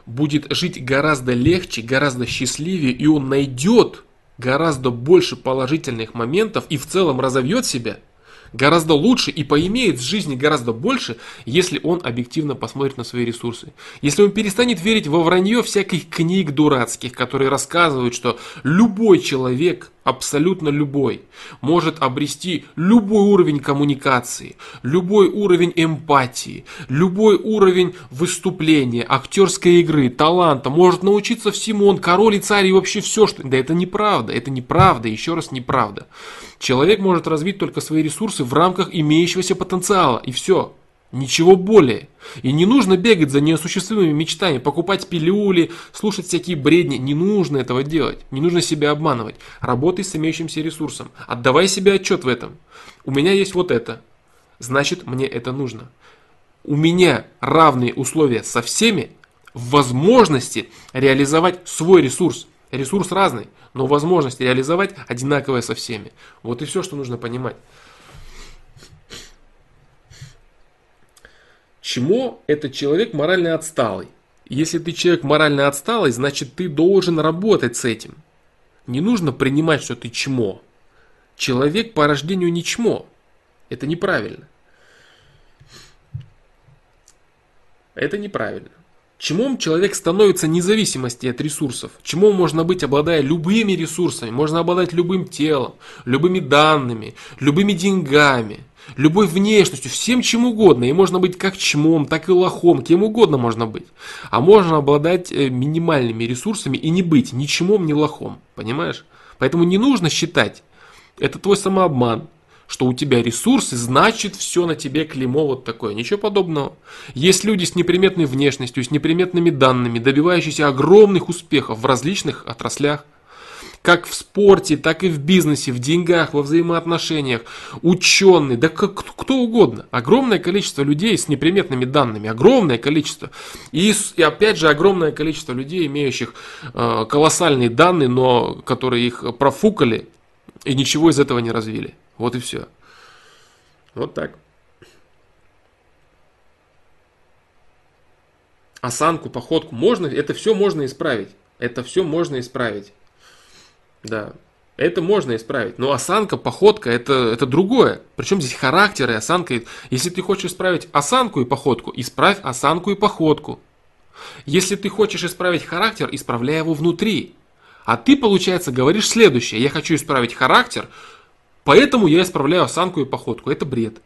S1: будет жить гораздо легче, гораздо счастливее, и он найдет гораздо больше положительных моментов и в целом разовьет себя – гораздо лучше и поимеет в жизни гораздо больше, если он объективно посмотрит на свои ресурсы. Если он перестанет верить во вранье всяких книг дурацких, которые рассказывают, что любой человек, абсолютно любой, может обрести любой уровень коммуникации, любой уровень эмпатии, любой уровень выступления, актерской игры, таланта, может научиться всему, он король и царь и вообще все, что... Да это неправда, это неправда, еще раз неправда. Человек может развить только свои ресурсы в рамках имеющегося потенциала, и все. Ничего более. И не нужно бегать за неосуществимыми мечтами, покупать пилюли, слушать всякие бредни. Не нужно этого делать. Не нужно себя обманывать. Работай с имеющимся ресурсом. Отдавай себе отчет в этом. У меня есть вот это. Значит, мне это нужно. У меня равные условия со всеми в возможности реализовать свой ресурс. Ресурс разный, но возможность реализовать одинаковая со всеми. Вот и все, что нужно понимать. Чему этот человек морально отсталый? Если ты человек морально отсталый, значит ты должен работать с этим. Не нужно принимать, что ты чмо. Человек по рождению не чмо. Это неправильно. Это неправильно. Чему человек становится независимости от ресурсов? Чему можно быть, обладая любыми ресурсами? Можно обладать любым телом, любыми данными, любыми деньгами, любой внешностью, всем чем угодно. И можно быть как чмом, так и лохом, кем угодно можно быть. А можно обладать э, минимальными ресурсами и не быть ни чмом, ни лохом. Понимаешь? Поэтому не нужно считать. Это твой самообман что у тебя ресурсы, значит все на тебе клеймо вот такое. Ничего подобного. Есть люди с неприметной внешностью, с неприметными данными, добивающиеся огромных успехов в различных отраслях. Как в спорте, так и в бизнесе, в деньгах, во взаимоотношениях, ученые, да как, кто угодно. Огромное количество людей с неприметными данными, огромное количество. И, и опять же огромное количество людей, имеющих э, колоссальные данные, но которые их профукали и ничего из этого не развили. Вот и все. Вот так. Осанку, походку можно, это все можно исправить. Это все можно исправить. Да, это можно исправить. Но осанка, походка это, это другое. Причем здесь характер и осанка. Если ты хочешь исправить осанку и походку, исправь осанку и походку. Если ты хочешь исправить характер, исправляй его внутри. А ты, получается, говоришь следующее. Я хочу исправить характер, Поэтому я исправляю осанку и походку. Это бред.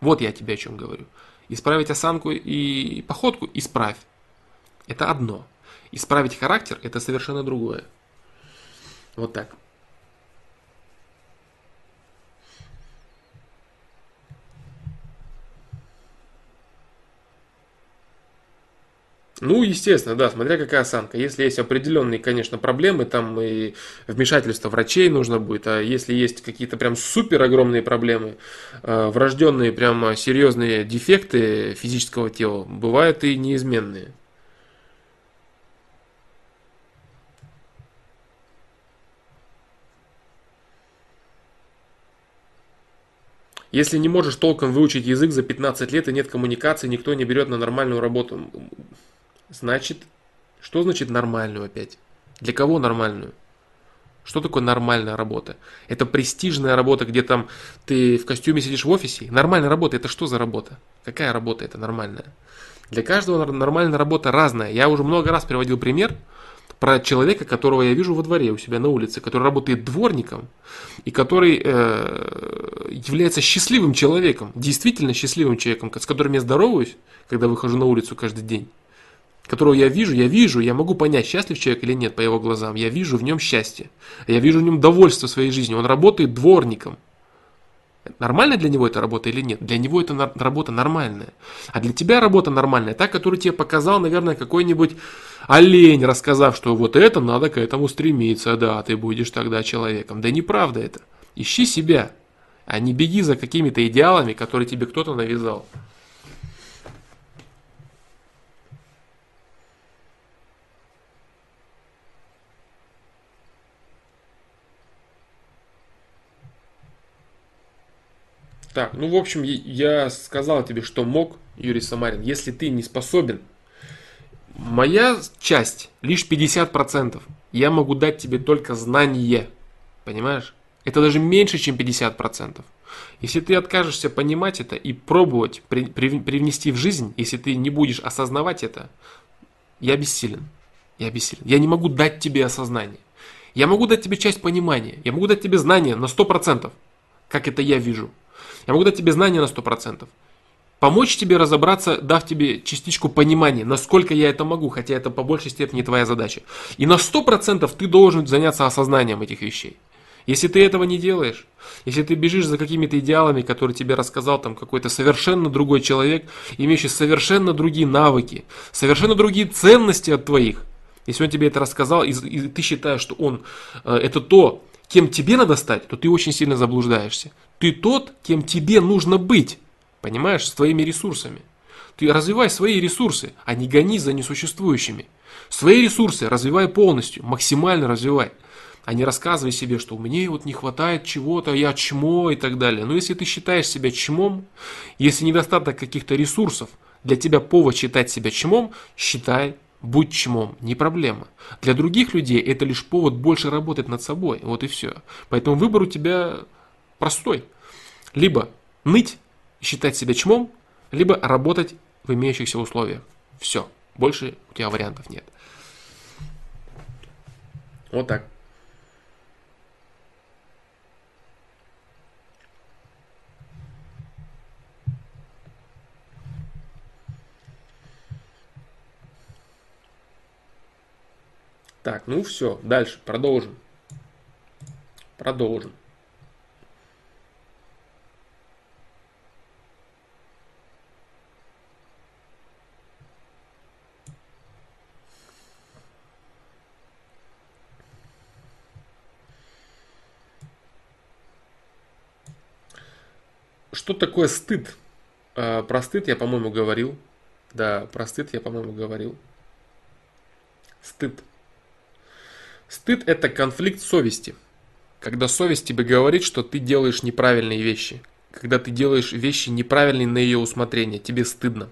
S1: Вот я тебе о чем говорю. Исправить осанку и походку – исправь. Это одно. Исправить характер – это совершенно другое. Вот так. Ну, естественно, да, смотря какая осанка. Если есть определенные, конечно, проблемы, там и вмешательство врачей нужно будет, а если есть какие-то прям супер огромные проблемы, э, врожденные прям серьезные дефекты физического тела, бывают и неизменные. Если не можешь толком выучить язык за 15 лет и нет коммуникации, никто не берет на нормальную работу. Значит, что значит нормальную опять? Для кого нормальную? Что такое нормальная работа? Это престижная работа, где там ты в костюме сидишь в офисе. Нормальная работа это что за работа? Какая работа это нормальная? Для каждого нормальная работа разная. Я уже много раз приводил пример про человека, которого я вижу во дворе у себя на улице, который работает дворником и который э, является счастливым человеком, действительно счастливым человеком, с которым я здороваюсь, когда выхожу на улицу каждый день которого я вижу, я вижу, я могу понять, счастлив человек или нет по его глазам. Я вижу в нем счастье. Я вижу в нем довольство своей жизнью. Он работает дворником. Нормальная для него эта работа или нет? Для него это работа нормальная. А для тебя работа нормальная, та, которую тебе показал, наверное, какой-нибудь олень, рассказав, что вот это надо к этому стремиться, да, ты будешь тогда человеком. Да неправда это. Ищи себя, а не беги за какими-то идеалами, которые тебе кто-то навязал. Так, ну в общем, я сказал тебе, что мог, Юрий Самарин, если ты не способен. Моя часть лишь 50%. Я могу дать тебе только знание. Понимаешь? Это даже меньше, чем 50%. Если ты откажешься понимать это и пробовать при, при, привнести в жизнь, если ты не будешь осознавать это, я бессилен. Я бессилен. Я не могу дать тебе осознание. Я могу дать тебе часть понимания. Я могу дать тебе знания на 100%, как это я вижу. Я могу дать тебе знания на 100%. Помочь тебе разобраться, дав тебе частичку понимания, насколько я это могу, хотя это по большей степени твоя задача. И на 100% ты должен заняться осознанием этих вещей. Если ты этого не делаешь, если ты бежишь за какими-то идеалами, которые тебе рассказал там какой-то совершенно другой человек, имеющий совершенно другие навыки, совершенно другие ценности от твоих, если он тебе это рассказал, и, и ты считаешь, что он э, это то, кем тебе надо стать, то ты очень сильно заблуждаешься. Ты тот, кем тебе нужно быть. Понимаешь, с твоими ресурсами. Ты развивай свои ресурсы, а не гони за несуществующими. Свои ресурсы развивай полностью, максимально развивай. А не рассказывай себе, что мне вот не хватает чего-то, я чмо и так далее. Но если ты считаешь себя чмом, если недостаток каких-то ресурсов для тебя повод считать себя чмом, считай Будь чмом, не проблема. Для других людей это лишь повод больше работать над собой. Вот и все. Поэтому выбор у тебя простой. Либо ныть и считать себя чмом, либо работать в имеющихся условиях. Все. Больше у тебя вариантов нет. Вот так. Так, ну все, дальше, продолжим. Продолжим. Что такое стыд? А, про стыд я, по-моему, говорил. Да, про стыд я, по-моему, говорил. Стыд. Стыд – это конфликт совести. Когда совесть тебе говорит, что ты делаешь неправильные вещи. Когда ты делаешь вещи неправильные на ее усмотрение, тебе стыдно.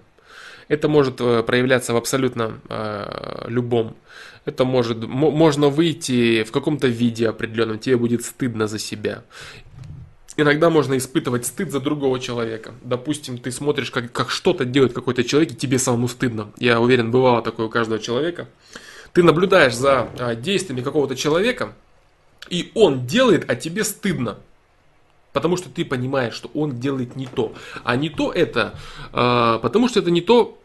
S1: Это может э, проявляться в абсолютно э, любом. Это может, можно выйти в каком-то виде определенном, тебе будет стыдно за себя. Иногда можно испытывать стыд за другого человека. Допустим, ты смотришь, как, как что-то делает какой-то человек, и тебе самому стыдно. Я уверен, бывало такое у каждого человека. Ты наблюдаешь за а, действиями какого-то человека, и он делает, а тебе стыдно. Потому что ты понимаешь, что он делает не то. А не то это, э, потому что это не то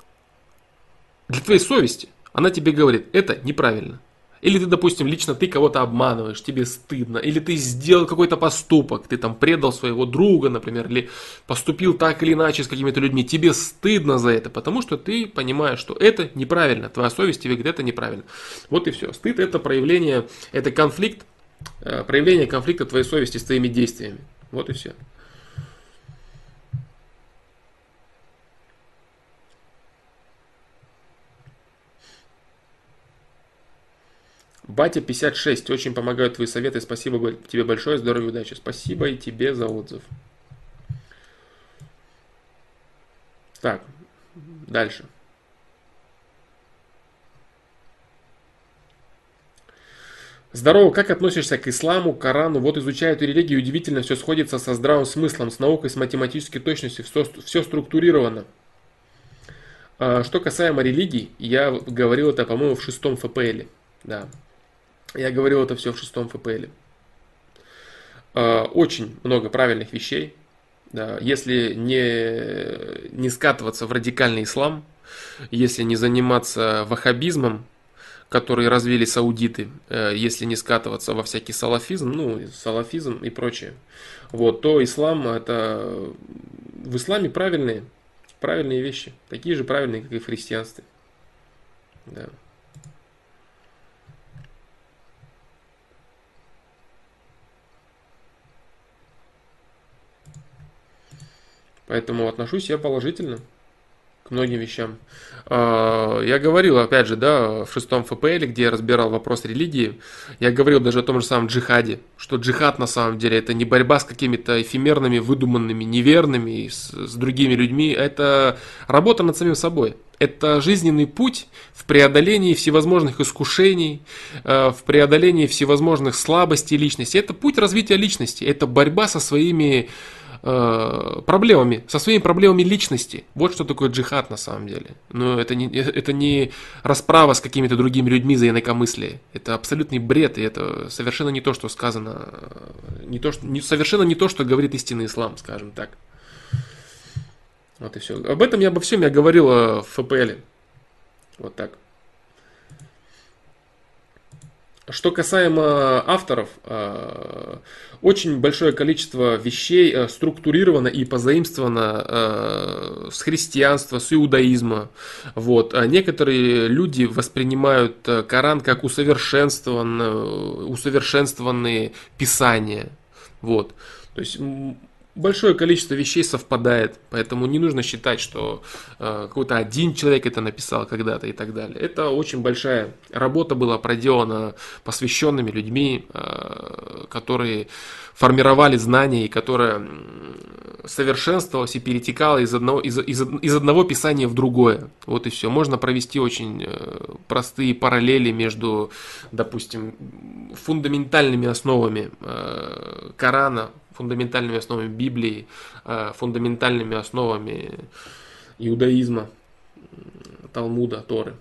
S1: для твоей совести. Она тебе говорит, это неправильно. Или ты, допустим, лично ты кого-то обманываешь, тебе стыдно. Или ты сделал какой-то поступок, ты там предал своего друга, например, или поступил так или иначе с какими-то людьми. Тебе стыдно за это, потому что ты понимаешь, что это неправильно. Твоя совесть тебе говорит, это неправильно. Вот и все. Стыд это проявление, это конфликт, э, проявление конфликта твоей совести с твоими действиями. Вот и все. Батя 56, очень помогают твои советы, спасибо тебе большое, здоровья, удачи. Спасибо и тебе за отзыв. Так, дальше. Здорово, как относишься к исламу, Корану? Вот изучаю эту религию, удивительно, все сходится со здравым смыслом, с наукой, с математической точностью, все, все структурировано. А, что касаемо религий, я говорил это, по-моему, в шестом ФПЛ. Да, я говорил это все в шестом ФПЛ. А, очень много правильных вещей. Если не, не скатываться в радикальный ислам, если не заниматься ваххабизмом, который развили саудиты, э, если не скатываться во всякий салафизм, ну, салафизм и прочее, вот, то ислам это в исламе правильные, правильные вещи, такие же правильные, как и в христианстве. Да. Поэтому отношусь я положительно к многим вещам. А, я говорил, опять же, да, в шестом ФПЛ, где я разбирал вопрос религии, я говорил даже о том же самом джихаде, что джихад на самом деле это не борьба с какими-то эфемерными, выдуманными, неверными, с, с другими людьми, это работа над самим собой. Это жизненный путь в преодолении всевозможных искушений, э, в преодолении всевозможных слабостей личности. Это путь развития личности, это борьба со своими Э, проблемами, со своими проблемами личности. Вот что такое джихад на самом деле. Но это не, это не расправа с какими-то другими людьми за инакомыслие. Это абсолютный бред, и это совершенно не то, что сказано, не то, что, не, совершенно не то, что говорит истинный ислам, скажем так. Вот и все. Об этом я обо всем я говорил в ФПЛ. Вот так. Что касаемо авторов, э, очень большое количество вещей э, структурировано и позаимствовано э, с христианства, с иудаизма. Вот. А некоторые люди воспринимают Коран как усовершенствованные, усовершенствованные писания. Вот. То есть большое количество вещей совпадает, поэтому не нужно считать, что э, какой-то один человек это написал когда-то и так далее. Это очень большая работа была проделана посвященными людьми, э, которые формировали знания и которая совершенствовалась и перетекала из одного, из, из, из одного писания в другое. Вот и все. Можно провести очень э, простые параллели между, допустим, фундаментальными основами э, Корана, фундаментальными основами Библии, э, фундаментальными основами иудаизма, Талмуда, Торы.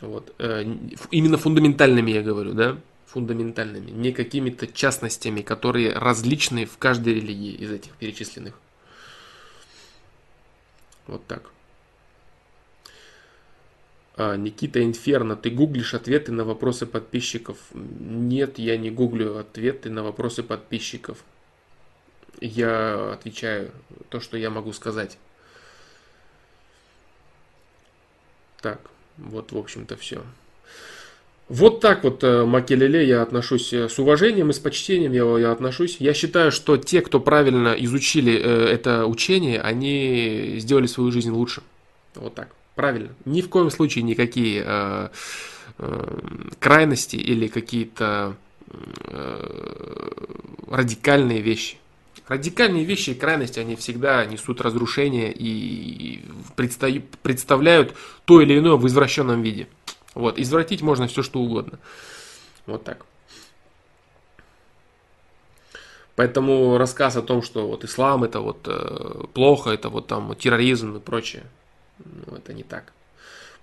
S1: Вот. Э, именно фундаментальными я говорю, да? Фундаментальными, не какими-то частностями, которые различны в каждой религии из этих перечисленных. Вот так. А, Никита Инферно, ты гуглишь ответы на вопросы подписчиков? Нет, я не гуглю ответы на вопросы подписчиков я отвечаю то, что я могу сказать. Так, вот, в общем-то, все. Вот так вот, э, Макелеле, я отношусь э, с уважением и с почтением я, я отношусь. Я считаю, что те, кто правильно изучили э, это учение, они сделали свою жизнь лучше. Вот так, правильно. Ни в коем случае никакие э, э, крайности или какие-то э, радикальные вещи Радикальные вещи и крайности, они всегда несут разрушение и представляют то или иное в извращенном виде. Вот, извратить можно все что угодно. Вот так. Поэтому рассказ о том, что вот ислам это вот э, плохо, это вот там терроризм и прочее, ну, это не так.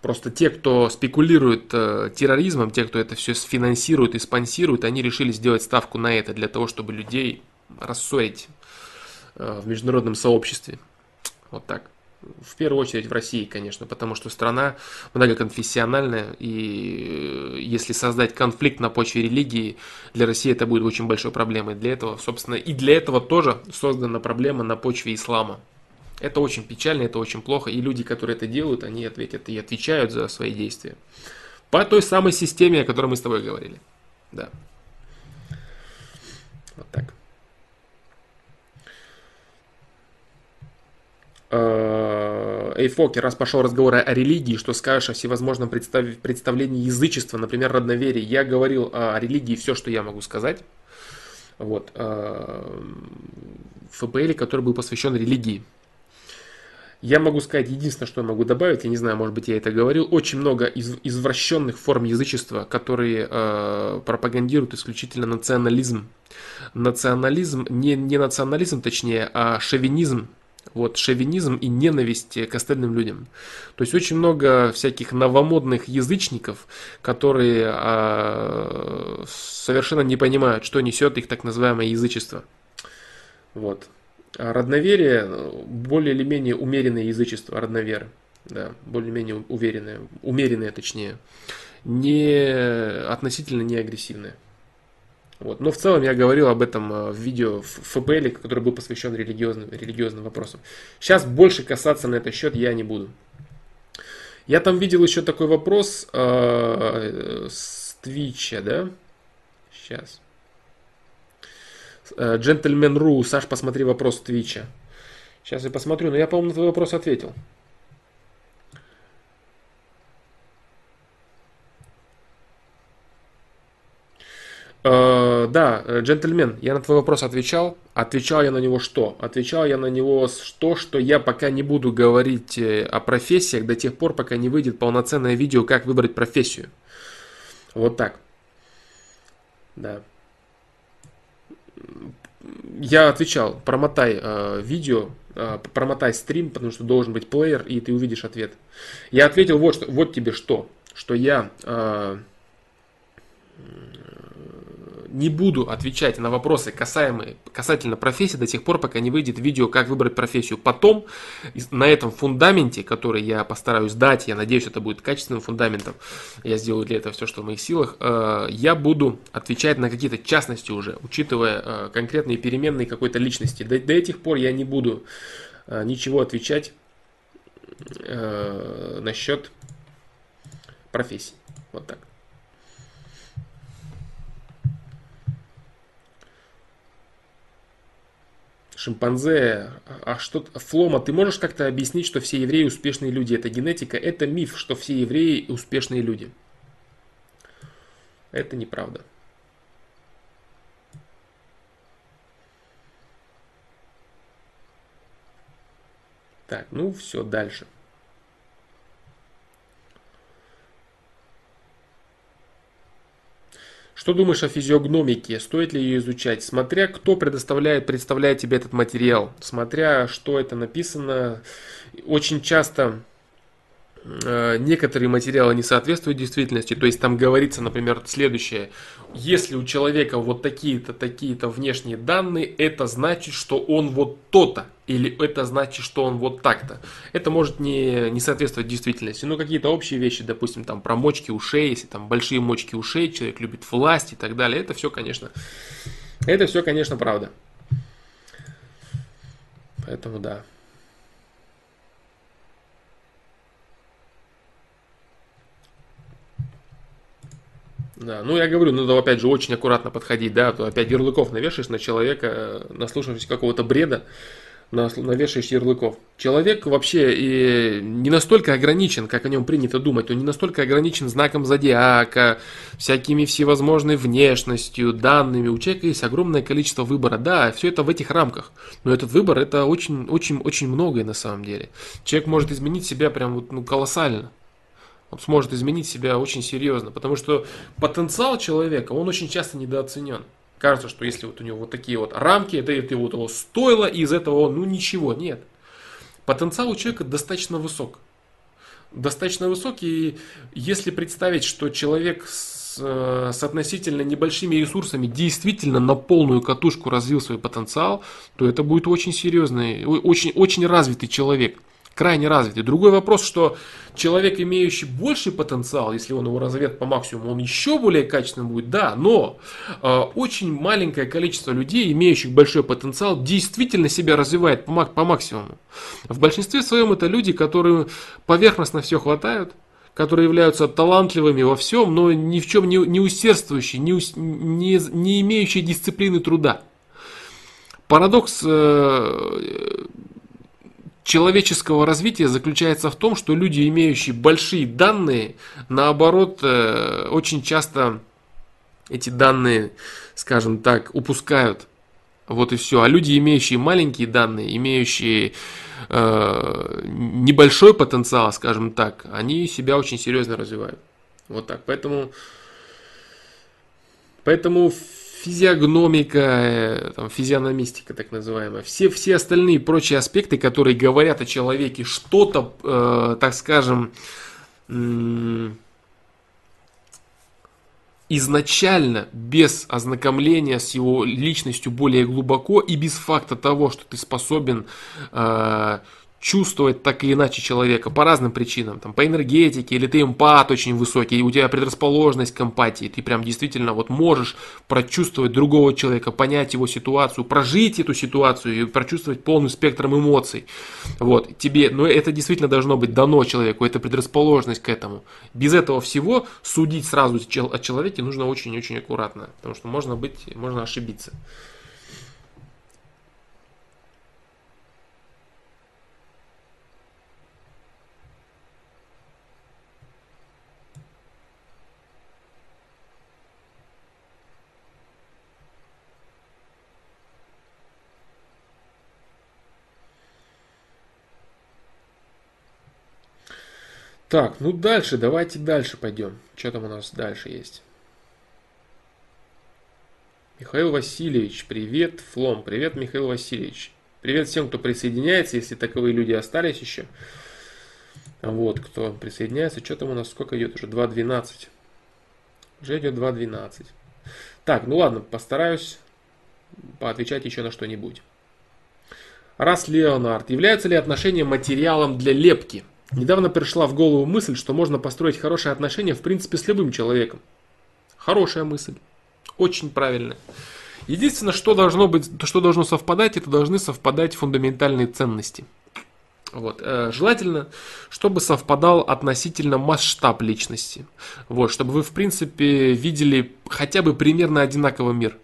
S1: Просто те, кто спекулирует э, терроризмом, те, кто это все финансирует и спонсирует, они решили сделать ставку на это для того, чтобы людей рассорить, в международном сообществе. Вот так. В первую очередь в России, конечно, потому что страна многоконфессиональная, и если создать конфликт на почве религии, для России это будет очень большой проблемой. Для этого, собственно, и для этого тоже создана проблема на почве ислама. Это очень печально, это очень плохо, и люди, которые это делают, они ответят и отвечают за свои действия. По той самой системе, о которой мы с тобой говорили. Да. Вот так. Э, эй, Фокер, раз пошел разговор о религии, что скажешь о всевозможном представ... представлении язычества, например, родноверии. Я говорил о религии все, что я могу сказать. Вот. Э, ФПЛ, который был посвящен религии. Я могу сказать единственное, что я могу добавить, я не знаю, может быть, я это говорил, очень много из, извращенных форм язычества, которые э, пропагандируют исключительно национализм. Национализм, не, не национализм точнее, а шовинизм, вот, шовинизм и ненависть к остальным людям. То есть очень много всяких новомодных язычников, которые а, совершенно не понимают, что несет их так называемое язычество. Вот. А родноверие более или менее умеренное язычество, родноверы. Да, более-менее уверенное, умеренное точнее. Не относительно не агрессивное. Вот. Но в целом я говорил об этом э, в видео в ФПЛ, который был посвящен религиозным, религиозным вопросам. Сейчас больше касаться на этот счет я не буду. Я там видел еще такой вопрос э, с Твича, да? Сейчас. Э, Джентльмен.ру, Саш, посмотри вопрос Твича. Сейчас я посмотрю, но я, по-моему, на твой вопрос ответил. Да, э, джентльмен, я на твой вопрос отвечал. Отвечал я на него что? Отвечал я на него то, что я пока не буду говорить э, о профессиях до тех пор, пока не выйдет полноценное видео, как выбрать профессию. Вот так. Да. Я отвечал, промотай э, видео, э, промотай стрим, потому что должен быть плеер, и ты увидишь ответ. Я ответил вот, что, вот тебе что, что я э, не буду отвечать на вопросы касаемые, касательно профессии до тех пор, пока не выйдет видео, как выбрать профессию. Потом на этом фундаменте, который я постараюсь дать, я надеюсь, это будет качественным фундаментом, я сделаю для этого все, что в моих силах, э, я буду отвечать на какие-то частности уже, учитывая э, конкретные переменные какой-то личности. До, до этих пор я не буду э, ничего отвечать насчет профессии. Вот так. Шимпанзе, а что Флома, ты можешь как-то объяснить, что все евреи успешные люди? Это генетика, это миф, что все евреи успешные люди. Это неправда. Так, ну все, дальше. Что думаешь о физиогномике? Стоит ли ее изучать? Смотря кто предоставляет, представляет тебе этот материал. Смотря что это написано. Очень часто некоторые материалы не соответствуют действительности. То есть там говорится, например, следующее. Если у человека вот такие-то, такие-то внешние данные, это значит, что он вот то-то. Или это значит, что он вот так-то. Это может не, не соответствовать действительности. Но какие-то общие вещи, допустим, там про мочки ушей, если там большие мочки ушей, человек любит власть и так далее. Это все, конечно, это все, конечно, правда. Поэтому да. Да, ну я говорю, надо опять же очень аккуратно подходить, да, а то опять ярлыков навешаешь на человека, э, наслушавшись какого-то бреда, навешаешь ярлыков. Человек вообще и не настолько ограничен, как о нем принято думать, он не настолько ограничен знаком зодиака, всякими всевозможной внешностью, данными. У человека есть огромное количество выбора. Да, все это в этих рамках. Но этот выбор это очень, очень, очень многое на самом деле. Человек может изменить себя прям вот, ну, колоссально он сможет изменить себя очень серьезно, потому что потенциал человека, он очень часто недооценен. Кажется, что если вот у него вот такие вот рамки, это, это вот его стоило, и из этого ну ничего, нет. Потенциал у человека достаточно высок. Достаточно высокий, и если представить, что человек с с, э, с относительно небольшими ресурсами действительно на полную катушку развил свой потенциал, то это будет очень серьезный, очень, очень развитый человек крайне развитый. Другой вопрос, что человек, имеющий больший потенциал, если он его разведет по максимуму, он еще более качественным будет, да, но э, очень маленькое количество людей, имеющих большой потенциал, действительно себя развивает по, по максимуму. В большинстве своем это люди, которые поверхностно все хватают, которые являются талантливыми во всем, но ни в чем не, не усердствующие, не, не, не имеющие дисциплины труда. Парадокс э, человеческого развития заключается в том, что люди, имеющие большие данные, наоборот, э, очень часто эти данные, скажем так, упускают. Вот и все. А люди, имеющие маленькие данные, имеющие э, небольшой потенциал, скажем так, они себя очень серьезно развивают. Вот так. Поэтому, поэтому физиогномика, э, там, физиономистика так называемая, все, все остальные прочие аспекты, которые говорят о человеке что-то, э, так скажем, изначально без ознакомления с его личностью более глубоко и без факта того, что ты способен э, чувствовать так или иначе человека по разным причинам, там, по энергетике, или ты эмпат очень высокий, у тебя предрасположенность к эмпатии, ты прям действительно вот можешь прочувствовать другого человека, понять его ситуацию, прожить эту ситуацию и прочувствовать полный спектр эмоций. Вот, тебе, но это действительно должно быть дано человеку, это предрасположенность к этому. Без этого всего судить сразу о человеке нужно очень-очень аккуратно, потому что можно быть, можно ошибиться. Так, ну дальше, давайте дальше пойдем. Что там у нас дальше есть? Михаил Васильевич, привет, Флом, привет, Михаил Васильевич. Привет всем, кто присоединяется, если таковые люди остались еще. Вот, кто присоединяется, что там у нас, сколько идет уже? 2.12. Уже идет 2.12. Так, ну ладно, постараюсь поотвечать еще на что-нибудь. Раз Леонард, являются ли отношения материалом для лепки? Недавно пришла в голову мысль, что можно построить хорошие отношения в принципе с любым человеком. Хорошая мысль. Очень правильная. Единственное, что должно быть, что должно совпадать, это должны совпадать фундаментальные ценности. Вот. Э, желательно, чтобы совпадал относительно масштаб личности. Вот, чтобы вы, в принципе, видели хотя бы примерно одинаковый мир.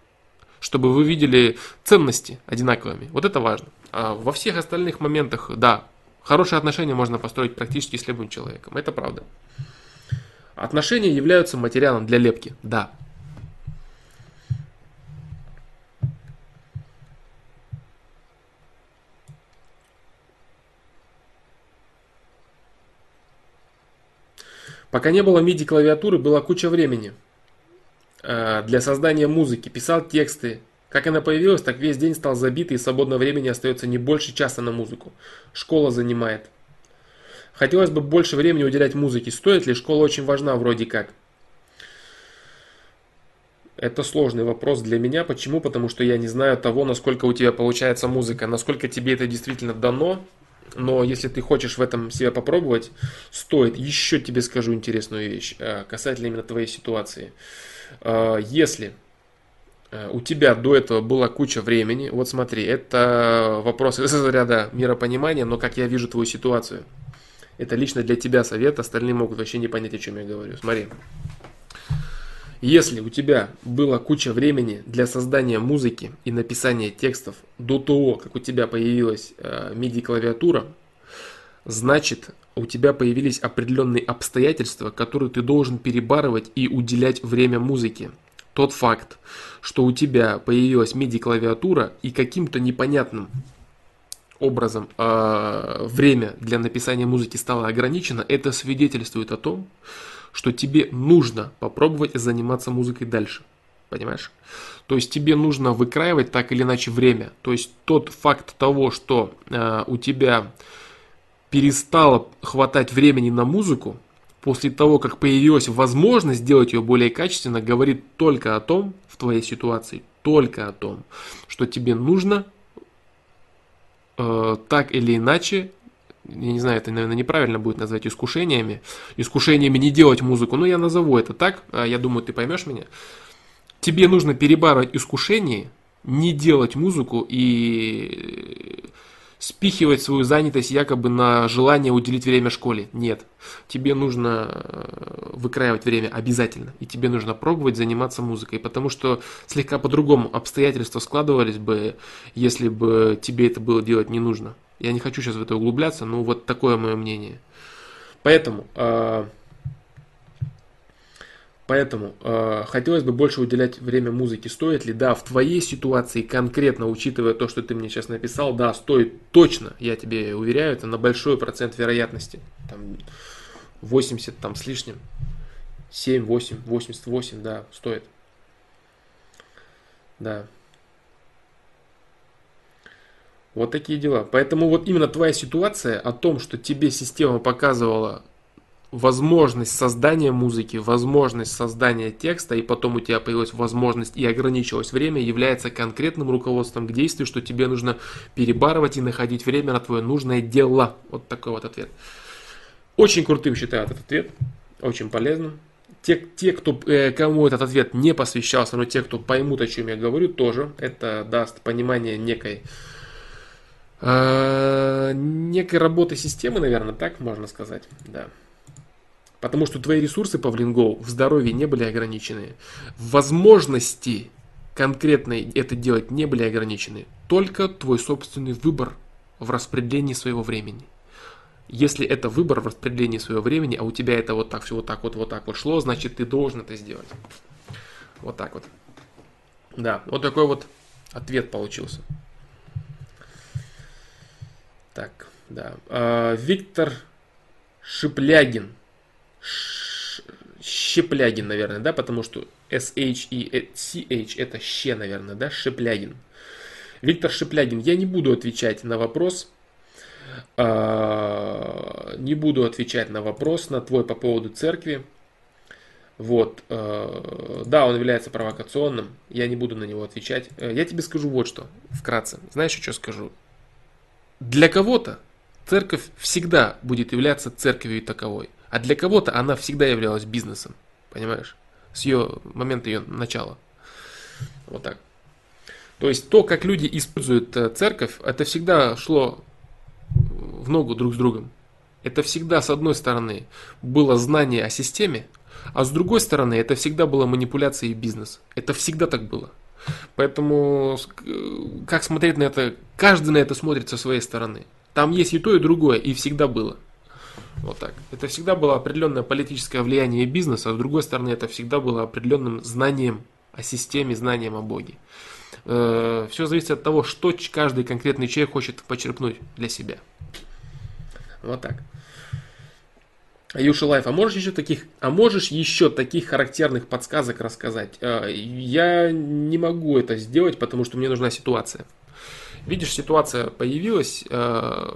S1: Чтобы вы видели ценности одинаковыми. Вот это важно. А во всех остальных моментах, да, Хорошие отношения можно построить практически с любым человеком. Это правда. Отношения являются материалом для лепки. Да. Пока не было MIDI клавиатуры, была куча времени э, для создания музыки. Писал тексты, как она появилась, так весь день стал забитый и свободного времени остается не больше часа на музыку. Школа занимает. Хотелось бы больше времени уделять музыке. Стоит ли? Школа очень важна вроде как. Это сложный вопрос для меня. Почему? Потому что я не знаю того, насколько у тебя получается музыка, насколько тебе это действительно дано. Но если ты хочешь в этом себя попробовать, стоит. Еще тебе скажу интересную вещь э, касательно именно твоей ситуации. Э, если у тебя до этого была куча времени. Вот смотри, это вопрос из ряда миропонимания, но как я вижу твою ситуацию. Это лично для тебя совет, остальные могут вообще не понять, о чем я говорю. Смотри. Если у тебя была куча времени для создания музыки и написания текстов до того, как у тебя появилась э, MIDI-клавиатура, значит у тебя появились определенные обстоятельства, которые ты должен перебарывать и уделять время музыке тот факт, что у тебя появилась MIDI-клавиатура и каким-то непонятным образом э, время для написания музыки стало ограничено, это свидетельствует о том, что тебе нужно попробовать заниматься музыкой дальше. Понимаешь? То есть тебе нужно выкраивать так или иначе время. То есть тот факт того, что э, у тебя перестало хватать времени на музыку, после того, как появилась возможность сделать ее более качественно, говорит только о том, в твоей ситуации, только о том, что тебе нужно э, так или иначе я не знаю, это, наверное, неправильно будет назвать искушениями, искушениями не делать музыку, но я назову это так, а я думаю, ты поймешь меня. Тебе нужно перебарывать искушение, не делать музыку и спихивать свою занятость якобы на желание уделить время школе. Нет. Тебе нужно э, выкраивать время обязательно. И тебе нужно пробовать заниматься музыкой. Потому что слегка по-другому обстоятельства складывались бы, если бы тебе это было делать не нужно. Я не хочу сейчас в это углубляться, но вот такое мое мнение. Поэтому, э, поэтому э, хотелось бы больше уделять время музыке. Стоит ли? Да, в твоей ситуации конкретно, учитывая то, что ты мне сейчас написал, да, стоит точно, я тебе уверяю, это на большой процент вероятности. Там 80 там с лишним. 7, 8, 88, да, стоит. Да. Вот такие дела. Поэтому вот именно твоя ситуация о том, что тебе система показывала возможность создания музыки, возможность создания текста, и потом у тебя появилась возможность и ограничилось время, является конкретным руководством к действию, что тебе нужно перебарывать и находить время на твое нужное дело. Вот такой вот ответ. Очень крутым считаю этот ответ, очень полезным. Те, те кто, э, кому этот ответ не посвящался, но те, кто поймут, о чем я говорю, тоже это даст понимание некой э, некой работы системы, наверное, так можно сказать, да. Потому что твои ресурсы, Павлин Go, в здоровье не были ограничены. Возможности конкретно это делать не были ограничены. Только твой собственный выбор в распределении своего времени. Если это выбор в распределении своего времени, а у тебя это вот так все вот так вот вот так вот шло, значит ты должен это сделать. Вот так вот. Да, вот такой вот ответ получился. Так, да. А, Виктор Шиплягин. Щеплягин, наверное, да, потому что SH и CH это ще, наверное, да, Шиплягин. Виктор Шиплягин, я не буду отвечать на вопрос, а, не буду отвечать на вопрос на твой по поводу церкви. Вот, а, да, он является провокационным, я не буду на него отвечать. Я тебе скажу вот что, вкратце. Знаешь, что скажу? Для кого-то церковь всегда будет являться церковью таковой, а для кого-то она всегда являлась бизнесом, понимаешь, с ее момента ее начала. Вот так. То есть то, как люди используют э, церковь, это всегда шло в ногу друг с другом. Это всегда, с одной стороны, было знание о системе, а с другой стороны, это всегда была манипуляция и бизнес. Это всегда так было. Поэтому как смотреть на это? Каждый на это смотрит со своей стороны. Там есть и то, и другое, и всегда было. Вот так. Это всегда было определенное политическое влияние бизнеса, а с другой стороны, это всегда было определенным знанием о системе, знанием о Боге. Э, Все зависит от того, что каждый конкретный человек хочет почерпнуть для себя. Вот так. Юша Лайф, а можешь еще таких, а можешь еще таких характерных подсказок рассказать? Э, я не могу это сделать, потому что мне нужна ситуация. Видишь, ситуация появилась э,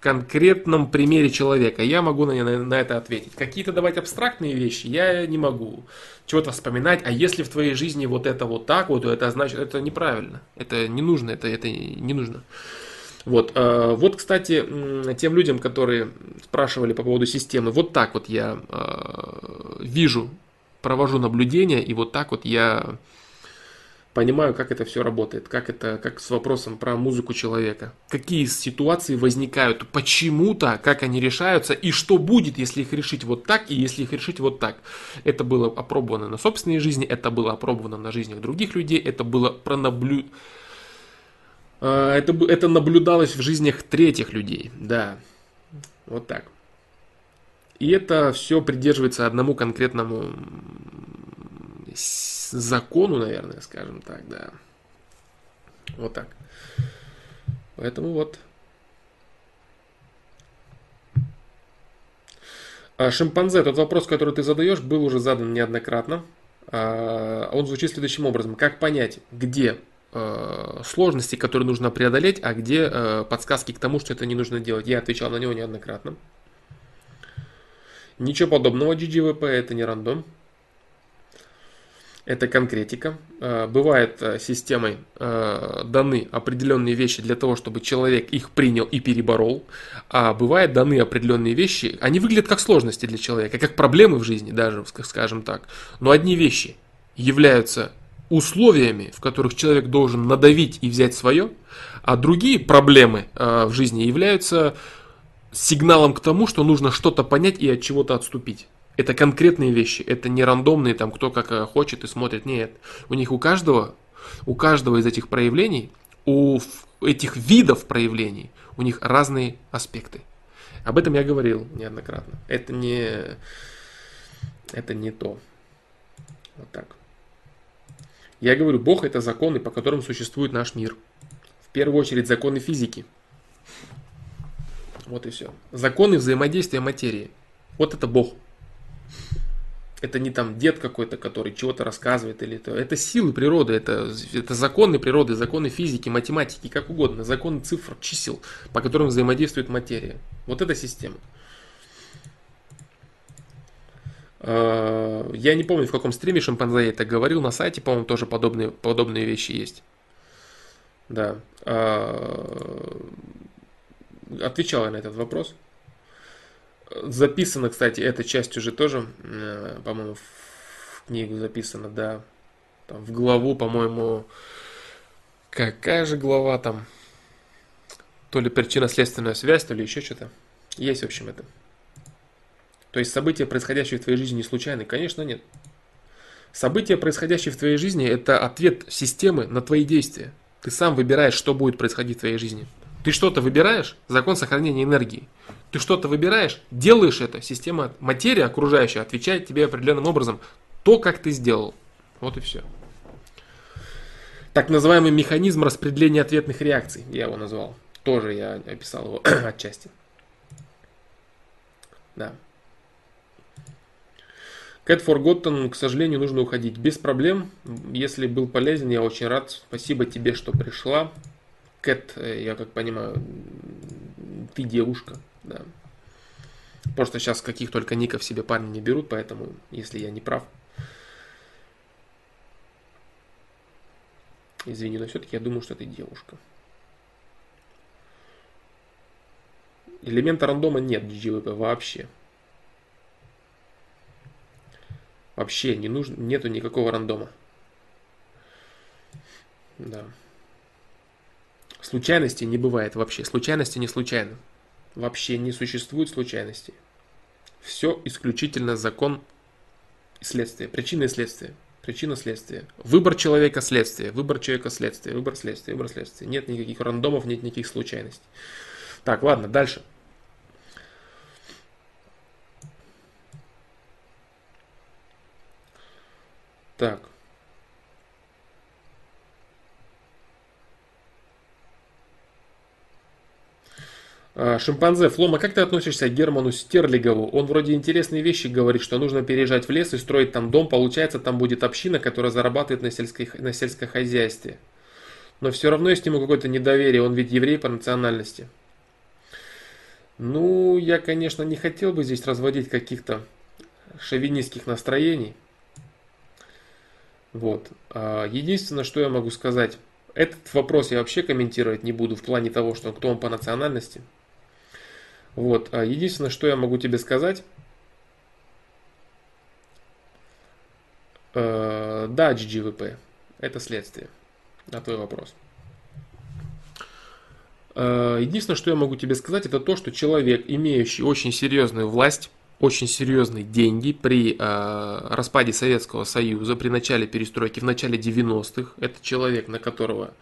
S1: конкретном примере человека. Я могу на, на, на это ответить. Какие-то давать абстрактные вещи я не могу. Чего-то вспоминать. А если в твоей жизни вот это вот так вот, то это значит, это неправильно. Это не нужно, это, это не нужно. Вот, э, вот, кстати, тем людям, которые спрашивали по поводу системы, вот так вот я э, вижу, провожу наблюдения, и вот так вот я понимаю, как это все работает, как это, как с вопросом про музыку человека. Какие ситуации возникают почему-то, как они решаются, и что будет, если их решить вот так, и если их решить вот так. Это было опробовано на собственной жизни, это было опробовано на жизнях других людей, это было пронаблю... А, это, это наблюдалось в жизнях третьих людей, да. Вот так. И это все придерживается одному конкретному закону, наверное, скажем так, да. Вот так. Поэтому вот. А шимпанзе, тот вопрос, который ты задаешь, был уже задан неоднократно. А, он звучит следующим образом. Как понять, где Э, сложности, которые нужно преодолеть, а где э, подсказки к тому, что это не нужно делать. Я отвечал на него неоднократно. Ничего подобного GGVP, это не рандом. Это конкретика. Э, бывает э, системой э, даны определенные вещи для того, чтобы человек их принял и переборол. А бывает даны определенные вещи, они выглядят как сложности для человека, как проблемы в жизни даже, скажем так. Но одни вещи являются условиями, в которых человек должен надавить и взять свое, а другие проблемы в жизни являются сигналом к тому, что нужно что-то понять и от чего-то отступить. Это конкретные вещи, это не рандомные, там, кто как э, хочет и смотрит. Нет, у них у каждого, у каждого из этих проявлений, у этих видов проявлений, у них разные аспекты. Об этом я говорил неоднократно. Это не, это не то. Вот так. Я говорю, Бог это законы, по которым существует наш мир. В первую очередь законы физики. Вот и все. Законы взаимодействия материи. Вот это Бог. Это не там дед какой-то, который чего-то рассказывает или это. Это силы природы, это, это законы природы, законы физики, математики, как угодно, законы цифр, чисел, по которым взаимодействует материя. Вот эта система. А, я не помню, в каком стриме шимпанзе я это говорил, на сайте, по-моему, тоже подобные, подобные вещи есть. Да. А, отвечал я на этот вопрос. Записано, кстати, эта часть уже тоже, э, по-моему, в книгу записана, да. Там в главу, по-моему, какая же глава там? То ли причинно-следственная связь, то ли еще что-то. Есть, в общем, это. То есть события, происходящие в твоей жизни, не случайны? Конечно, нет. События, происходящие в твоей жизни, это ответ системы на твои действия. Ты сам выбираешь, что будет происходить в твоей жизни. Ты что-то выбираешь, закон сохранения энергии. Ты что-то выбираешь, делаешь это, система, материя окружающая отвечает тебе определенным образом то, как ты сделал. Вот и все. Так называемый механизм распределения ответных реакций, я его назвал. Тоже я описал его отчасти. Да. Cat Forgotten, к сожалению, нужно уходить. Без проблем. Если был полезен, я очень рад. Спасибо тебе, что пришла. Кэт, э, я как понимаю, ты девушка. Да. Просто сейчас каких только ников себе парни не берут, поэтому, если я не прав, извини, но все-таки я думаю, что ты девушка. Элемента рандома нет в GGVP вообще. Вообще не нужно, нету никакого рандома. Да. Случайности не бывает вообще. Случайности не случайны. Вообще не существует случайностей. Все исключительно закон и следствие. Причина и следствие. Причина следствия. Выбор человека следствие. Выбор человека следствие. Выбор следствие. Выбор следствие. Нет никаких рандомов, нет никаких случайностей. Так, ладно, дальше. Так. Шимпанзе, Флома, как ты относишься к Герману Стерлигову? Он вроде интересные вещи говорит, что нужно переезжать в лес и строить там дом. Получается, там будет община, которая зарабатывает на, сельской, на сельском хозяйстве. Но все равно есть к нему какое-то недоверие, он ведь еврей по национальности. Ну, я, конечно, не хотел бы здесь разводить каких-то шовинистских настроений. Вот. А, единственное, что я могу сказать, этот вопрос я вообще комментировать не буду в плане того, что кто он по национальности. Вот. А единственное, что я могу тебе сказать, э, да, GGVP, это следствие на твой вопрос. Э, единственное, что я могу тебе сказать, это то, что человек, имеющий очень серьезную власть, очень серьезные деньги при э, распаде Советского Союза, при начале перестройки, в начале 90-х, это человек, на которого,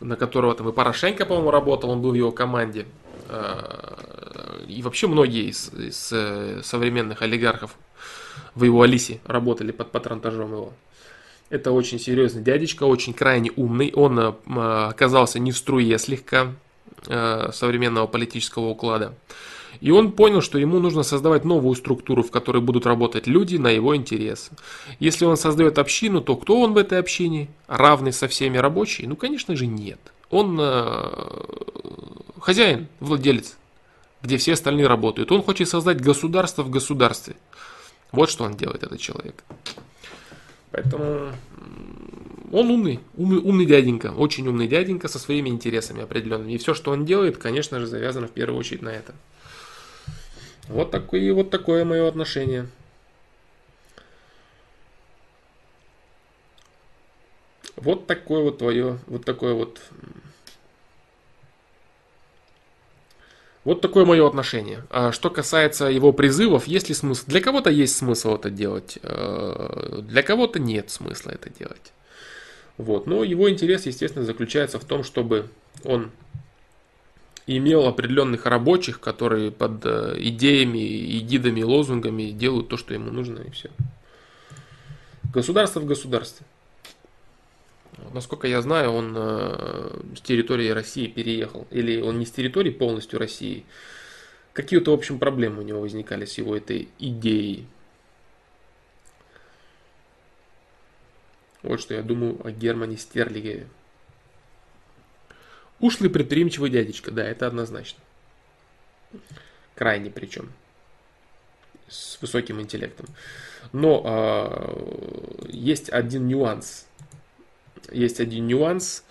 S1: на которого там и Порошенко, по-моему, работал, он был в его команде, и вообще многие из, из э, современных олигархов в его Алисе работали под патронтажом его. Это очень серьезный дядечка, очень крайне умный. Он э, оказался не в струе слегка современного политического уклада. И он понял, что ему нужно создавать новую структуру, в которой будут работать люди на его интерес. Если он создает общину, то кто он в этой общине? Равный со всеми рабочие? Ну, конечно же, нет. Он хозяин, владелец. где все остальные работают. Он хочет создать государство в государстве. Вот что он делает, этот человек. Поэтому он умный, умный, умный дяденька, очень умный дяденька со своими интересами определенными. И все, что он делает, конечно же, завязано в первую очередь на это. Вот такое, вот такое мое отношение. Вот такое вот твое, вот такое вот Вот такое мое отношение. А что касается его призывов, есть ли смысл? Для кого-то есть смысл это делать, э, для кого-то нет смысла это делать. Вот. Но его интерес, естественно, заключается в том, чтобы он имел определенных рабочих, которые под э, идеями, эгидами, лозунгами делают то, что ему нужно, и все. Государство в государстве. Насколько я знаю, он э, с территории России переехал. Или он не с территории полностью России. Какие-то, в общем, проблемы у него возникали с его этой идеей. Вот что я думаю о Германе Стерлиге. Ушлый предприимчивый дядечка, да, это однозначно. Крайне причем. С высоким интеллектом. Но э, есть один нюанс есть один нюанс.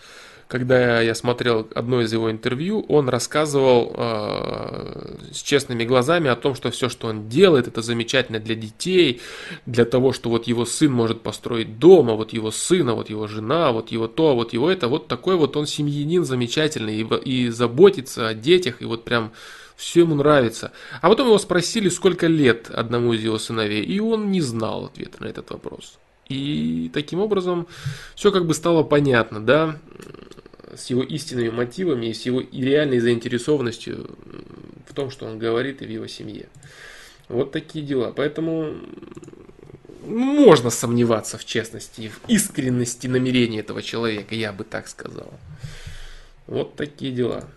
S1: Когда я смотрел одно из его интервью, он рассказывал э, с честными глазами о том, что все, что он делает, это замечательно для детей, для того, что вот его сын может построить дом, а вот его сына, вот его жена, вот его то, вот его это, вот такой вот он семьянин замечательный и, и заботится о детях, и вот прям все ему нравится. А потом его спросили, сколько лет одному из его сыновей, и он не знал ответа на этот вопрос. И таким образом все как бы стало понятно, да, с его истинными мотивами и с его реальной заинтересованностью в том, что он говорит и в его семье. Вот такие дела. Поэтому можно сомневаться в честности, в искренности намерений этого человека, я бы так сказал. Вот такие дела.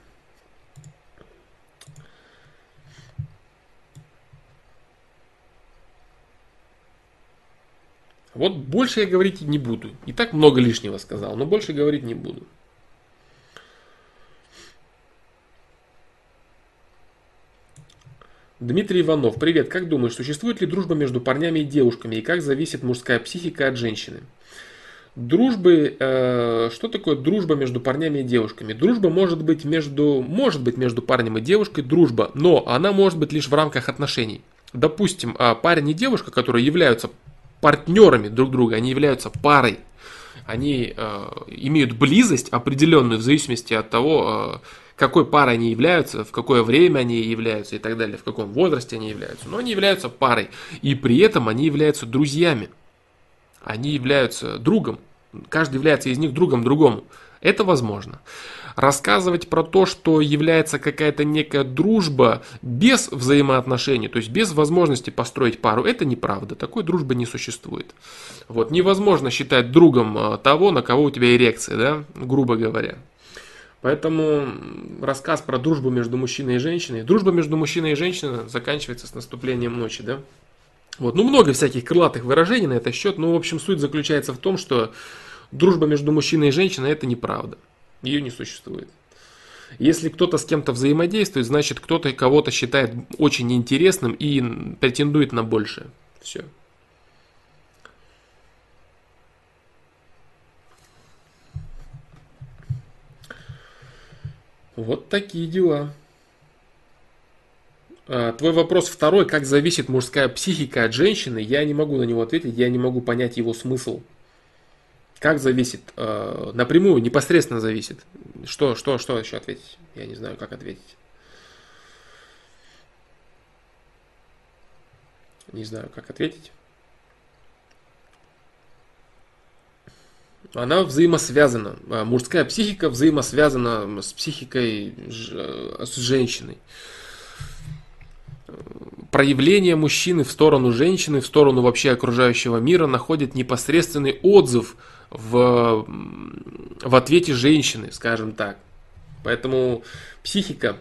S1: Вот больше я говорить не буду. И так много лишнего сказал, но больше говорить не буду. Дмитрий Иванов, привет. Как думаешь, существует ли дружба между парнями и девушками? И как зависит мужская психика от женщины? Дружбы, э, что такое дружба между парнями и девушками? Дружба может быть между, может быть между парнем и девушкой дружба, но она может быть лишь в рамках отношений. Допустим, а парень и девушка, которые являются партнерами друг друга, они являются парой. Они э, имеют близость определенную в зависимости от того, э, какой парой они являются, в какое время они являются и так далее, в каком возрасте они являются. Но они являются парой. И при этом они являются друзьями. Они являются другом. Каждый является из них другом другому. Это возможно рассказывать про то, что является какая-то некая дружба без взаимоотношений, то есть без возможности построить пару, это неправда. Такой дружбы не существует. Вот, невозможно считать другом а, того, на кого у тебя эрекция, да, грубо говоря. Поэтому рассказ про дружбу между мужчиной и женщиной. Дружба между мужчиной и женщиной заканчивается с наступлением ночи, да? Вот, ну много всяких крылатых выражений на этот счет, но в общем суть заключается в том, что дружба между мужчиной и женщиной это неправда. Ее не существует. Если кто-то с кем-то взаимодействует, значит кто-то кого-то считает очень интересным и претендует на большее. Все. Вот такие дела. А, твой вопрос второй, как зависит мужская психика от женщины, я не могу на него ответить, я не могу понять его смысл. Как зависит? Э, напрямую, непосредственно зависит. Что, что, что еще ответить? Я не знаю, как ответить. Не знаю, как ответить. Она взаимосвязана. А мужская психика взаимосвязана с психикой э, с женщиной. Проявление мужчины в сторону женщины, в сторону вообще окружающего мира находит непосредственный отзыв – в, в ответе женщины, скажем так. Поэтому психика,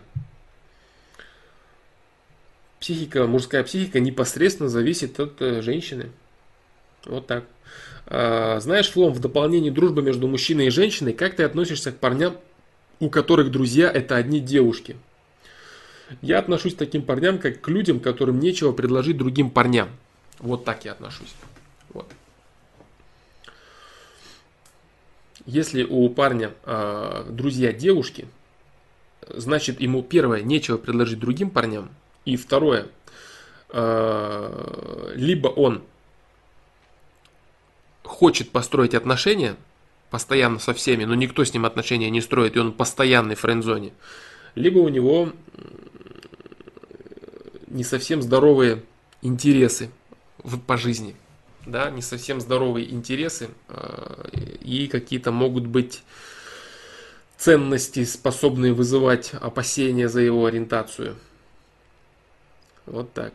S1: психика, мужская психика непосредственно зависит от э, женщины. Вот так. А, знаешь, Флом, в дополнение дружбы между мужчиной и женщиной, как ты относишься к парням, у которых друзья это одни девушки? Я отношусь к таким парням, как к людям, которым нечего предложить другим парням. Вот так я отношусь. Вот. Если у парня э, друзья девушки, значит ему первое нечего предложить другим парням, и второе, э, либо он хочет построить отношения постоянно со всеми, но никто с ним отношения не строит, и он постоянный в френдзоне, либо у него не совсем здоровые интересы по жизни, да, не совсем здоровые интересы э, и какие-то могут быть ценности, способные вызывать опасения за его ориентацию. Вот так.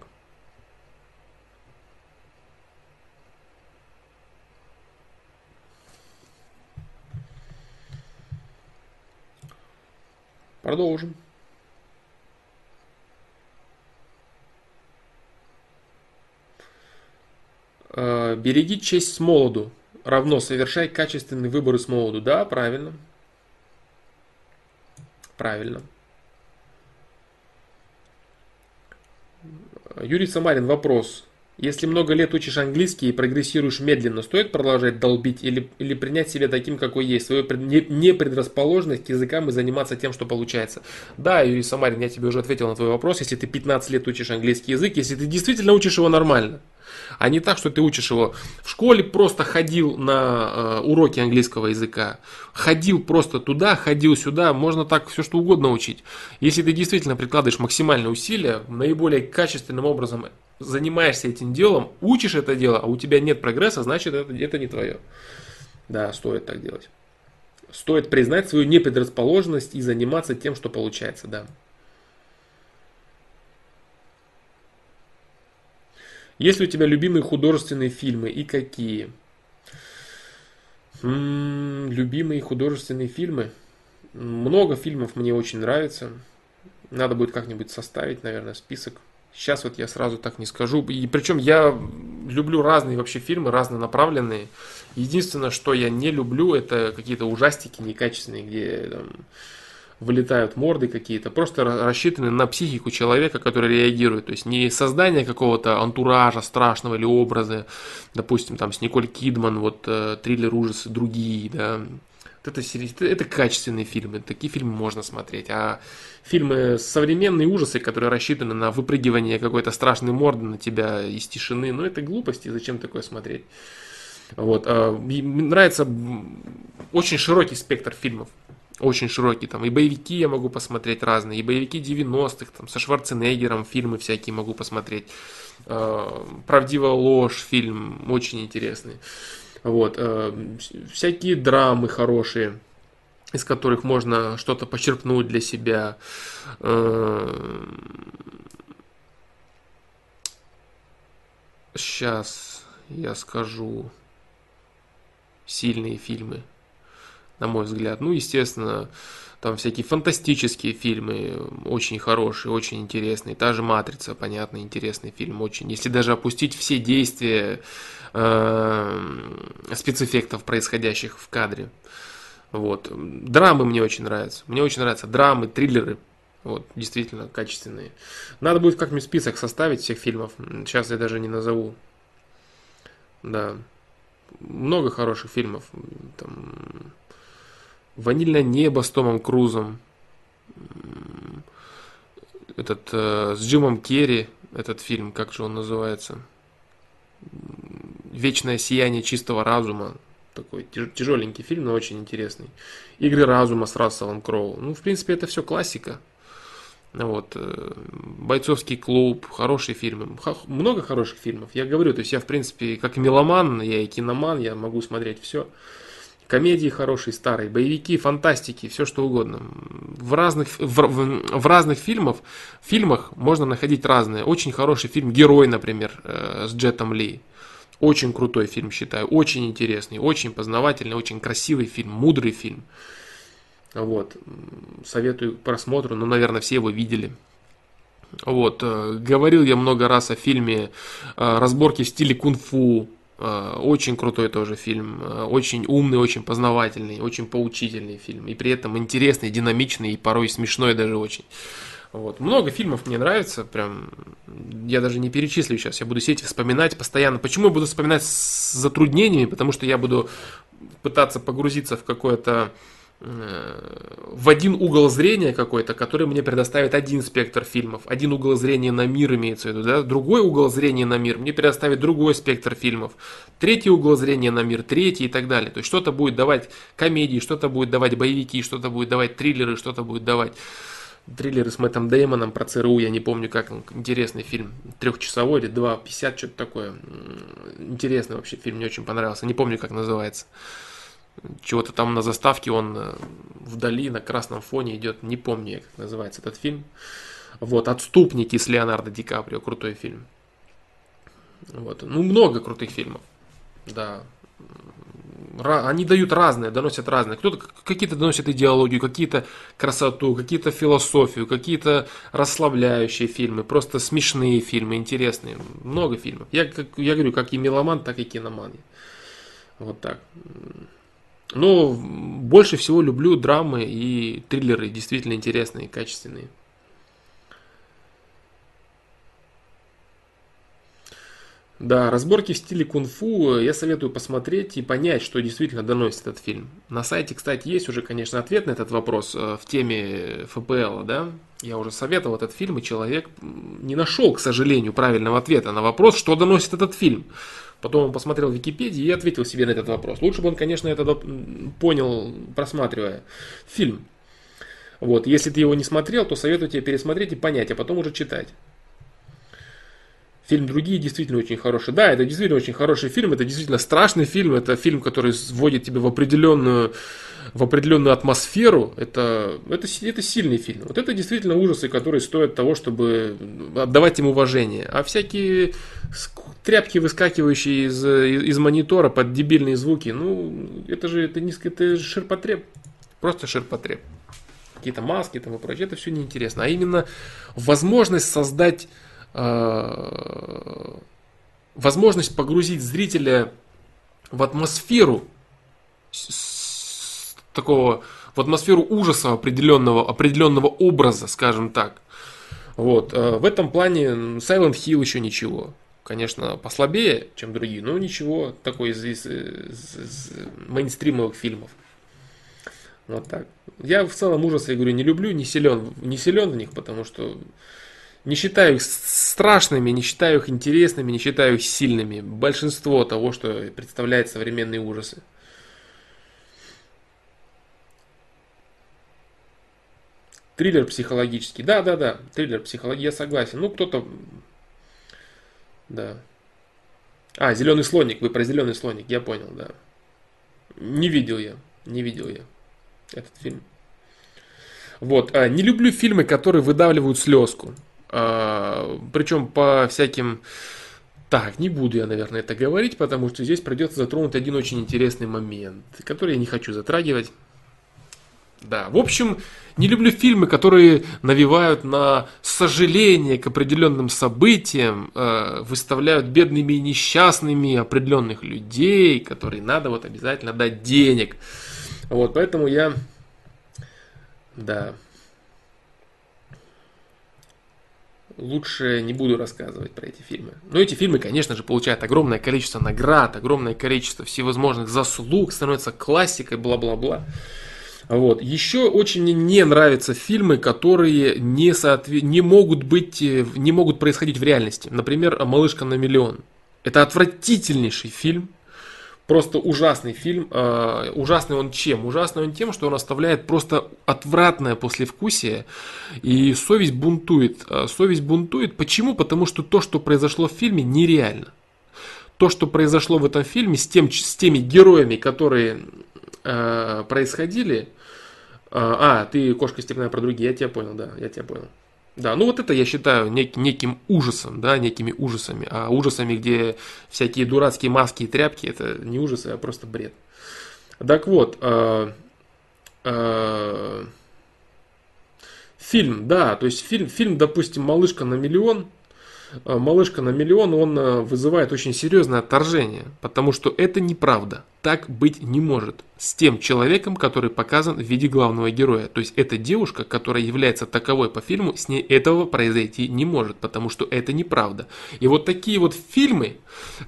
S1: Продолжим. Береги честь с молоду. Равно совершай качественные выборы с молоду. Да, правильно. Правильно. Юрий Самарин, вопрос. Если много лет учишь английский и прогрессируешь медленно, стоит продолжать долбить или, или принять себя таким, какой есть, свою непредрасположенность к языкам и заниматься тем, что получается? Да, Юрий Самарин, я тебе уже ответил на твой вопрос. Если ты 15 лет учишь английский язык, если ты действительно учишь его нормально – а не так, что ты учишь его в школе, просто ходил на э, уроки английского языка, ходил просто туда, ходил сюда, можно так все что угодно учить. Если ты действительно прикладываешь максимальные усилия, наиболее качественным образом занимаешься этим делом, учишь это дело, а у тебя нет прогресса, значит это, это не твое. Да, стоит так делать. Стоит признать свою непредрасположенность и заниматься тем, что получается, да. Есть ли у тебя любимые художественные фильмы и какие? М-м, любимые художественные фильмы. Много фильмов мне очень нравится. Надо будет как-нибудь составить, наверное, список. Сейчас вот я сразу так не скажу. И причем я люблю разные вообще фильмы, разнонаправленные. Единственное, что я не люблю, это какие-то ужастики некачественные, где там, вылетают морды какие-то, просто рассчитаны на психику человека, который реагирует. То есть не создание какого-то антуража страшного или образа, допустим, там с Николь Кидман, вот э, триллер ужасы другие, да. Это, это, это качественные фильмы, такие фильмы можно смотреть. А фильмы современные ужасы, которые рассчитаны на выпрыгивание какой-то страшной морды на тебя из тишины, ну это глупости, зачем такое смотреть? Вот. А, мне нравится очень широкий спектр фильмов очень широкий, там и боевики я могу посмотреть разные, и боевики 90-х, там со Шварценеггером фильмы всякие могу посмотреть, э, Правдивая ложь фильм очень интересный, вот, э, всякие драмы хорошие, из которых можно что-то почерпнуть для себя, э, сейчас я скажу. Сильные фильмы на мой взгляд. Ну, естественно, там всякие фантастические фильмы, очень хорошие, очень интересные. Та же «Матрица», понятно, интересный фильм, очень. Если даже опустить все действия э, спецэффектов, происходящих в кадре. Вот. Драмы мне очень нравятся. Мне очень нравятся драмы, триллеры. Вот, действительно качественные. Надо будет как-нибудь список составить всех фильмов. Сейчас я даже не назову. Да. Много хороших фильмов. Там, Ванильное небо с Томом Крузом. Этот э, с Джимом Керри, этот фильм, как же он называется? Вечное сияние чистого разума. Такой тяжеленький фильм, но очень интересный. Игры разума с Расселом Кроу. Ну, в принципе, это все классика. Вот. Э, Бойцовский клуб, хорошие фильмы. Много хороших фильмов. Я говорю, то есть я, в принципе, как меломан, я и киноман, я могу смотреть все. Комедии хорошие, старые, боевики, фантастики, все что угодно. В разных, в, в, в разных фильмах, фильмах можно находить разные. Очень хороший фильм «Герой», например, э, с Джетом Ли. Очень крутой фильм, считаю. Очень интересный, очень познавательный, очень красивый фильм, мудрый фильм. Вот. Советую к просмотру, ну, наверное, все его видели. Вот. Э, говорил я много раз о фильме э, «Разборки в стиле кунг-фу», очень крутой тоже фильм, э, очень умный, очень познавательный, очень поучительный фильм. И при этом интересный, динамичный и порой смешной даже очень. Вот. Много фильмов мне нравится, прям я даже не перечислю сейчас, я буду сидеть и вспоминать постоянно. Почему я буду вспоминать с затруднениями? Потому что я буду пытаться погрузиться в какое-то в один угол зрения какой-то, который мне предоставит один спектр фильмов, один угол зрения на мир имеется в виду, да, другой угол зрения на мир мне предоставит другой спектр фильмов, третий угол зрения на мир, третий и так далее. То есть что-то будет давать комедии, что-то будет давать боевики, что-то будет давать триллеры, что-то будет давать триллеры с Мэттом Деймоном про ЦРУ, я не помню как, интересный фильм, трехчасовой или два, пятьдесят, что-то такое. Интересный вообще фильм, мне очень понравился, не помню как называется чего-то там на заставке он э, вдали на красном фоне идет, не помню, как называется этот фильм. Вот, «Отступники» с Леонардо Ди Каприо, крутой фильм. Вот, ну, много крутых фильмов, да. Они дают разные, доносят разные. Кто-то какие-то доносят идеологию, какие-то красоту, какие-то философию, какие-то расслабляющие фильмы, просто смешные фильмы, интересные. Много фильмов. Я, как, я говорю, как и меломан, так и киноман. Вот так. Но больше всего люблю драмы и триллеры, действительно интересные, качественные. Да, разборки в стиле кунг-фу я советую посмотреть и понять, что действительно доносит этот фильм. На сайте, кстати, есть уже, конечно, ответ на этот вопрос э, в теме ФПЛ, да. Я уже советовал этот фильм, и человек не нашел, к сожалению, правильного ответа на вопрос, что доносит этот фильм. Потом он посмотрел в Википедии и ответил себе на этот вопрос. Лучше бы он, конечно, это понял, просматривая фильм. Вот, если ты его не смотрел, то советую тебе пересмотреть и понять, а потом уже читать. Фильм «Другие» действительно очень хороший. Да, это действительно очень хороший фильм, это действительно страшный фильм, это фильм, который вводит тебя в определенную в определенную атмосферу, это, это, это сильный фильм. Вот это действительно ужасы, которые стоят того, чтобы отдавать им уважение. А всякие тряпки, выскакивающие из, из монитора под дебильные звуки, ну, это же это низко, это ширпотреб. Просто ширпотреб. Какие-то маски там и прочее, это все неинтересно. А именно возможность создать возможность погрузить зрителя в атмосферу такого, в атмосферу ужаса определенного, определенного образа, скажем так. Вот. Э, в этом плане Silent Hill еще ничего. Конечно, послабее, чем другие, но ничего такой из, из, из, из мейнстримовых фильмов. Вот так. Я в целом ужасы, я говорю, не люблю, не силен, не силен в них, потому что не считаю их страшными, не считаю их интересными, не считаю их сильными. Большинство того, что представляет современные ужасы. Триллер психологический. Да, да, да. Триллер психологический, я согласен. Ну, кто-то... Да. А, зеленый слоник. Вы про зеленый слоник, я понял, да. Не видел я. Не видел я этот фильм. Вот. А, не люблю фильмы, которые выдавливают слезку. А, причем по всяким... Так, не буду я, наверное, это говорить, потому что здесь придется затронуть один очень интересный момент, который я не хочу затрагивать. Да, в общем, не люблю фильмы, которые навевают на сожаление к определенным событиям, э, выставляют бедными и несчастными определенных людей, которые надо вот обязательно дать денег. Вот, поэтому я, да, лучше не буду рассказывать про эти фильмы. Но эти фильмы, конечно же, получают огромное количество наград, огромное количество всевозможных заслуг, становятся классикой, бла-бла-бла. Вот. Еще очень мне не нравятся фильмы, которые не, соотве... не, могут быть, э, не могут происходить в реальности. Например, «Малышка на миллион». Это отвратительнейший фильм, просто ужасный фильм. Э, ужасный он чем? Ужасный он тем, что он оставляет просто отвратное послевкусие, и совесть бунтует. Э, совесть бунтует. Почему? Потому что то, что произошло в фильме, нереально. То, что произошло в этом фильме с, тем, с теми героями, которые э, происходили, а, а, ты кошка степная про другие, я тебя понял, да, я тебя понял. Да, ну вот это я считаю нек, неким ужасом, да, некими ужасами. А ужасами, где всякие дурацкие маски и тряпки, это не ужасы, а просто бред. Так вот, э, э, фильм, да, то есть фильм, фильм, допустим, «Малышка на миллион», «Малышка на миллион», он э, вызывает очень серьезное отторжение, потому что это неправда. Так быть не может с тем человеком, который показан в виде главного героя. То есть эта девушка, которая является таковой по фильму, с ней этого произойти не может, потому что это неправда. И вот такие вот фильмы,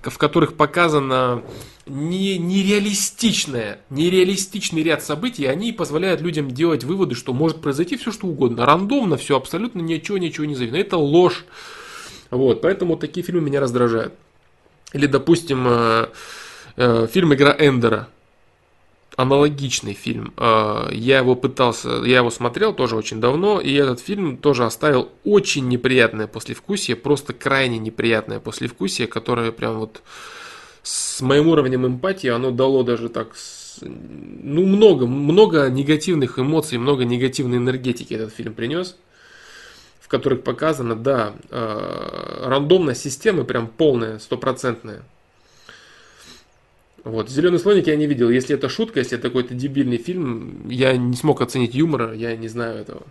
S1: в которых показано не, нереалистичное, нереалистичный ряд событий, они позволяют людям делать выводы, что может произойти все что угодно. Рандомно все, абсолютно ничего, ничего не зависит. Это ложь. Вот, поэтому такие фильмы меня раздражают. Или, допустим, э, э, фильм «Игра Эндера». Аналогичный фильм. Э, я его пытался, я его смотрел тоже очень давно, и этот фильм тоже оставил очень неприятное послевкусие, просто крайне неприятное послевкусие, которое прям вот с моим уровнем эмпатии оно дало даже так, ну много, много негативных эмоций, много негативной энергетики этот фильм принес которых показано, да, э, рандомность системы прям полная, стопроцентная. Вот, «Зеленый слоник» я не видел. Если это шутка, если это какой-то дебильный фильм, я не смог оценить юмора, я не знаю этого.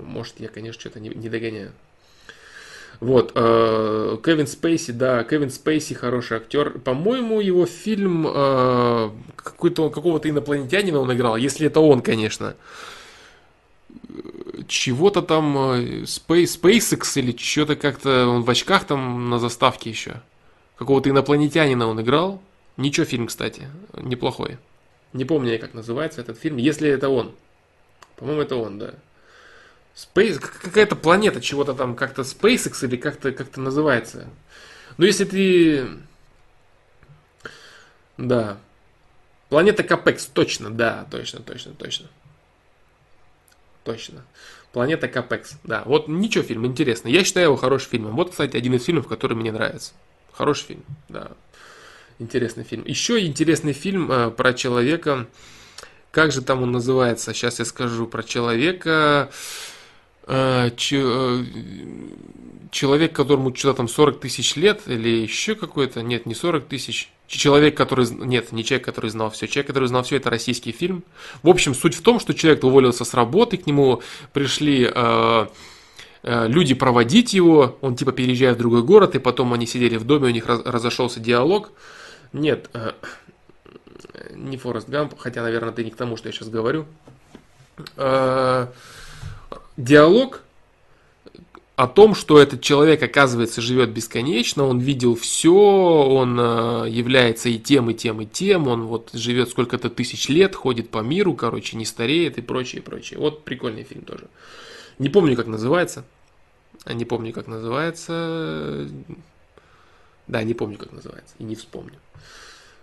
S1: Может, я, конечно, что-то не, не догоняю. Вот, э, Кевин Спейси, да, Кевин Спейси хороший актер. По-моему, его фильм э, какой-то, какого-то инопланетянина он играл, если это он, конечно чего-то там э, Space, SpaceX или что-то как-то он в очках там на заставке еще. Какого-то инопланетянина он играл. Ничего фильм, кстати, неплохой. Не помню я, как называется этот фильм, если это он. По-моему, это он, да. Space, какая-то планета, чего-то там, как-то SpaceX или как-то как называется. Но если ты... Да. Планета Капекс, точно, да, точно, точно, точно. Точно. Планета Капекс. Да, вот ничего фильм, интересный. Я считаю его хорошим фильмом. Вот, кстати, один из фильмов, который мне нравится. Хороший фильм, да. Интересный фильм. Еще интересный фильм э, про человека. Как же там он называется? Сейчас я скажу про человека. Э, ч, э, человек, которому что-то там 40 тысяч лет или еще какой-то. Нет, не 40 тысяч. Человек, который... Нет, не человек, который знал все. Человек, который знал все, это российский фильм. В общем, суть в том, что человек уволился с работы, к нему пришли э, э, люди проводить его, он типа переезжает в другой город, и потом они сидели в доме, у них раз, разошелся диалог. Нет, э, не Форест Гамп, хотя, наверное, ты не к тому, что я сейчас говорю. Э, диалог о том, что этот человек, оказывается, живет бесконечно, он видел все, он э, является и тем, и тем, и тем, он вот живет сколько-то тысяч лет, ходит по миру, короче, не стареет и прочее, прочее. Вот прикольный фильм тоже. Не помню, как называется. А не помню, как называется. Да, не помню, как называется. И не вспомню.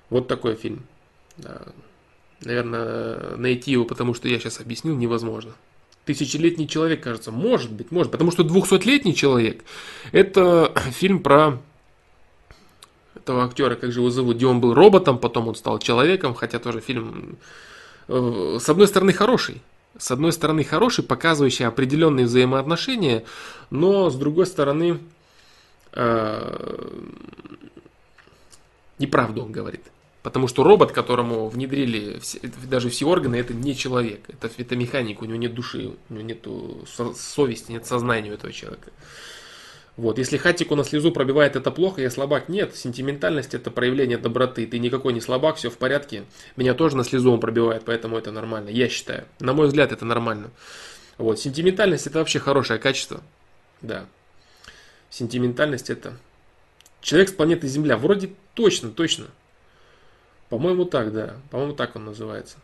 S1: Вот такой фильм. Да. Наверное, найти его, потому что я сейчас объяснил, невозможно тысячелетний человек, кажется. Может быть, может. Потому что двухсотлетний человек это фильм про этого актера, как же его зовут, где он был роботом, потом он стал человеком, хотя тоже фильм, э, с одной стороны, хороший. С одной стороны, хороший, показывающий определенные взаимоотношения, но с другой стороны, э, неправду он говорит. Потому что робот, которому внедрили все, даже все органы, это не человек. Это, это механик, у него нет души, у него нет совести, нет сознания у этого человека. Вот. Если хатику на слезу пробивает, это плохо, я слабак. Нет, сентиментальность это проявление доброты. Ты никакой не слабак, все в порядке. Меня тоже на слезу он пробивает, поэтому это нормально. Я считаю. На мой взгляд, это нормально. Вот. Сентиментальность это вообще хорошее качество. Да. Сентиментальность это... Человек с планеты Земля. Вроде точно, точно. По-моему, так, да. По-моему, так он называется.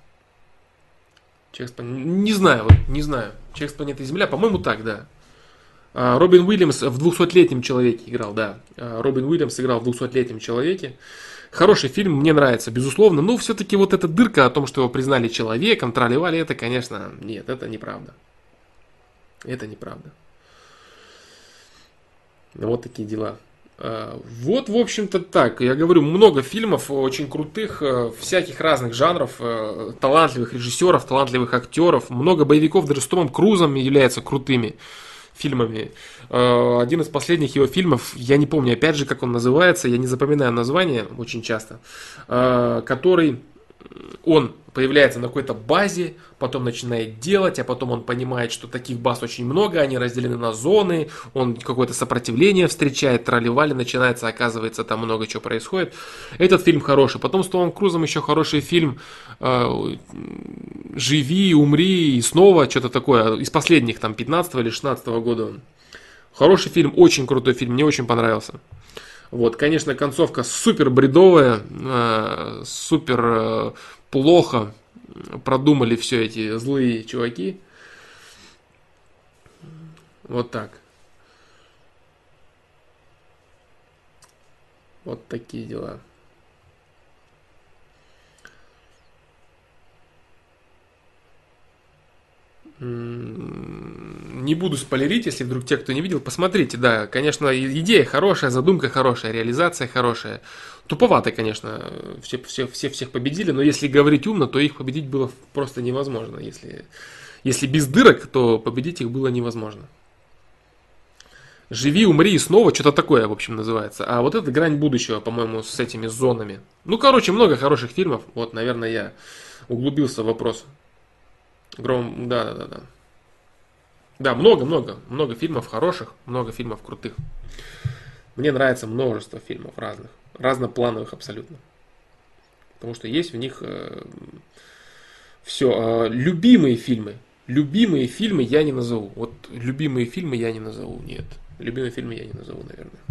S1: Человек с планеты... Не знаю, вот, не знаю. Человек с планеты Земля, по-моему, так, да. А, Робин Уильямс в 200-летнем человеке играл, да. А, Робин Уильямс играл в 200-летнем человеке. Хороший фильм, мне нравится, безусловно. Но все-таки вот эта дырка о том, что его признали человеком, тролливали, это, конечно, нет, это неправда. Это неправда. Вот такие дела. Э, вот, в общем-то, так. Я говорю, много фильмов очень крутых, э, всяких разных жанров, э, талантливых режиссеров, талантливых актеров. Много боевиков даже с Томом Крузом являются крутыми фильмами. Один из последних его фильмов, я не помню опять же, как он называется, я не запоминаю название очень часто, который он появляется на какой-то базе, потом начинает делать, а потом он понимает, что таких баз очень много, они разделены на зоны, он какое-то сопротивление встречает, тролливали, начинается, оказывается, там много чего происходит. Этот фильм хороший. Потом с Томом Крузом еще хороший фильм э, «Живи, умри» и снова что-то такое, из последних, там, 15 или 16 года. Хороший фильм, очень крутой фильм, мне очень понравился. Вот, конечно, концовка супер бредовая, э, супер э, плохо продумали все эти злые чуваки. Вот так. Вот такие дела. Не буду спойлерить, если вдруг те, кто не видел, посмотрите. Да, конечно, идея хорошая, задумка хорошая, реализация хорошая. Туповато, конечно, все, все, все всех победили, но если говорить умно, то их победить было просто невозможно. Если, если без дырок, то победить их было невозможно. Живи, умри и снова, что-то такое, в общем, называется. А вот это грань будущего, по-моему, с этими зонами. Ну, короче, много хороших фильмов. Вот, наверное, я углубился в вопрос. Гром, да, да, да, да. Да, много, много, много фильмов хороших, много фильмов крутых. Мне нравится множество фильмов разных, разноплановых абсолютно. Потому что есть в них э, все. Э, любимые фильмы. Любимые фильмы я не назову. Вот любимые фильмы я не назову. Нет. Любимые фильмы я не назову, наверное.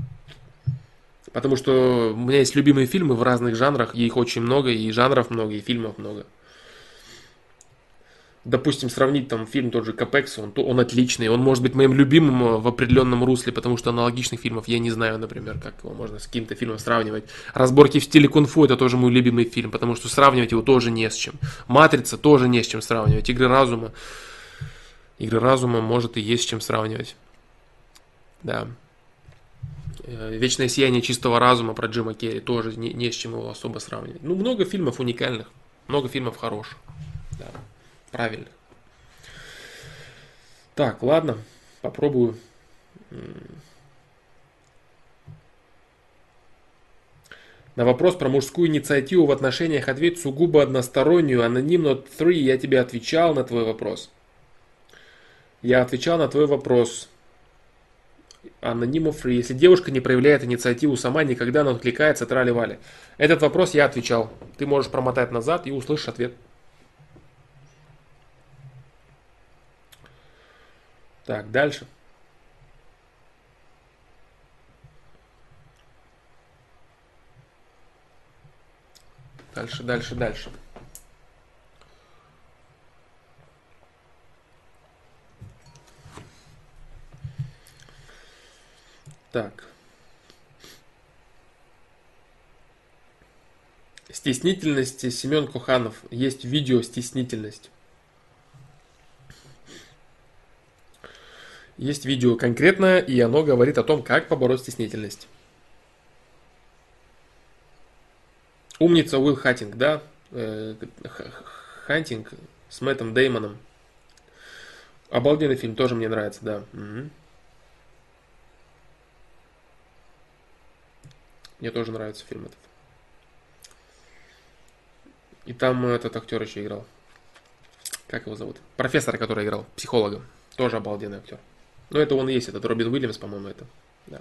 S1: Потому что у меня есть любимые фильмы в разных жанрах, и их очень много, и жанров много, и фильмов много допустим, сравнить там фильм тот же Капекс, он, он отличный, он может быть моим любимым э, в определенном русле, потому что аналогичных фильмов я не знаю, например, как его можно с каким-то фильмом сравнивать. Разборки в стиле кунг-фу это тоже мой любимый фильм, потому что сравнивать его тоже не с чем. Матрица тоже не с чем сравнивать. Игры разума. Игры разума может и есть с чем сравнивать. Да. Э, Вечное сияние чистого разума про Джима Керри тоже не, не с чем его особо сравнивать. Ну, много фильмов уникальных, много фильмов хороших. Да правильных. Так, ладно, попробую. На вопрос про мужскую инициативу в отношениях ответь сугубо одностороннюю, анонимно 3, я тебе отвечал на твой вопрос. Я отвечал на твой вопрос. Анонимов. Если девушка не проявляет инициативу сама, никогда она откликается, трали-вали. Этот вопрос я отвечал. Ты можешь промотать назад и услышишь ответ. Так, дальше. Дальше, дальше, дальше. Так. Стеснительность Семен Куханов. Есть видео стеснительность. Есть видео конкретное, и оно говорит о том, как побороть стеснительность. Умница Уилл Хаттинг, да? Э, Хантинг с Мэттом Деймоном. Обалденный фильм, тоже мне нравится, да. Мне тоже нравится фильм этот. И там этот актер еще играл. Как его зовут? Профессора, который играл, психолога. Тоже обалденный актер. Ну, это он и есть, этот Робин Уильямс, по-моему, это. Да.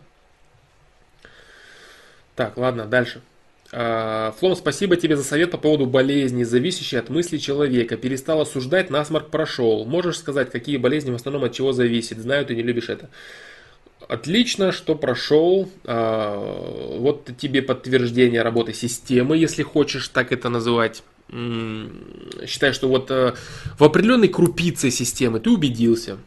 S1: Так, ладно, дальше. А, Флом, спасибо тебе за совет по поводу болезни, зависящей от мысли человека. Перестал осуждать, насморк прошел. Можешь сказать, какие болезни в основном от чего зависят? Знаю, ты не любишь это. Отлично, что прошел. А, вот тебе подтверждение работы системы, если хочешь так это называть. Считай, что вот э, в определенной крупице системы ты убедился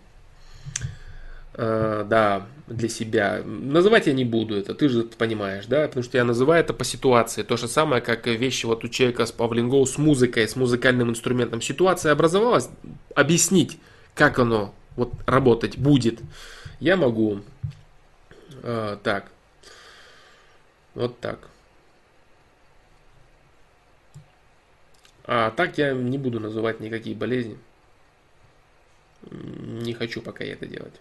S1: э, да, для себя. Называть я не буду это, ты же понимаешь, да, потому что я называю это по ситуации. То же самое, как вещи вот у человека с Павлингоу с музыкой, с музыкальным инструментом. Ситуация образовалась, объяснить, как оно вот работать будет, я могу. Э, так, вот так. А так я не буду называть никакие болезни. Не хочу пока это делать.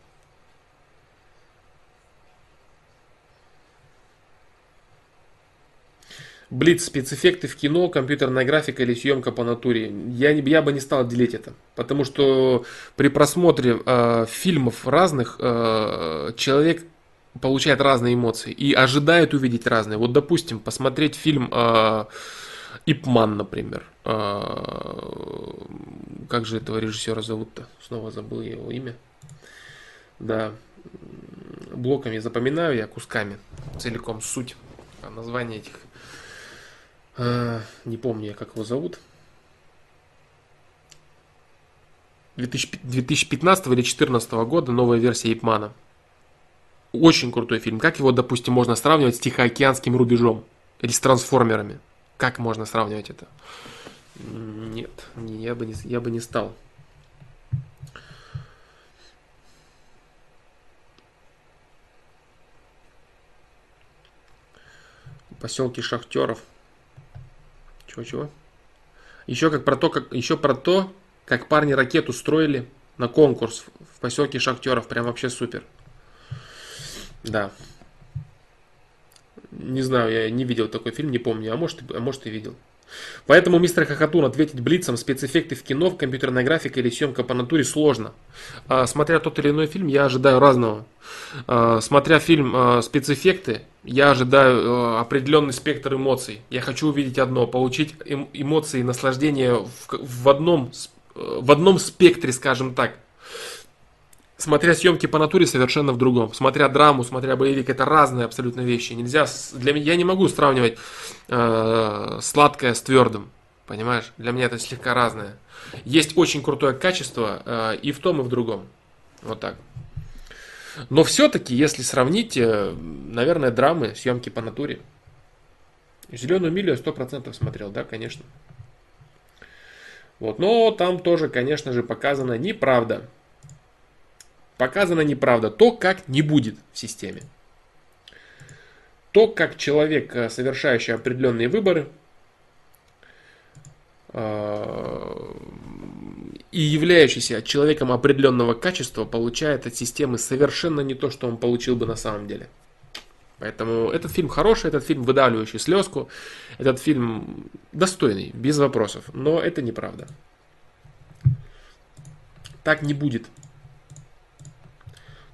S1: Блиц, спецэффекты в кино, компьютерная графика или съемка по натуре. Я, я бы не стал делить это. Потому что при просмотре э, фильмов разных э, человек получает разные эмоции и ожидает увидеть разные. Вот, допустим, посмотреть фильм э, Ипман, например. Э, как же этого режиссера зовут-то? Снова забыл я его имя. Да, блоками запоминаю я кусками целиком суть. Название этих не помню я, как его зовут. 2015 или 2014 года новая версия Ипмана. Очень крутой фильм. Как его, допустим, можно сравнивать с Тихоокеанским рубежом? Или с трансформерами? Как можно сравнивать это? Нет, я бы не, я бы не стал. Поселки шахтеров. Чего-чего? Еще как про то, как еще про то, как парни ракету строили на конкурс в поселке шахтеров. Прям вообще супер. Да. Не знаю, я не видел такой фильм, не помню, а может, а может и видел. Поэтому мистер Хохотун ответить блицом спецэффекты в кино, в компьютерной графике или съемка по натуре сложно. А, смотря тот или иной фильм, я ожидаю разного. А, смотря фильм а, спецэффекты, я ожидаю определенный спектр эмоций. Я хочу увидеть одно, получить эм, эмоции, наслаждение в, одном, в одном спектре, скажем так смотря съемки по натуре, совершенно в другом. Смотря драму, смотря боевик, это разные абсолютно вещи. Нельзя, для меня, я не могу сравнивать э, сладкое с твердым. Понимаешь? Для меня это слегка разное. Есть очень крутое качество э, и в том, и в другом. Вот так. Но все-таки, если сравнить, э, наверное, драмы, съемки по натуре. Зеленую милю я сто процентов смотрел, да, конечно. Вот, но там тоже, конечно же, показана неправда показана неправда. То, как не будет в системе. То, как человек, э, совершающий определенные выборы, э, и являющийся человеком определенного качества, получает от системы совершенно не то, что он получил бы на самом деле. Поэтому этот фильм хороший, этот фильм выдавливающий слезку, этот фильм достойный, без вопросов. Но это неправда. Так не будет.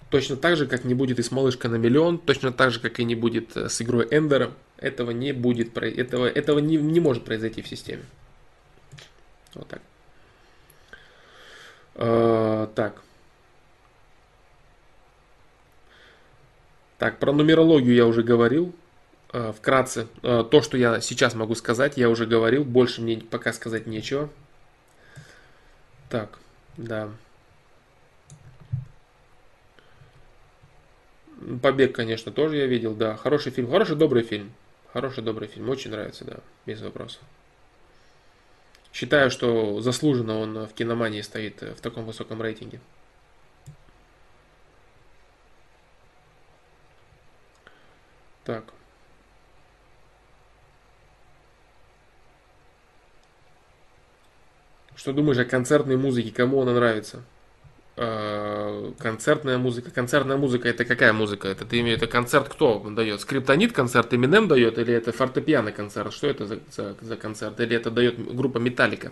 S1: Точно так же, как не будет и с малышка на миллион, точно так же, как и не будет э, с игрой Эндера. Этого не будет, этого, этого не, не может произойти в системе. Вот так. Э, так. Так, про нумерологию я уже говорил. Э, вкратце, э, то, что я сейчас могу сказать, я уже говорил. Больше мне пока сказать нечего. Так, да. Побег, конечно, тоже я видел, да. Хороший фильм, хороший добрый фильм. Хороший добрый фильм, очень нравится, да, без вопросов. Считаю, что заслуженно он в киномании стоит в таком высоком рейтинге. Так. Что думаешь о концертной музыке? Кому она нравится? Э, концертная музыка. Концертная музыка это какая музыка? Это ты имеешь это концерт кто дает? Скриптонит концерт Eminem дает или это фортепиано концерт? Что это за, за, за концерт? Или это дает группа Металлика?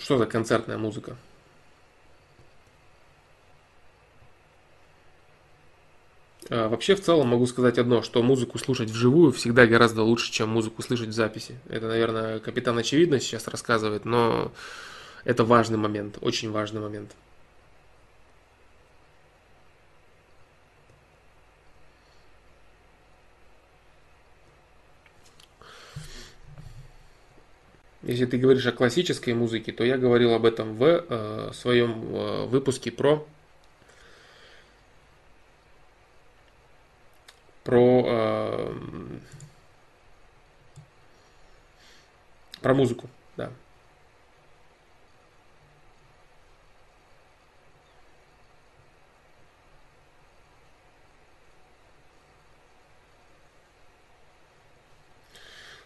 S1: Что за концертная музыка? Вообще, в целом, могу сказать одно, что музыку слушать вживую всегда гораздо лучше, чем музыку слышать в записи. Это, наверное, капитан очевидно сейчас рассказывает, но это важный момент, очень важный момент. Если ты говоришь о классической музыке, то я говорил об этом в э, своем э, выпуске про про, э, про музыку, да.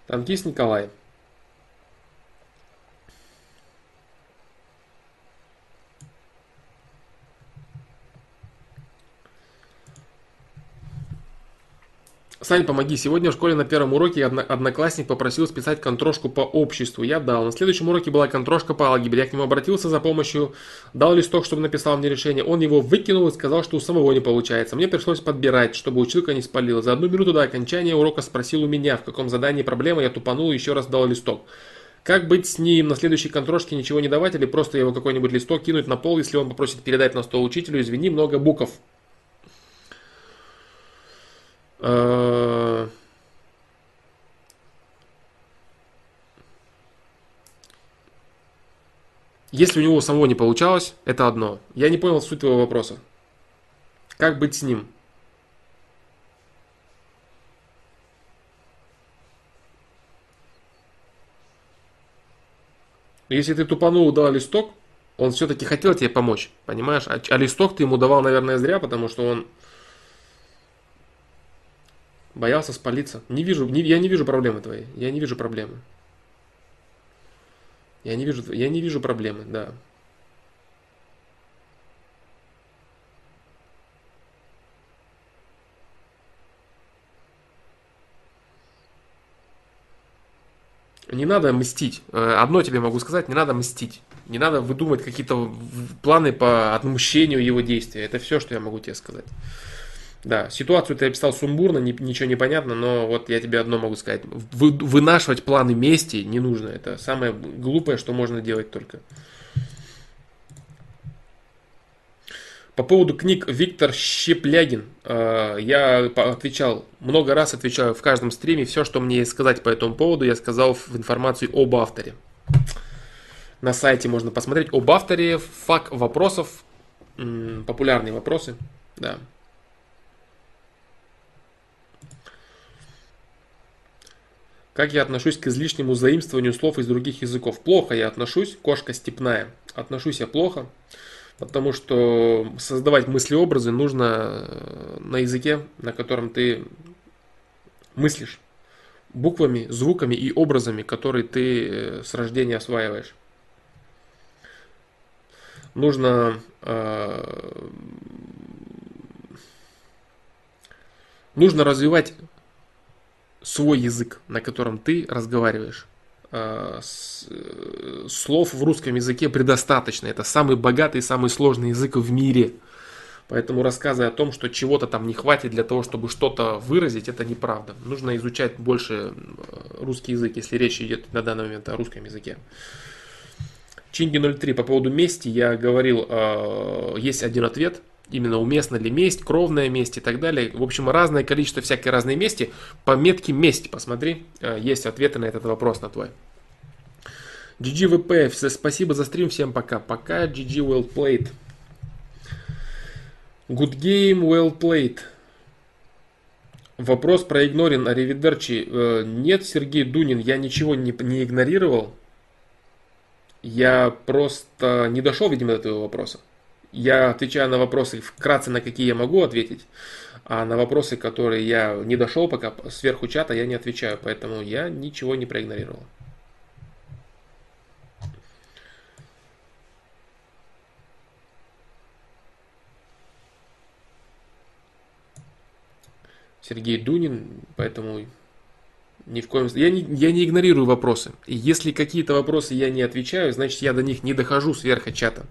S1: Танкист Николай. Сань, помоги. Сегодня в школе на первом уроке одно- одноклассник попросил списать контрошку по обществу. Я дал. На следующем уроке была контрошка по алгебре. Я к нему обратился за помощью, дал листок, чтобы написал мне решение. Он его выкинул и сказал, что у самого не получается. Мне пришлось подбирать, чтобы училка не спалила. За одну минуту до окончания урока спросил у меня, в каком задании проблема. Я тупанул и еще раз дал листок. Как быть с ним на следующей контрошке ничего не давать или просто его какой-нибудь листок кинуть на пол, если он попросит передать на стол учителю, извини, много букв. Э, Если у него самого не получалось, это одно. Я не понял суть твоего вопроса. Как быть с ним? Если ты тупанул, дал листок, он все-таки хотел тебе помочь, понимаешь? А, а листок ты ему давал, наверное, зря, потому что он боялся спалиться. Не вижу, не, я не вижу проблемы твоей. Я не вижу проблемы. Я не вижу, я не вижу проблемы, да. Не надо мстить. Э, одно тебе могу сказать, не надо мстить. Не надо выдумывать какие-то планы по отмщению его действия. Это все, что я могу тебе сказать. Да, ситуацию ты описал сумбурно, ничего не понятно, но вот я тебе одно могу сказать. Вы, вынашивать планы мести не нужно. Это самое глупое, что можно делать только. По поводу книг Виктор Щеплягин. Э, я отвечал, много раз отвечаю в каждом стриме. Все, что мне сказать по этому поводу, я сказал в информации об авторе. На сайте можно посмотреть об авторе, фак вопросов, популярные вопросы. Да. Как я отношусь к излишнему заимствованию слов из других языков? Плохо я отношусь, кошка степная. Отношусь я плохо, потому что создавать мыслеобразы нужно э, на языке, на котором ты мыслишь. Буквами, звуками и образами, которые ты э, с рождения осваиваешь. Нужно э, нужно развивать свой язык, на котором ты разговариваешь. А, э, слов в русском языке предостаточно. Это самый богатый, самый сложный язык в мире. Поэтому рассказы о том, что чего-то там не хватит для того, чтобы что-то выразить, это неправда. Нужно изучать больше русский язык, если речь идет на данный момент о русском языке. Чинги 03 по поводу мести я говорил, а, есть один ответ – именно уместна ли месть, кровная месть и так далее. В общем, разное количество всякой разной мести. По метке месть посмотри, э, есть ответы на этот вопрос на твой. GGVP, спасибо за стрим, всем пока. Пока, GG well played. Good game, well played. Вопрос проигнорен, аривидерчи. Э, нет, Сергей Дунин, я ничего не, не игнорировал. Я просто не дошел, видимо, до этого вопроса. Я отвечаю на вопросы вкратце, на какие я могу ответить, а на вопросы, которые я не дошел пока сверху чата, я не отвечаю, поэтому я ничего не проигнорировал. Сергей Дунин, поэтому ни в коем. Я не, я не игнорирую вопросы. Если какие-то вопросы я не отвечаю, значит я до них не дохожу сверху чата.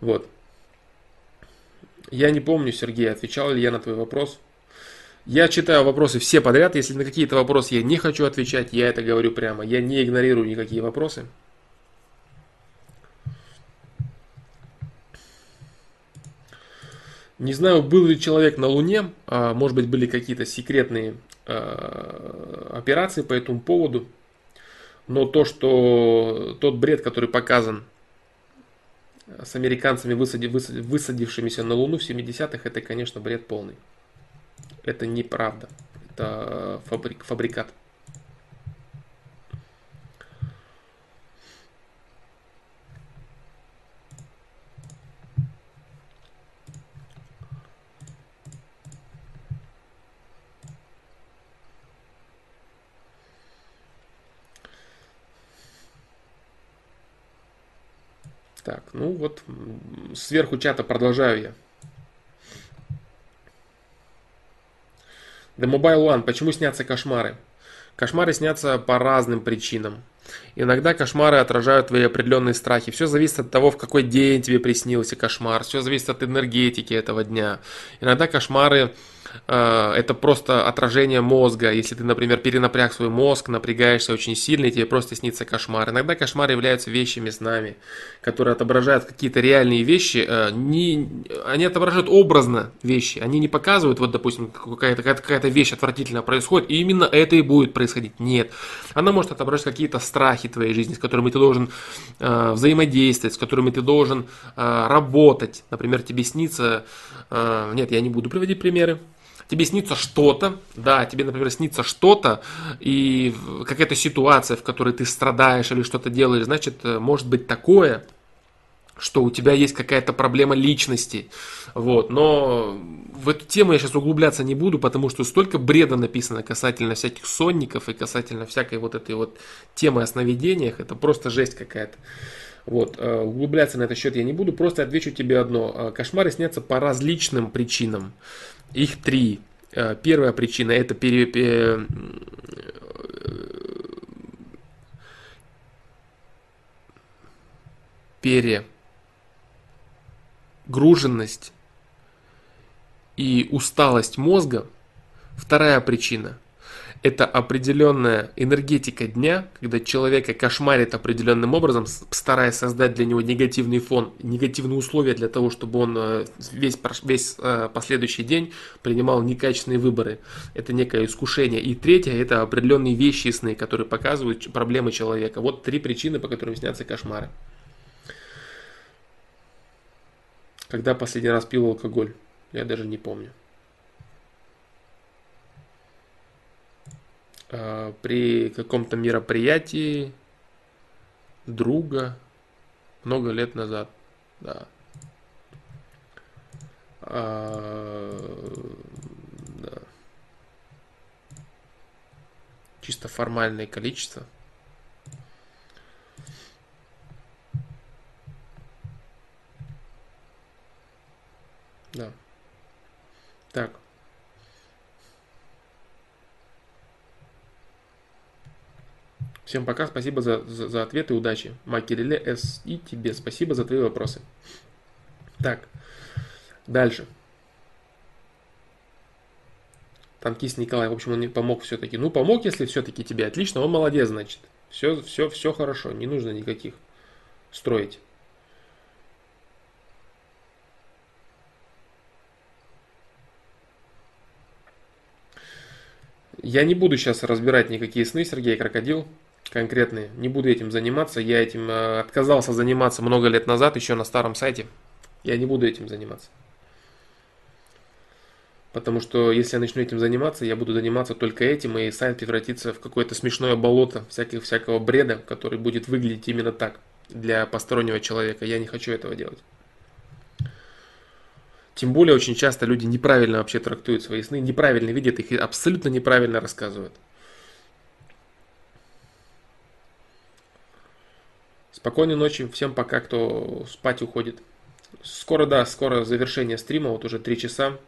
S1: Вот. Я не помню, Сергей, отвечал ли я на твой вопрос. Я читаю вопросы все подряд. Если на какие-то вопросы я не хочу отвечать, я это говорю прямо. Я не игнорирую никакие вопросы. Не знаю, был ли человек на Луне, а, может быть, были какие-то секретные а, операции по этому поводу. Но то, что тот бред, который показан с американцами, высади, высадившимися на Луну в 70-х, это, конечно, бред полный. Это неправда. Это фабрик, фабрикат. Так, ну вот сверху чата продолжаю я. The Mobile One. Почему снятся кошмары? Кошмары снятся по разным причинам. Иногда кошмары отражают твои определенные страхи. Все зависит от того, в какой день тебе приснился кошмар. Все зависит от энергетики этого дня. Иногда кошмары это просто отражение мозга. Если ты, например, перенапряг свой мозг, напрягаешься очень сильно, и тебе просто снится кошмар. Иногда кошмары являются вещами с нами, которые отображают какие-то реальные вещи. Э, не, они отображают образно вещи. Они не показывают, вот, допустим, какая-то какая вещь отвратительно происходит, и именно это и будет происходить. Нет. Она может отображать какие-то страхи твоей жизни, с которыми ты должен э, взаимодействовать, с которыми ты должен э, работать. Например, тебе снится... Э, нет, я не буду приводить примеры тебе снится что-то, да, тебе, например, снится что-то, и какая-то ситуация, в которой ты страдаешь или что-то делаешь, значит, э, может быть такое, что у тебя есть какая-то проблема личности. Вот. Но в эту тему я сейчас углубляться не буду, потому что столько бреда написано касательно всяких сонников и касательно всякой вот этой вот темы о сновидениях. Это просто жесть какая-то. Вот, э, углубляться на этот счет я не буду, просто отвечу тебе одно. Э, кошмары снятся по различным причинам. Их три. Э, первая причина это пере, пере, перегруженность и усталость мозга. Вторая причина это определенная энергетика дня, когда человека кошмарит определенным образом, стараясь создать для него негативный фон, негативные условия для того, чтобы он э, весь, весь э, последующий день принимал некачественные выборы. Это некое искушение. И третье, это определенные вещи сны, которые показывают проблемы человека. Вот три причины, по которым снятся кошмары. Когда последний раз пил алкоголь? Я даже не помню. Э, при каком-то мероприятии друга много лет назад. Да. А, да. Чисто формальное количество. Да. Так. Всем пока, спасибо за, за, за ответы, удачи. Макериле С. И тебе спасибо за твои вопросы. Так, дальше. Танкист Николай, в общем, он не помог все-таки. Ну, помог, если все-таки тебе отлично, он молодец, значит. Все, все, все хорошо, не нужно никаких строить. Я не буду сейчас разбирать никакие сны, Сергей Крокодил конкретные. Не буду этим заниматься. Я этим э, отказался заниматься много лет назад, еще на старом сайте. Я не буду этим заниматься. Потому что если я начну этим заниматься, я буду заниматься только этим, и сайт превратится в какое-то смешное болото всяких, всякого бреда, который будет выглядеть именно так для постороннего человека. Я не хочу этого делать. Тем более очень часто люди неправильно вообще трактуют свои сны, неправильно видят их и абсолютно неправильно рассказывают. Спокойной ночи, всем пока, кто спать уходит. Скоро, да, скоро завершение стрима, вот уже 3 часа.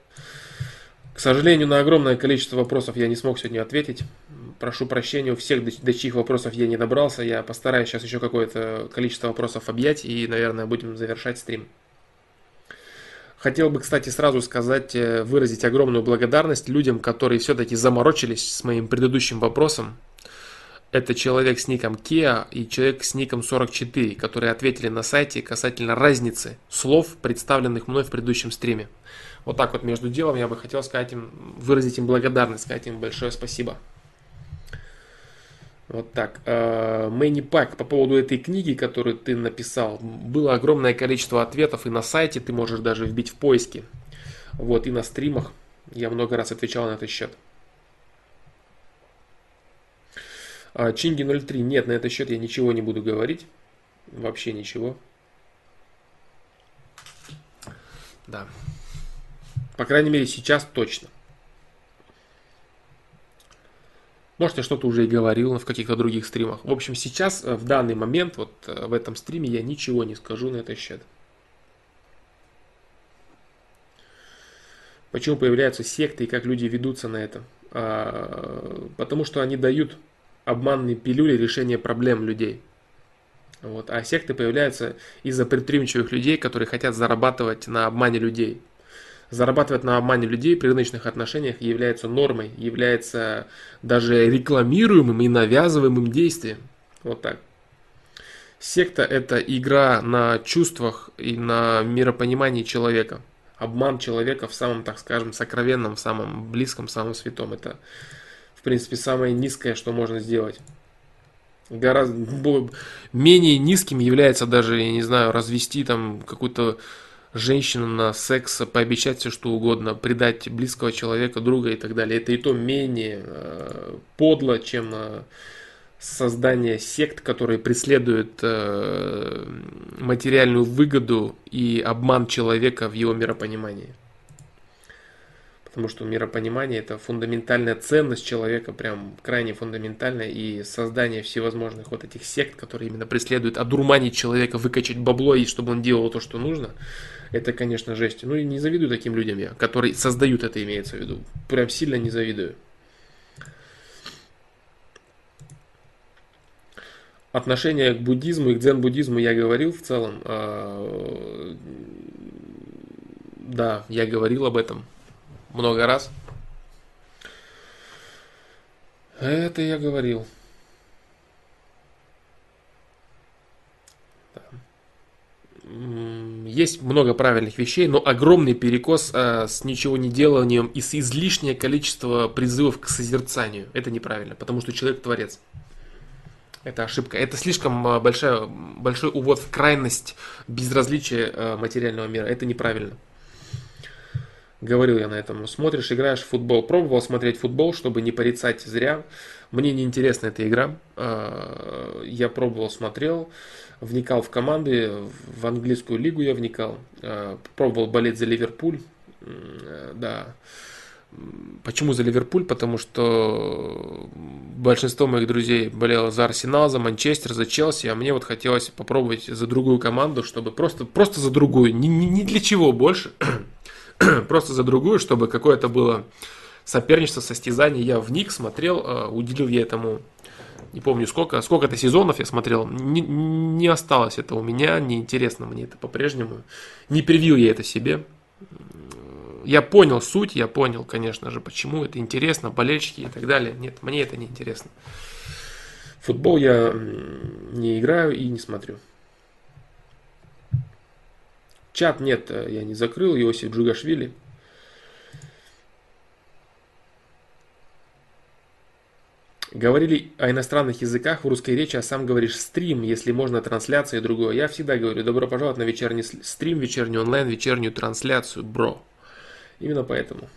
S1: К сожалению, на огромное количество вопросов я не смог сегодня ответить. Прошу прощения у всех, до чьих вопросов я не добрался. Я постараюсь сейчас еще какое-то количество вопросов объять и, наверное, будем завершать стрим. Хотел бы, кстати, сразу сказать, э, выразить огромную благодарность людям, которые все-таки заморочились с моим предыдущим вопросом. Это человек с ником Kia и человек с ником 44, которые ответили на сайте касательно разницы слов, представленных мной в предыдущем стриме. Вот так вот между делом я бы хотел сказать им, выразить им благодарность, сказать им большое спасибо. Вот так. Мэнни Пак, по поводу этой книги, которую ты написал, было огромное количество ответов и на сайте, ты можешь даже вбить в поиски. Вот, и на стримах. Я много раз отвечал на этот счет. А Чинги 03, нет, на этот счет я ничего не буду говорить. Вообще ничего. Да. По крайней мере, сейчас точно. Может, я что-то уже и говорил в каких-то других стримах. В общем, сейчас, э, в данный момент, вот э, в этом стриме я ничего не скажу на этот счет. Почему появляются секты и как люди ведутся на это? а, потому что они дают обманные пилюли решения проблем людей. Вот. А секты появляются из-за предприимчивых людей, которые хотят зарабатывать на обмане людей. Зарабатывать на обмане людей при рыночных отношениях является нормой, является даже рекламируемым и навязываемым действием. Вот так. Секта – это игра на чувствах и на миропонимании человека. Обман человека в самом, так скажем, сокровенном, в самом близком, самом святом. Это, в принципе, самое низкое, что можно сделать. Гораздо менее низким является даже, я не знаю, развести там какую-то женщину на секс, пообещать все что угодно, предать близкого человека, друга и так далее. Это и то менее э, подло, чем э, создание сект, которые преследуют э, материальную выгоду и обман человека в его миропонимании. Потому что миропонимание это фундаментальная ценность человека, прям крайне фундаментальная. И создание всевозможных вот этих сект, которые именно преследуют одурманить человека, выкачать бабло, и чтобы он делал то, что нужно, это, конечно, жесть. Ну и не завидую таким людям я, которые создают это, имеется в виду. Прям сильно не завидую. Отношение к буддизму и к дзен-буддизму я говорил в целом. А, да, я говорил об этом много раз. Это я говорил. Есть много правильных вещей, но огромный перекос а, с ничего не деланием и с излишнее количество призывов к созерцанию. Это неправильно, потому что человек творец. Это ошибка. Это слишком а, большая, большой увод в крайность безразличия а, материального мира. Это неправильно. Говорил я на этом. Смотришь, играешь в футбол. Пробовал смотреть футбол, чтобы не порицать зря. Мне не интересна эта игра. А, я пробовал, смотрел, вникал в команды, в английскую лигу я вникал. Пробовал болеть за Ливерпуль. Да. Почему за Ливерпуль? Потому что большинство моих друзей болело за Арсенал, за Манчестер, за Челси, а мне вот хотелось попробовать за другую команду, чтобы просто, просто за другую, ни, ни для чего больше, просто за другую, чтобы какое-то было соперничество, состязание. Я вник, смотрел, а, уделил я этому, не помню сколько, сколько-то сезонов я смотрел, не, не осталось это у меня, неинтересно мне это по-прежнему, не привил я это себе, я понял суть, я понял, конечно же, почему это интересно, болельщики и так далее. Нет, мне это не интересно. Футбол я не играю и не смотрю. Чат нет, э, я не закрыл, Иосиф Джугашвили. Говорили о иностранных языках в русской речи, а сам говоришь стрим, если можно трансляция и другое. Я всегда говорю, добро пожаловать на вечерний стрим, вечерний онлайн, вечернюю трансляцию, бро. Именно поэтому.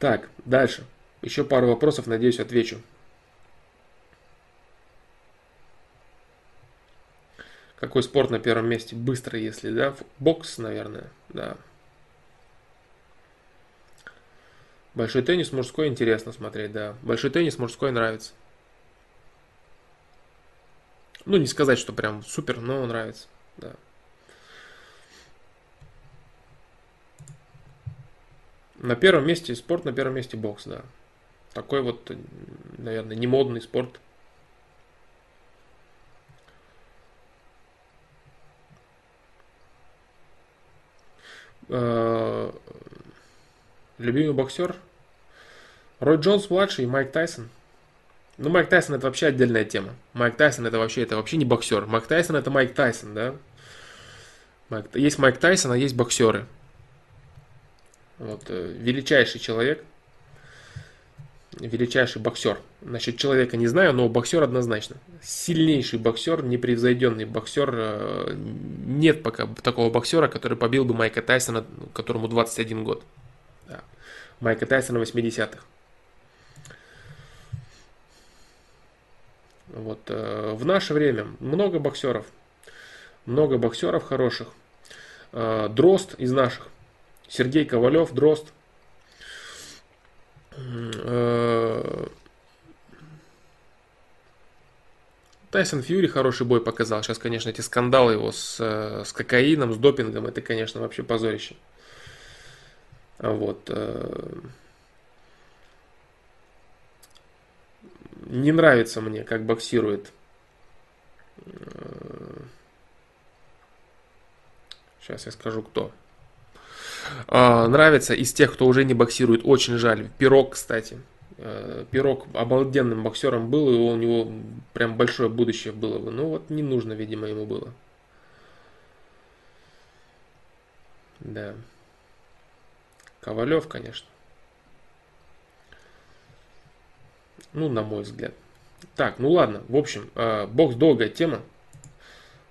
S1: Так, дальше. Еще пару вопросов, надеюсь, отвечу. Какой спорт на первом месте? Быстро, если, да? Бокс, наверное, да. Большой теннис мужской интересно смотреть, да. Большой теннис мужской нравится. Ну, не сказать, что прям супер, но нравится. Да. На первом месте спорт, на первом месте бокс, да. Такой вот, наверное, не модный спорт. Любимый боксер? Рой Джонс младший и Майк Тайсон – ну, Майк Тайсон это вообще отдельная тема. Майк Тайсон это вообще, это вообще не боксер. Майк Тайсон это Майк Тайсон, да? Есть Майк Тайсон, а есть боксеры. Вот, э, величайший человек, величайший боксер. Насчет человека не знаю, но боксер однозначно. Сильнейший боксер, непревзойденный боксер. Э, нет пока такого боксера, который побил бы Майка Тайсона, которому 21 год. Да. Майка Тайсона 80-х. Вот, э, в наше время много боксеров, много боксеров хороших. Э, Дрозд из наших, Сергей Ковалев, Дрозд. Э, Тайсон Фьюри хороший бой показал. Сейчас, конечно, эти скандалы его с, э, с кокаином, с допингом, это, конечно, вообще позорище. Вот. Э, не нравится мне, как боксирует. Сейчас я скажу, кто. А, нравится из тех, кто уже не боксирует, очень жаль. Пирог, кстати. Э, Пирог обалденным боксером был, и у него прям большое будущее было бы. Ну вот не нужно, видимо, ему было. Да. Ковалев, конечно. Ну, на мой взгляд. Так, ну ладно. В общем, э, бокс долгая тема.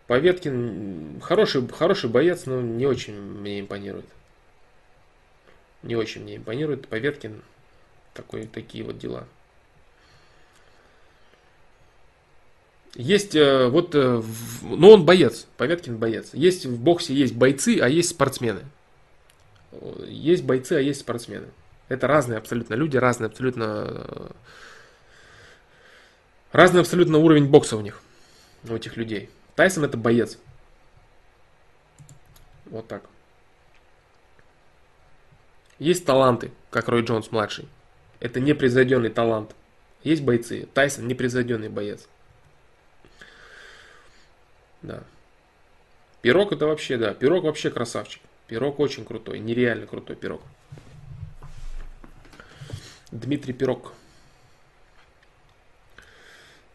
S1: Поветкин хороший, хороший боец, но не очень мне импонирует. Не очень мне импонирует. Поветкин такой, такие вот дела. Есть э, вот, э, ну он боец, Поветкин боец. Есть в боксе есть бойцы, а есть спортсмены. Есть бойцы, а есть спортсмены. Это разные абсолютно люди, разные абсолютно разный абсолютно уровень бокса у них, у этих людей. Тайсон это боец. Вот так. Есть таланты, как Рой Джонс младший. Это непревзойденный талант. Есть бойцы. Тайсон непревзойденный боец. Да. Пирог это вообще, да. Пирог вообще красавчик. Пирог очень крутой. Нереально крутой пирог. Дмитрий Пирог.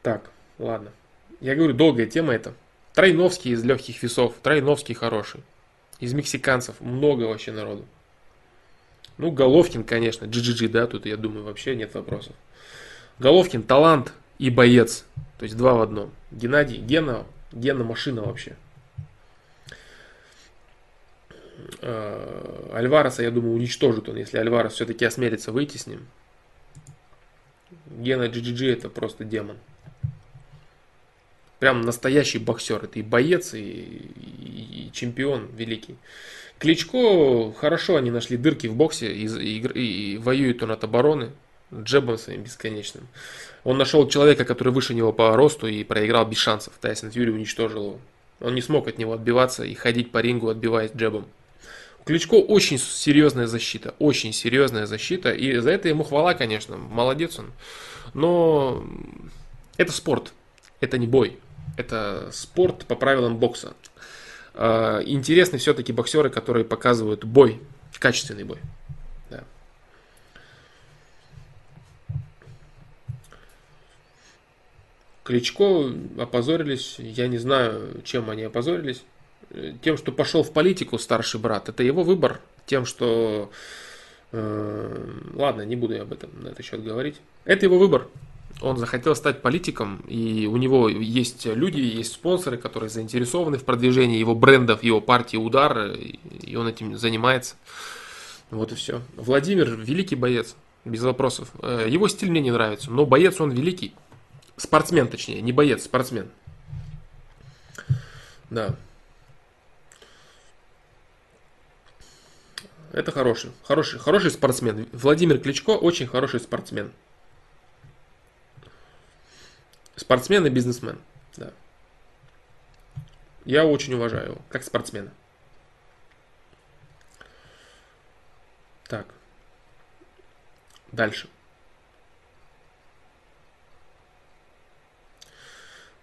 S1: Так, ладно. Я говорю, долгая тема это. Тройновский из легких весов. Тройновский хороший. Из мексиканцев много вообще народу. Ну, Головкин, конечно, GGG, да, тут, я думаю, вообще нет вопросов. Головкин талант и боец. То есть два в одном. Геннадий, Гена, Гена машина вообще. А, Альвареса, я думаю, уничтожит он, если Альварес все-таки осмелится выйти с ним. Гена GGG это просто демон. Прям настоящий боксер. Это и боец, и, и, и чемпион великий. Кличко, хорошо они нашли дырки в боксе и, и, и воюет он от обороны джебом своим бесконечным. Он нашел человека, который выше него по росту и проиграл без шансов. Тайсон Фьюри уничтожил его. Он не смог от него отбиваться и ходить по рингу, отбиваясь джебом. У Кличко очень серьезная защита, очень серьезная защита, и за это ему хвала, конечно, молодец он. Но это спорт, это не бой, это спорт по правилам бокса. А, интересны все-таки боксеры, которые показывают бой, качественный бой. Да. Кличко опозорились, я не знаю, чем они опозорились. Тем, что пошел в политику старший брат, это его выбор. Тем, что... Э, ладно, не буду я об этом на этот счет говорить. Это его выбор он захотел стать политиком, и у него есть люди, есть спонсоры, которые заинтересованы в продвижении его брендов, его партии «Удар», и он этим занимается. Вот и все. Владимир – великий боец, без вопросов. Э, его стиль мне не нравится, но боец он великий. Спортсмен, точнее, не боец, спортсмен. Да. Это хороший, хороший, хороший спортсмен. Владимир Кличко очень хороший спортсмен. Спортсмен и бизнесмен. Да. Я очень уважаю его, как спортсмена. Так. Дальше.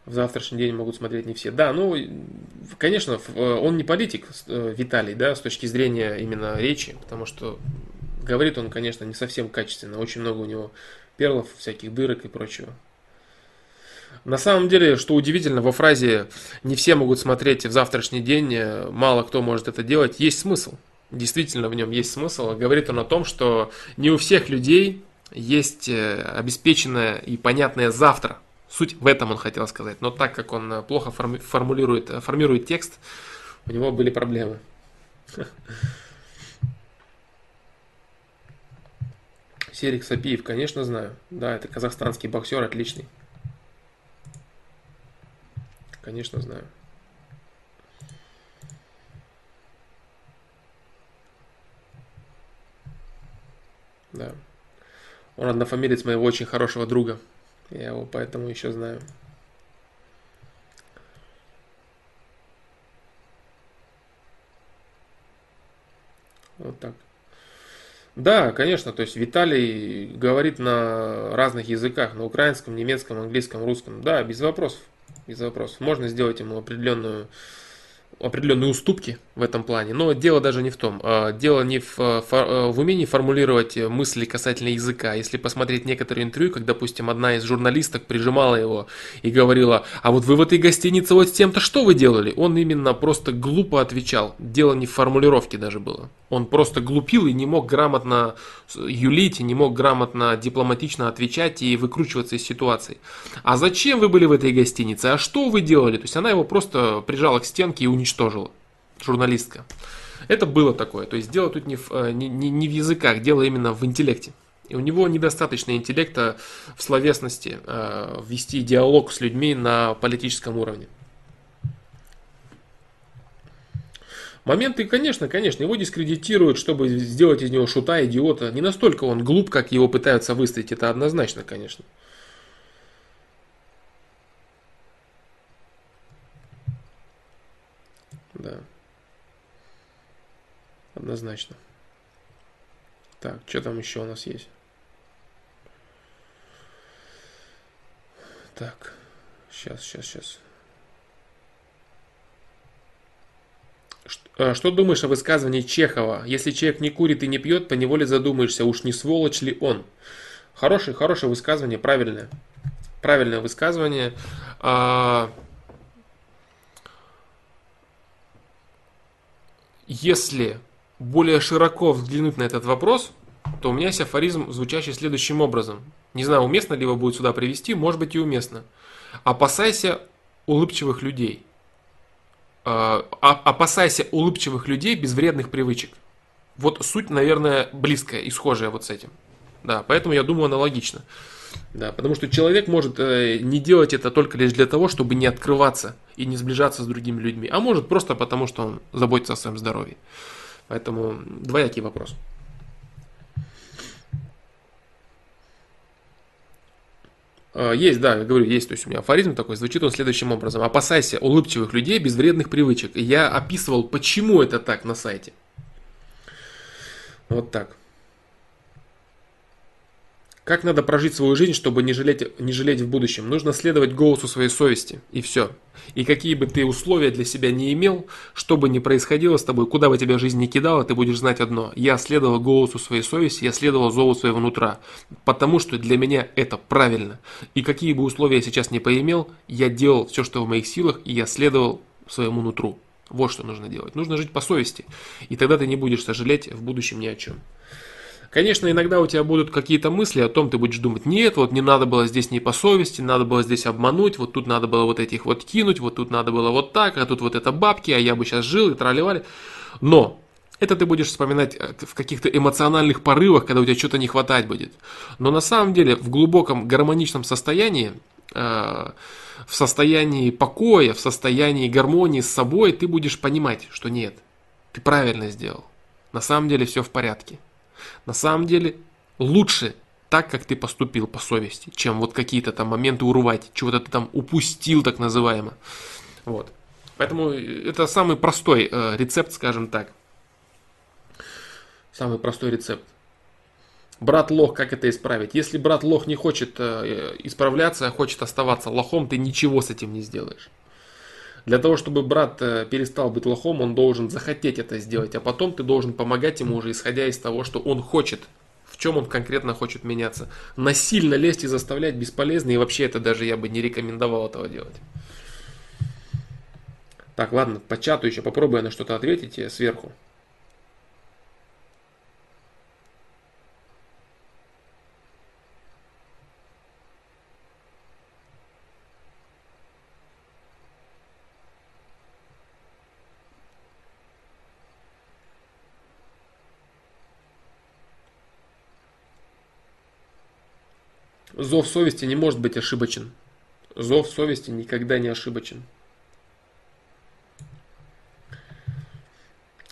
S1: В завтрашний день могут смотреть не все. Да, ну, конечно, он не политик, э, Виталий, да, с точки зрения именно речи, потому что говорит он, конечно, не совсем качественно. Очень много у него перлов, всяких дырок и прочего. На самом деле, что удивительно, во фразе «не все могут смотреть в завтрашний день», э, мало кто может это делать, есть смысл. Действительно в нем есть смысл. Говорит он о том, что не у всех людей есть э, обеспеченное и понятное завтра. Суть в этом он хотел сказать. Но так как он э, плохо формулирует, формирует текст, у него были проблемы. Серик Сапиев, конечно, знаю. Да, это казахстанский боксер, отличный. Конечно, знаю. Да. Он однофамилец моего очень хорошего друга. Я его поэтому еще знаю. Вот так. Да, конечно, то есть Виталий говорит на разных языках, на украинском, немецком, английском, русском. Да, без вопросов. Без вопросов. Можно сделать ему определенную определенные уступки в этом плане. Но дело даже не в том. А, дело не в, э, э, в умении формулировать мысли касательно языка. Если посмотреть некоторые интервью, как, допустим, одна из журналисток прижимала его и говорила, а вот вы в этой гостинице вот с тем-то что вы делали? Он именно просто глупо отвечал. Дело не в формулировке даже было. Он просто глупил и не мог грамотно юлить, и не мог грамотно, дипломатично отвечать и выкручиваться из ситуации. А зачем вы были в этой гостинице? А что вы делали? То есть она его просто прижала к стенке и уничтожила. Журналистка. Это было такое. То есть дело тут не в, э, не, не, не в языках, дело именно в интеллекте. И у него недостаточно интеллекта в словесности э, вести диалог с людьми на политическом уровне. Моменты, конечно, конечно, его дискредитируют, чтобы сделать из него шута, идиота. Не настолько он глуп, как его пытаются выставить, это однозначно, конечно. Да. Однозначно. Так, что там еще у нас есть? Так, сейчас, сейчас, сейчас. Э, что думаешь о высказывании Чехова? Если человек не курит и не пьет, по неволе задумаешься, уж не сволочь ли он? Хорошее, хорошее высказывание, правильное. Правильное высказывание. А, если более широко взглянуть на этот вопрос, то у меня есть афоризм, звучащий следующим образом. Не знаю, уместно ли его будет сюда привести, может быть и уместно. Опасайся улыбчивых людей – опасайся улыбчивых людей без вредных привычек. Вот суть, наверное, близкая и схожая вот с этим. Да, поэтому я думаю аналогично. Да, потому что человек может э, не делать это только лишь для того, чтобы не открываться и не сближаться с другими людьми, а может просто потому, что он заботится о своем здоровье. Поэтому двоякий вопрос. Есть, да, я говорю, есть, то есть у меня афоризм такой, звучит он следующим образом. Опасайся улыбчивых людей без вредных привычек. И я описывал, почему это так на сайте. Вот так. Как надо прожить свою жизнь, чтобы не жалеть, не жалеть в будущем? Нужно следовать голосу своей совести, и все. И какие бы ты условия для себя не имел, что бы ни происходило с тобой, куда бы тебя жизнь не кидала, ты будешь знать одно. Я следовал голосу своей совести, я следовал зову своего нутра. Потому что для меня это правильно. И какие бы условия я сейчас не поимел, я делал все, что в моих силах, и я следовал своему нутру. Вот что нужно делать. Нужно жить по совести. И тогда ты не будешь сожалеть в будущем ни о чем. Конечно, иногда у тебя будут какие-то мысли о том, ты будешь думать, нет, вот не надо было здесь не по совести, надо было здесь обмануть, вот тут надо было вот этих вот кинуть, вот тут надо было вот так, а тут вот это бабки, а я бы сейчас жил и тролливали. Но это ты будешь вспоминать э, в каких-то эмоциональных порывах, когда у тебя что-то не хватать будет. Но на самом деле в глубоком гармоничном состоянии, э, в состоянии покоя, в состоянии гармонии с собой, ты будешь понимать, что нет, ты правильно сделал. На самом деле все в порядке. На самом деле лучше так, как ты поступил по совести, чем вот какие-то там моменты урвать, чего-то ты там упустил, так называемо. Вот. Поэтому это самый простой э, рецепт, скажем так. Самый простой рецепт. Брат лох, как это исправить? Если брат лох не хочет э, исправляться, а хочет оставаться лохом, ты ничего с этим не сделаешь. Для того, чтобы брат э, перестал быть лохом, он должен захотеть это сделать, а потом ты должен помогать ему уже исходя из того, что он хочет, в чем он конкретно хочет меняться. Насильно лезть и заставлять бесполезно, и вообще это даже я бы не рекомендовал этого делать. Так, ладно, по чату еще попробую на что-то ответить сверху. Зов совести не может быть ошибочен. Зов совести никогда не ошибочен.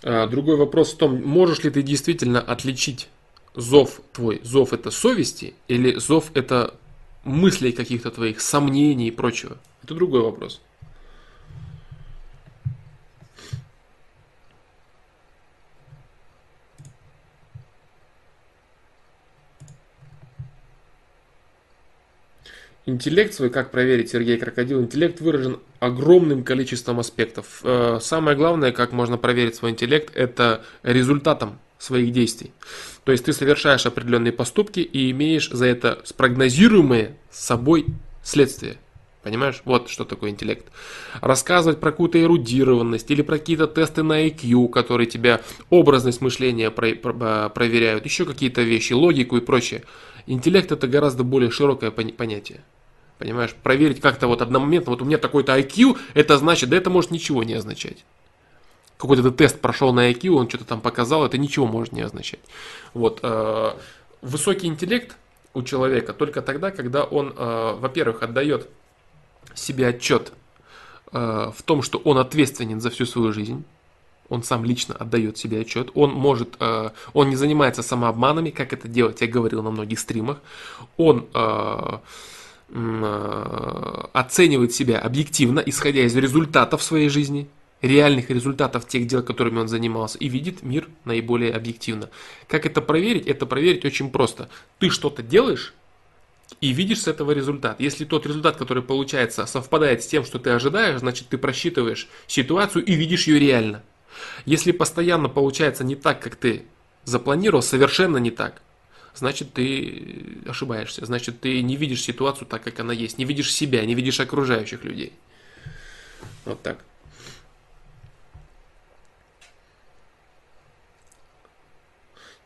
S1: А, другой вопрос в том, можешь ли ты действительно отличить зов твой, зов это совести, или зов это мыслей каких-то твоих, сомнений и прочего. Это другой вопрос. Интеллект свой, как проверить, Сергей Крокодил, интеллект выражен огромным количеством аспектов. Э, самое главное, как можно проверить свой интеллект, это результатом своих действий. То есть ты совершаешь определенные поступки и имеешь за это спрогнозируемые собой следствия. Понимаешь? Вот что такое интеллект. Рассказывать про какую-то эрудированность или про какие-то тесты на IQ, которые тебя образность мышления про, про, проверяют, еще какие-то вещи, логику и прочее. Интеллект это гораздо более широкое понятие. Понимаешь? Проверить как-то вот одномоментно, вот у меня такой-то IQ, это значит, да это может ничего не означать. Какой-то тест прошел на IQ, он что-то там показал, это ничего может не означать. Вот. Э, высокий интеллект у человека только тогда, когда он, э, во-первых, отдает себе отчет э, в том, что он ответственен за всю свою жизнь, он сам лично отдает себе отчет, он может, э, он не занимается самообманами, как это делать, я говорил на многих стримах, он э, оценивает себя объективно, исходя из результатов своей жизни, реальных результатов тех дел, которыми он занимался, и видит мир наиболее объективно. Как это проверить? Это проверить очень просто. Ты что-то делаешь, и видишь с этого результат. Если тот результат, который получается, совпадает с тем, что ты ожидаешь, значит ты просчитываешь ситуацию и видишь ее реально. Если постоянно получается не так, как ты запланировал, совершенно не так, значит ты ошибаешься, значит ты не видишь ситуацию так, как она есть, не видишь себя, не видишь окружающих людей. Вот так.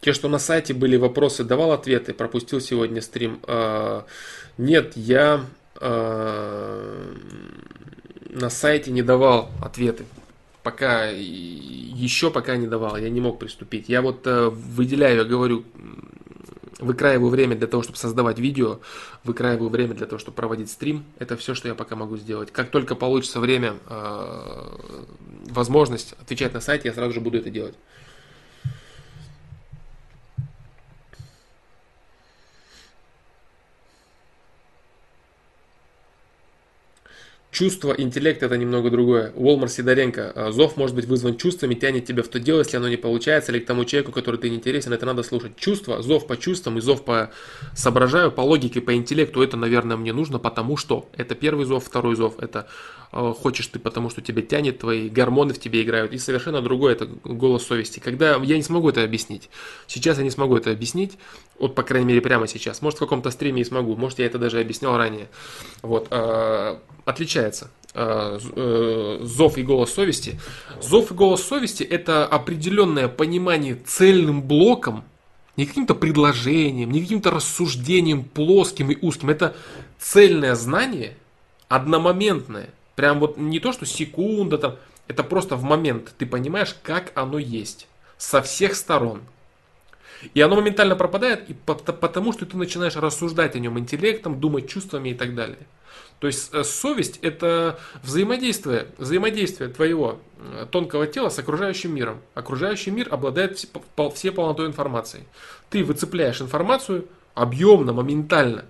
S1: Те, что на сайте были вопросы, давал ответы, пропустил сегодня стрим. А, нет, я а, на сайте не давал ответы. Пока, еще пока не давал, я не мог приступить. Я вот э, выделяю, я говорю, выкраиваю время для того, чтобы создавать видео, выкраиваю время для того, чтобы проводить стрим. Это все, что я пока могу сделать. Как только получится время, э, возможность отвечать на сайте, я сразу же буду это делать. Чувство, интеллект это немного другое. Уолмар Сидоренко. «А, зов может быть вызван чувствами, тянет тебя в то дело, если оно не получается, или к тому человеку, который ты не интересен, это надо слушать. Чувство, зов по чувствам и зов по соображаю, по логике, по интеллекту, это, наверное, мне нужно, потому что это первый зов, второй зов, это э, хочешь ты, потому что тебя тянет, твои гормоны в тебе играют, и совершенно другое, это голос совести. Когда я не смогу это объяснить, сейчас я не смогу это объяснить, вот, по крайней мере, прямо сейчас, может, в каком-то стриме и смогу, может, я это даже объяснял ранее, вот, э, отличается э, э, зов и голос совести. Зов и голос совести это определенное понимание цельным блоком, не каким-то предложением, не каким-то рассуждением плоским и узким. Это цельное знание, одномоментное. Прям вот не то, что секунда там, это просто в момент ты понимаешь, как оно есть. Со всех сторон. И оно моментально пропадает, и потому что ты начинаешь рассуждать о нем интеллектом, думать чувствами и так далее. То есть э, совесть это взаимодействие, взаимодействие твоего э, тонкого тела с окружающим миром. Окружающий мир обладает все полнотой информации. Ты выцепляешь информацию объемно, моментально.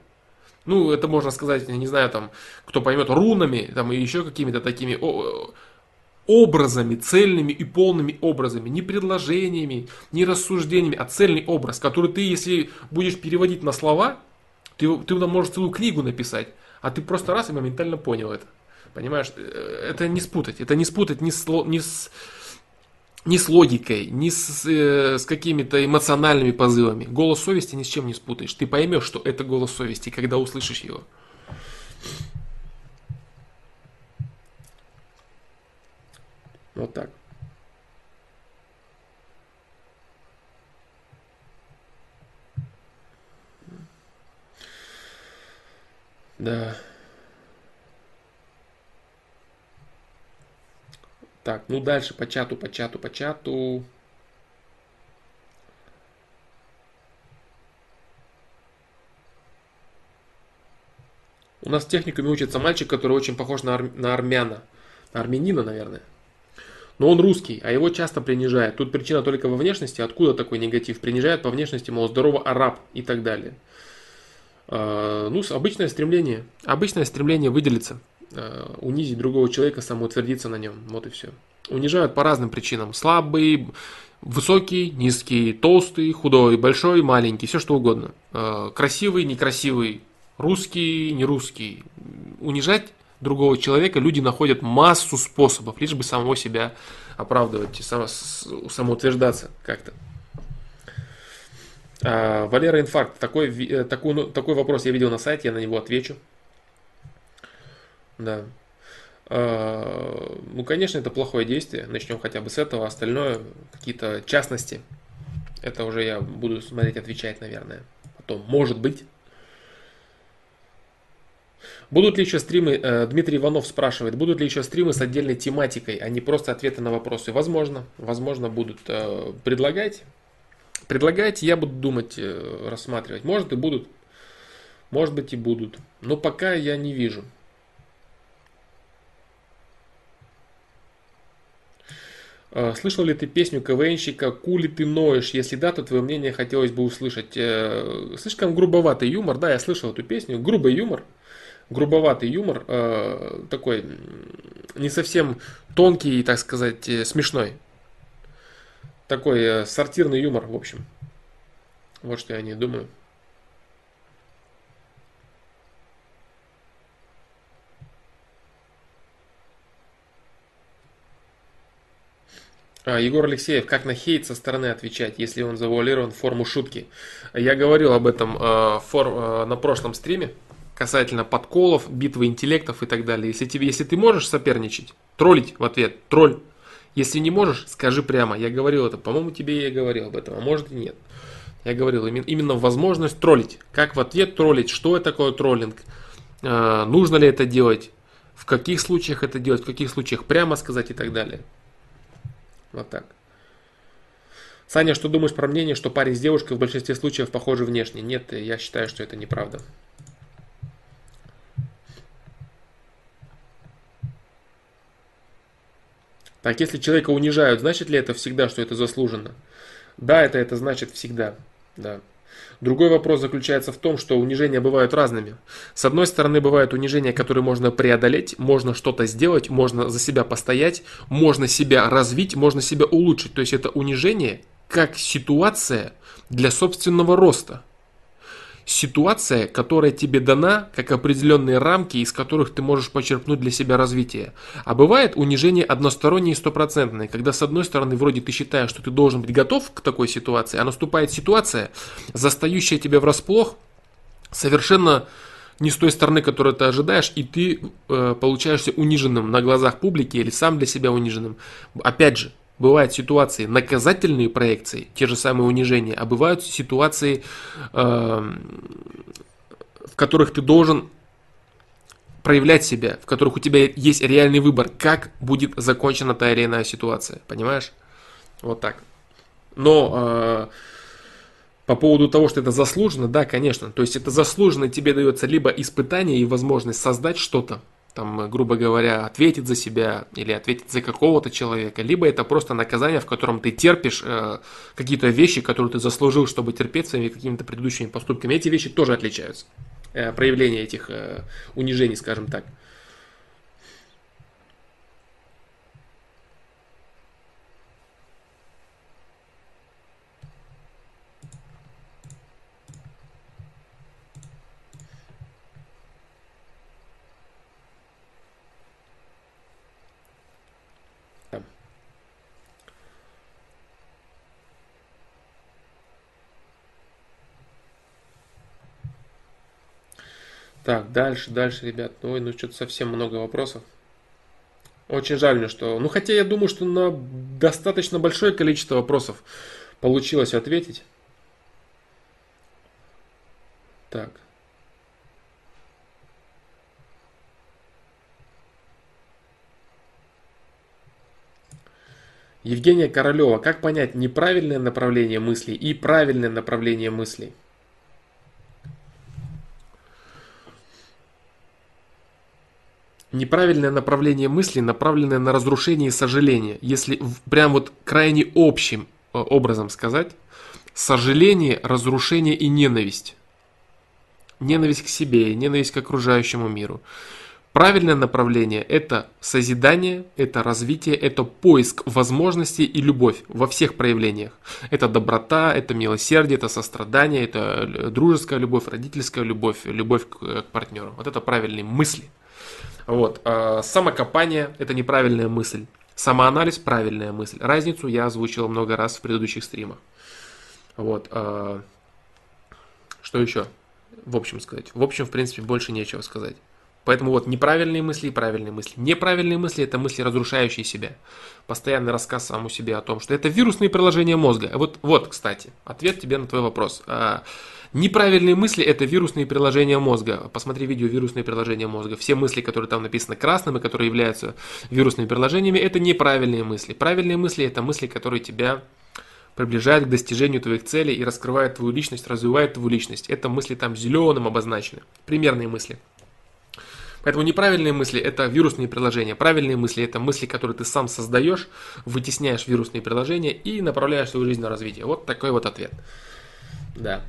S1: Ну, это можно сказать, я не знаю, там, кто поймет, рунами, там, и еще какими-то такими образами, цельными и полными образами, не предложениями, не рассуждениями, а цельный образ, который ты, если будешь переводить на слова, ты, ты можешь целую книгу написать а ты просто раз и моментально понял это. Понимаешь, э, это не спутать, это не спутать ни с, ни с, ни с логикой, ни с, э, с какими-то эмоциональными позывами. Голос совести ни с чем не спутаешь. Ты поймешь, что это голос совести, когда услышишь его. Вот так. Да. Так, ну дальше по чату, по чату, по чату. У нас в техникуме учится мальчик, который очень похож на, ар... на армяна. На армянина, наверное. Но он русский, а его часто принижают. Тут причина только во внешности. Откуда такой негатив? Принижают по внешности, мол, здорово араб и так далее. А, ну, обычное стремление. Обычное стремление выделиться, а, унизить другого человека, самоутвердиться на нем. Вот и все. Унижают по разным причинам. Слабый, высокий, низкий, толстый, худой, большой, маленький, все что угодно. А, красивый, некрасивый, русский, не русский. Унижать другого человека люди находят массу способов, лишь бы самого себя оправдывать и самоутверждаться как-то. А, Валера Инфаркт, такой, э, такой, ну, такой вопрос я видел на сайте, я на него отвечу. Да. А, ну, конечно, это плохое действие. Начнем хотя бы с этого. Остальное, какие-то частности, это уже я буду смотреть, отвечать, наверное. Потом, может быть. Будут ли еще стримы, э, Дмитрий Иванов спрашивает, будут ли еще стримы с отдельной тематикой, а не просто ответы на вопросы? Возможно, возможно будут э, предлагать. Предлагайте, я буду думать, э, рассматривать. Может и будут, может быть и будут. Но пока я не вижу. Э, слышал ли ты песню КВНщика «Кули ты ноешь»? Если да, то твое мнение хотелось бы услышать. Э, слишком грубоватый юмор, да, я слышал эту песню. Грубый юмор, грубоватый юмор, э, такой не совсем тонкий, так сказать, смешной. Такой сортирный юмор, в общем. Вот что я не думаю. А, Егор Алексеев, как на хейт со стороны отвечать, если он завуалирован в форму шутки? Я говорил об этом э, фор, э, на прошлом стриме касательно подколов, битвы интеллектов и так далее. Если, тебе, если ты можешь соперничать, троллить в ответ, тролль. Если не можешь, скажи прямо. Я говорил это, по-моему, тебе я говорил об этом, а может и нет. Я говорил именно, возможность троллить. Как в ответ троллить, что это такое троллинг, э, нужно ли это делать, в каких случаях это делать, в каких случаях прямо сказать и так далее. Вот так. Саня, что думаешь про мнение, что парень с девушкой в большинстве случаев похожи внешне? Нет, я считаю, что это неправда. Так, если человека унижают, значит ли это всегда, что это заслуженно? Да, это, это значит всегда. Да. Другой вопрос заключается в том, что унижения бывают разными. С одной стороны, бывают унижения, которые можно преодолеть, можно что-то сделать, можно за себя постоять, можно себя развить, можно себя улучшить. То есть это унижение как ситуация для собственного роста ситуация, которая тебе дана, как определенные рамки, из которых ты можешь почерпнуть для себя развитие. А бывает унижение одностороннее и стопроцентное, когда с одной стороны вроде ты считаешь, что ты должен быть готов к такой ситуации, а наступает ситуация, застающая тебя врасплох, совершенно не с той стороны, которую ты ожидаешь, и ты э, получаешься униженным на глазах публики или сам для себя униженным. Опять же, Бывают ситуации наказательные проекции, те же самые унижения, а бывают ситуации, э, в которых ты должен проявлять себя, в которых у тебя есть реальный выбор, как будет закончена та или иная ситуация. Понимаешь? Вот так. Но э, по поводу того, что это заслуженно, да, конечно. То есть это заслуженно тебе дается либо испытание и возможность создать что-то, там, грубо говоря, ответить за себя или ответить за какого-то человека, либо это просто наказание, в котором ты терпишь э, какие-то вещи, которые ты заслужил, чтобы терпеть своими какими-то предыдущими поступками. Эти вещи тоже отличаются. Э, проявление этих э, унижений, скажем так. Так, дальше, дальше, ребят. Ой, ну что-то совсем много вопросов. Очень жаль мне, что... Ну, хотя я думаю, что на достаточно большое количество вопросов получилось ответить. Так. Евгения Королева. Как понять неправильное направление мыслей и правильное направление мыслей? Неправильное направление мысли, направленное на разрушение и сожаление. Если прям вот крайне общим э, образом сказать, сожаление, разрушение и ненависть. Ненависть к себе, ненависть к окружающему миру. Правильное направление – это созидание, это развитие, это поиск возможностей и любовь во всех проявлениях. Это доброта, это милосердие, это сострадание, это дружеская любовь, родительская любовь, любовь к, партнеру. Вот это правильные мысли. Вот. А самокопание – это неправильная мысль. Самоанализ – правильная мысль. Разницу я озвучил много раз в предыдущих стримах. Вот. А что еще? В общем сказать. В общем, в принципе, больше нечего сказать. Поэтому вот неправильные мысли и правильные мысли. Неправильные мысли – это мысли, разрушающие себя. Постоянный рассказ самому себе о том, что это вирусные приложения мозга. Вот, вот кстати, ответ тебе на твой вопрос. Неправильные мысли – это вирусные приложения мозга. Посмотри видео «Вирусные приложения мозга». Все мысли, которые там написаны красным и которые являются вирусными приложениями, это неправильные мысли. Правильные мысли – это мысли, которые тебя приближают к достижению твоих целей и раскрывают твою личность, развивают твою личность. Это мысли там зеленым обозначены. Примерные мысли. Поэтому неправильные мысли – это вирусные приложения. Правильные мысли – это мысли, которые ты сам создаешь, вытесняешь вирусные приложения и направляешь свою жизнь на развитие. Вот такой вот ответ. Да.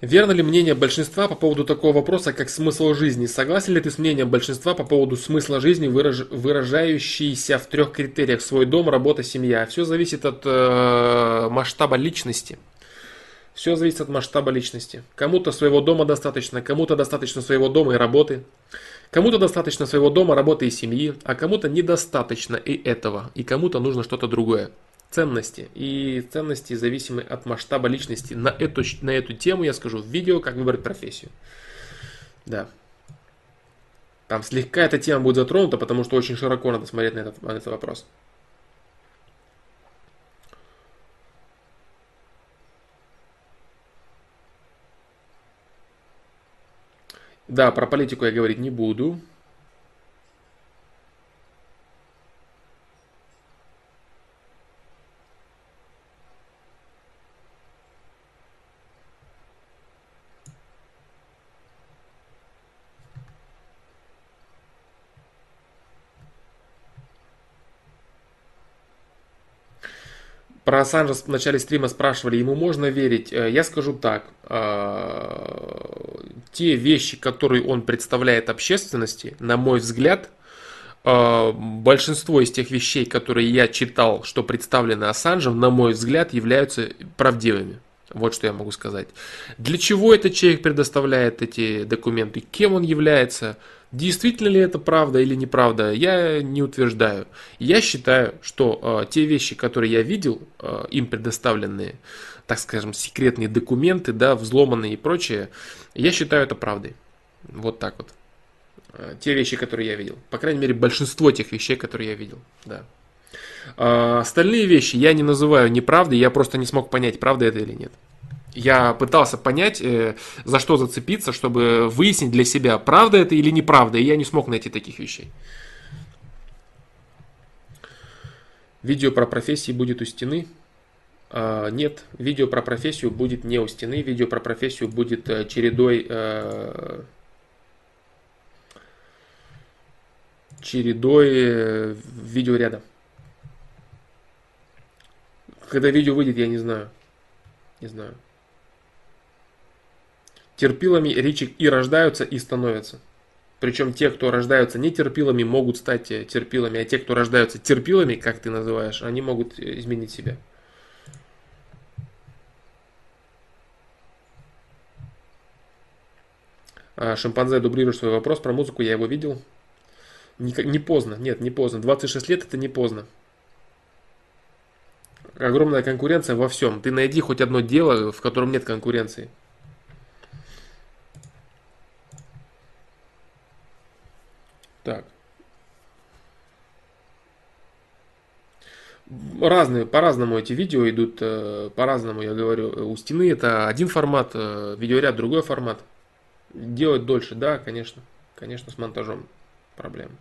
S1: Верно ли мнение большинства по поводу такого вопроса, как смысл жизни? Согласен ли ты с мнением большинства по поводу смысла жизни, выраж... выражающийся в трех критериях свой дом, работа, семья? Все зависит от э, масштаба личности. Все зависит от масштаба личности. Кому-то своего дома достаточно, кому-то достаточно своего дома и работы. Кому-то достаточно своего дома, работы и семьи, а кому-то недостаточно и этого, и кому-то нужно что-то другое ценности. И ценности зависимы от масштаба личности. На эту, на эту тему я скажу в видео, как выбрать профессию. Да. Там слегка эта тема будет затронута, потому что очень широко надо смотреть на этот, на этот вопрос. Да, про политику я говорить не буду. Про Ассанжа в начале стрима спрашивали, ему можно верить? Э, я скажу так. Э, те вещи, которые он представляет общественности, на мой взгляд, э, большинство из тех вещей, которые я читал, что представлены Ассанжем, на мой взгляд, являются правдивыми. Вот что я могу сказать. Для чего этот человек предоставляет эти документы? Кем он является? Действительно ли это правда или неправда, я не утверждаю. Я считаю, что э, те вещи, которые я видел, э, им предоставленные, так скажем, секретные документы, да, взломанные и прочее, я считаю это правдой. Вот так вот. Э, те вещи, которые я видел. По крайней мере, большинство тех вещей, которые я видел. Да. Э, остальные вещи я не называю неправдой, я просто не смог понять, правда это или нет. Я пытался понять, э, за что зацепиться, чтобы выяснить для себя, правда это или неправда, и я не смог найти таких вещей. Видео про профессии будет у стены? А, нет, видео про профессию будет не у стены, видео про профессию будет э, чередой э, чередой видеоряда. Когда видео выйдет, я не знаю. Не знаю. Терпилами речи и рождаются, и становятся. Причем те, кто рождаются не терпилами, могут стать э, терпилами, а те, кто рождаются терпилами, как ты называешь, они могут э, изменить себя. Шимпанзе дублирует свой вопрос про музыку, я его видел. Не, не поздно, нет, не поздно. 26 лет это не поздно. Огромная конкуренция во всем. Ты найди хоть одно дело, в котором нет конкуренции. Так. Разные, по-разному эти видео идут, э, по-разному, я говорю. У стены это один формат, э, видеоряд другой формат. Делать дольше, да, конечно. Конечно, с монтажом проблемы.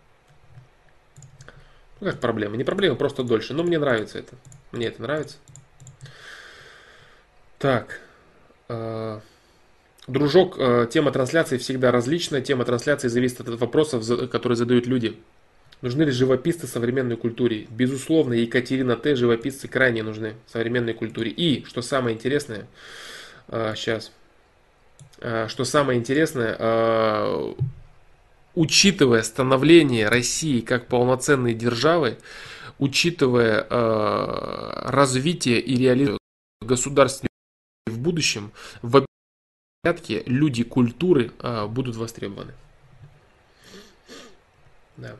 S1: Ну, как проблема? Не проблема, просто дольше. Но мне нравится это. Мне это нравится. Так. Э, Дружок, э, тема трансляции всегда различная. Тема трансляции зависит от вопросов, которые задают люди. Нужны ли живописцы современной культуре? Безусловно, Екатерина Т. живописцы крайне нужны современной культуре. И, что самое интересное, сейчас, э, э, что самое интересное, э, учитывая становление России как полноценной державы, учитывая развитие и реализацию государства в будущем, в порядке люди культуры будут востребованы. Да.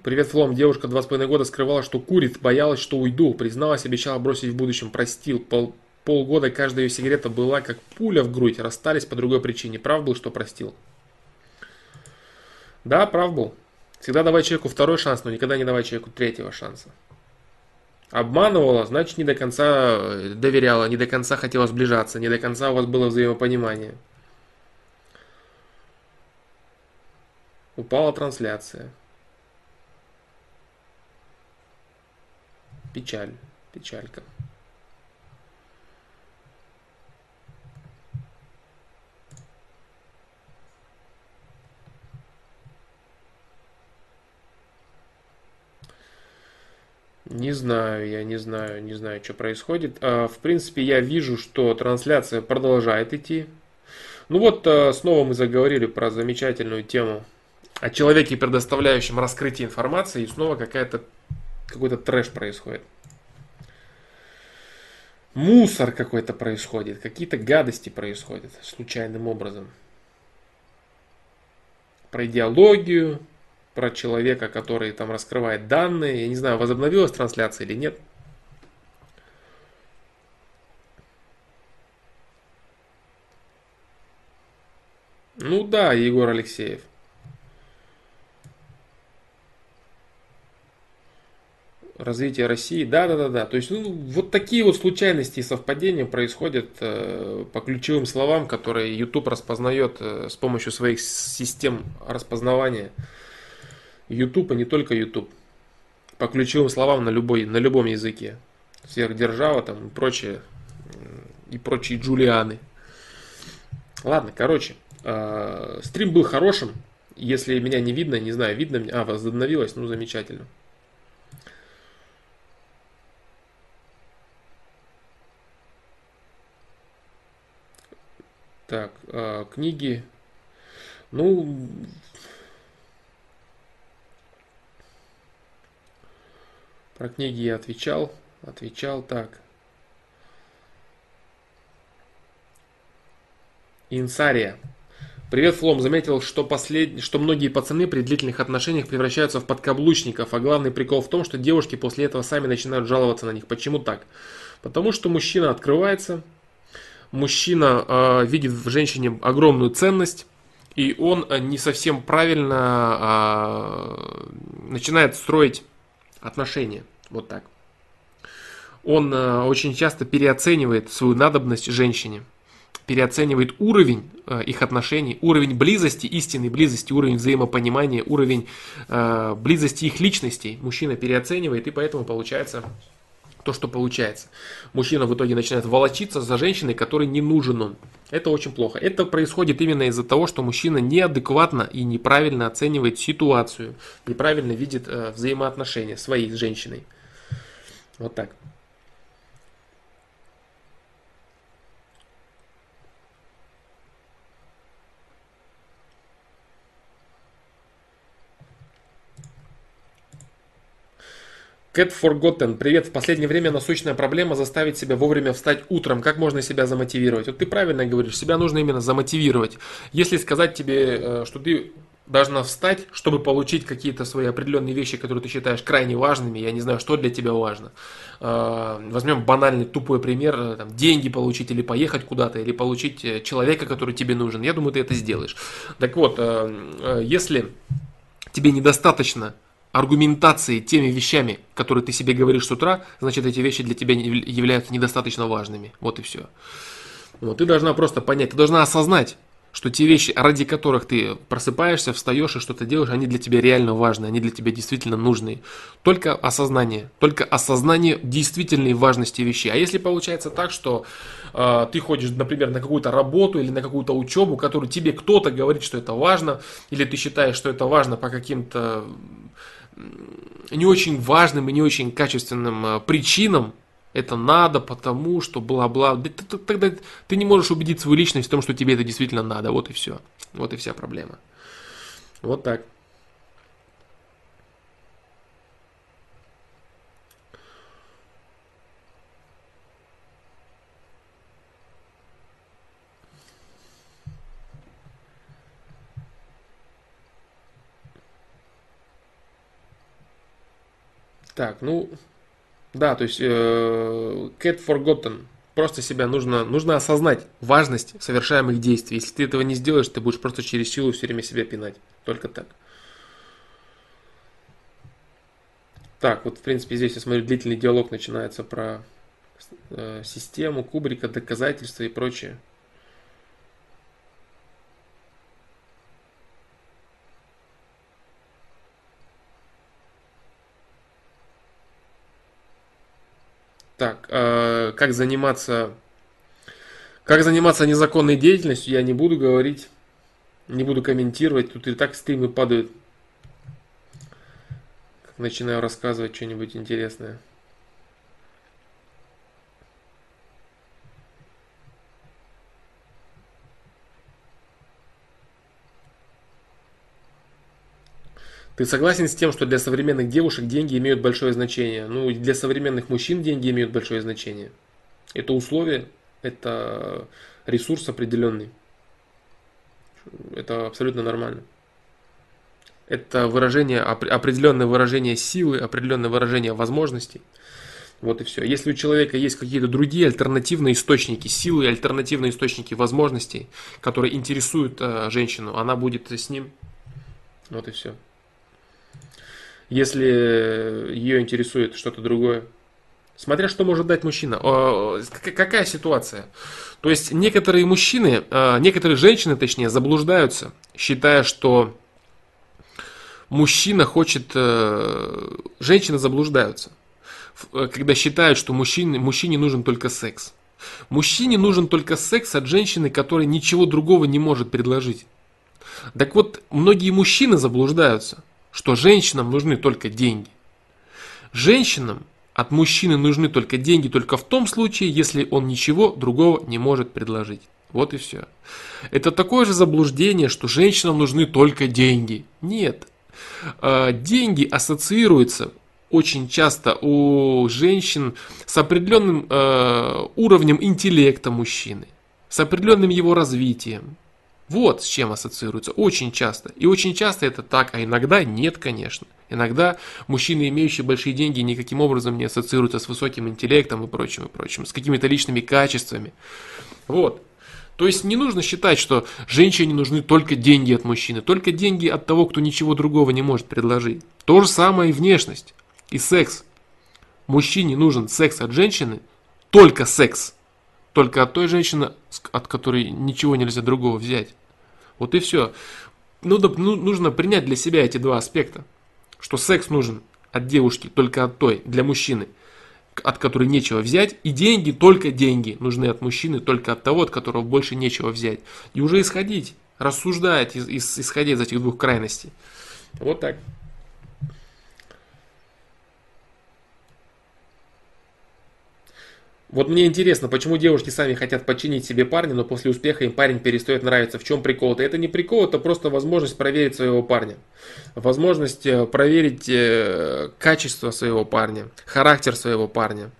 S1: Привет, Флом. Девушка два с половиной года скрывала, что курит, боялась, что уйду. Призналась, обещала бросить в будущем. Простил. Пол, полгода каждая ее сигарета была как пуля в грудь. Расстались по другой причине. Прав был, что простил? Да, прав был. Всегда давай человеку второй шанс, но никогда не давай человеку третьего шанса. Обманывала, значит не до конца э, доверяла, не до конца хотела сближаться, не до конца у вас было взаимопонимание. Упала трансляция. Печаль, печалька. Не знаю, я не знаю, не знаю, что происходит. А, в принципе, я вижу, что трансляция продолжает идти. Ну вот, а, снова мы заговорили про замечательную тему о человеке, предоставляющем раскрытие информации, и снова какая-то какой-то трэш происходит. Мусор какой-то происходит, какие-то гадости происходят случайным образом. Про идеологию, про человека, который там раскрывает данные. Я не знаю, возобновилась трансляция или нет. Ну да, Егор Алексеев. Развития России. Да, да, да, да. То есть, ну, вот такие вот случайности и совпадения происходят э, по ключевым словам, которые YouTube распознает э, с помощью своих систем распознавания. YouTube, а не только YouTube. По ключевым словам на, любой, на любом языке. Сверхдержава там и прочее, и прочие Джулианы. Ладно, короче, э, стрим был хорошим. Если меня не видно, не знаю, видно мне. А, возобновилось, ну замечательно. Так, э, книги. Ну, про книги я отвечал. Отвечал так. Инсария. Привет, Флом. Заметил, что, послед... что многие пацаны при длительных отношениях превращаются в подкаблучников, а главный прикол в том, что девушки после этого сами начинают жаловаться на них. Почему так? Потому что мужчина открывается, мужчина э, видит в женщине огромную ценность, и он э, не совсем правильно э, начинает строить отношения. Вот так. Он э, очень часто переоценивает свою надобность женщине, переоценивает уровень э, их отношений, уровень близости, истинной близости, уровень взаимопонимания, уровень э, близости их личностей. Мужчина переоценивает, и поэтому получается то, что получается. Мужчина в итоге начинает волочиться за женщиной, которой не нужен он. Это очень плохо. Это происходит именно из-за того, что мужчина неадекватно и неправильно оценивает ситуацию, неправильно видит э, взаимоотношения своей с женщиной. Вот так. Cat Forgotten, привет. В последнее время насущная проблема заставить себя вовремя встать утром. Как можно себя замотивировать? Вот ты правильно говоришь, себя нужно именно замотивировать. Если сказать тебе, э, что ты должна встать, чтобы получить какие-то свои определенные вещи, которые ты считаешь крайне важными, я не знаю, что для тебя важно. Э, возьмем банальный тупой пример, э, там, деньги получить или поехать куда-то, или получить человека, который тебе нужен. Я думаю, ты это сделаешь. Так вот, если тебе недостаточно аргументации теми вещами, которые ты себе говоришь с утра, значит эти вещи для тебя являются недостаточно важными. Вот и все. Вот, ты должна просто понять, ты должна осознать, что те вещи, ради которых ты просыпаешься, встаешь и что-то делаешь, они для тебя реально важны, они для тебя действительно нужны. Только осознание, только осознание действительной важности вещей. А если получается так, что э, ты ходишь, например, на какую-то работу или на какую-то учебу, которую тебе кто-то говорит, что это важно, или ты считаешь, что это важно по каким-то не очень важным и не очень качественным э, причинам, это надо, потому что бла-бла. Тогда ты не можешь убедить свою личность в том, что тебе это действительно надо. Вот и все. Вот и вся проблема. Вот так. Так, ну, да, то есть э, Cat Forgotten. Просто себя нужно, нужно осознать важность совершаемых действий. Если ты этого не сделаешь, ты будешь просто через силу все время себя пинать. Только так. Так, вот в принципе здесь я смотрю, длительный диалог начинается про э, систему, Кубрика, доказательства и прочее. Так, э, как заниматься, как заниматься незаконной деятельностью, я не буду говорить, не буду комментировать. Тут и так стримы падают. Начинаю рассказывать что-нибудь интересное. Ты согласен с тем, что для современных девушек деньги имеют большое значение? Ну, для современных мужчин деньги имеют большое значение. Это условие, это ресурс определенный. Это абсолютно нормально. Это выражение, определенное выражение силы, определенное выражение возможностей. Вот и все. Если у человека есть какие-то другие альтернативные источники силы, альтернативные источники возможностей, которые интересуют э, женщину, она будет с ним. Вот и все если ее интересует что-то другое. Смотря что может дать мужчина. Какая ситуация? То есть некоторые мужчины, а, некоторые женщины, точнее, заблуждаются, считая, что мужчина хочет... Э, женщины заблуждаются, когда считают, что мужчине, мужчине нужен только секс. Мужчине нужен только секс от женщины, которая ничего другого не может предложить. Так вот, многие мужчины заблуждаются – что женщинам нужны только деньги. Женщинам от мужчины нужны только деньги только в том случае, если он ничего другого не может предложить. Вот и все. Это такое же заблуждение, что женщинам нужны только деньги. Нет. А, деньги ассоциируются очень часто у женщин с определенным э, уровнем интеллекта мужчины, с определенным его развитием, вот с чем ассоциируется очень часто. И очень часто это так, а иногда нет, конечно. Иногда мужчины, имеющие большие деньги, никаким образом не ассоциируются с высоким интеллектом и прочим, и прочим, с какими-то личными качествами. Вот. То есть не нужно считать, что женщине нужны только деньги от мужчины, только деньги от того, кто ничего другого не может предложить. То же самое и внешность, и секс. Мужчине нужен секс от женщины, только секс. Только от той женщины, от которой ничего нельзя другого взять. Вот и все. Ну, ну, нужно принять для себя эти два аспекта. Что секс нужен от девушки, только от той, для мужчины, от которой нечего взять, и деньги, только деньги нужны от мужчины, только от того, от которого больше нечего взять. И уже исходить, рассуждать, исходя из этих двух крайностей. Вот так. Вот мне интересно, почему девушки сами хотят подчинить себе парня, но после успеха им парень перестает нравиться. В чем прикол-то? Это не прикол, это просто возможность проверить своего парня. Возможность э, проверить э, качество своего парня, характер своего парня.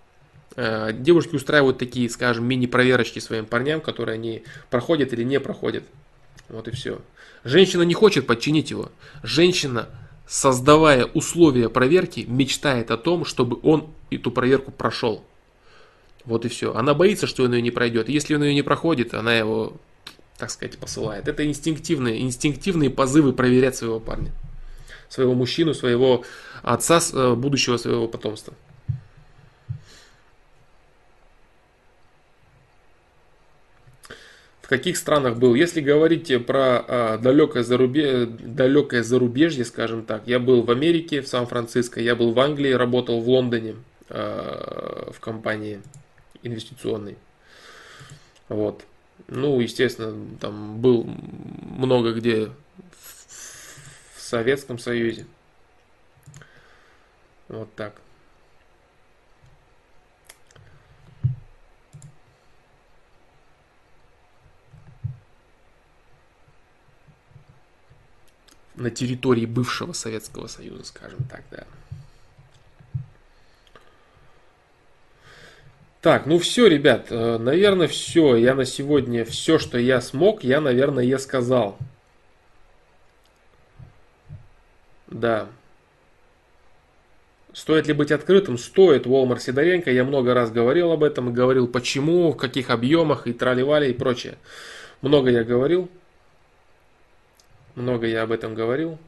S1: Э, девушки устраивают такие, скажем, мини-проверочки своим парням, которые они проходят или не проходят. Вот и все. Женщина не хочет подчинить его. Женщина, создавая условия проверки, мечтает о том, чтобы он эту проверку прошел. Вот и все. Она боится, что он ее не пройдет. Если он ее не проходит, она его, так сказать, посылает. Это инстинктивные, инстинктивные позывы проверять своего парня. Своего мужчину, своего отца, э, будущего своего потомства. В каких странах был. Если говорить про а, далекое, зарубе... далекое зарубежье, скажем так, я был в Америке, в Сан-Франциско, я был в Англии, работал в Лондоне а, в компании инвестиционной. Вот. Ну, естественно, там был много где в Советском Союзе. Вот так. на территории бывшего Советского Союза, скажем так, да. Так, ну все, ребят, э, наверное, все. Я на сегодня все, что я смог, я, наверное, я сказал. Да. Стоит ли быть открытым? Стоит, Волмар Сидоренко. Я много раз говорил об этом, говорил почему, в каких объемах и траливали и прочее. Много я говорил. Много я об этом говорил.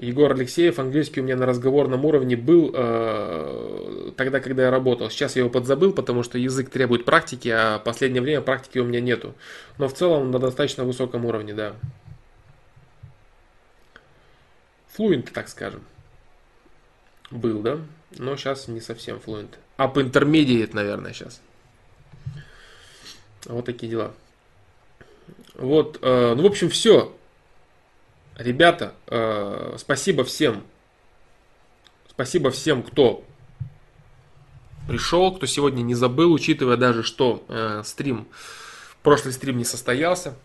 S1: Егор Алексеев, английский у меня на разговорном уровне был э, тогда, когда я работал. Сейчас я его подзабыл, потому что язык требует практики, а в последнее время практики у меня нету. Но в целом на достаточно высоком уровне, да. Флуент, так скажем. Был, да? Но сейчас не совсем флуент. Up intermediate, наверное, сейчас. Вот такие дела. Вот, э, ну, в общем, все. Ребята, э, спасибо всем. Спасибо всем, кто пришел, кто сегодня не забыл, учитывая даже, что э, стрим, прошлый стрим не состоялся,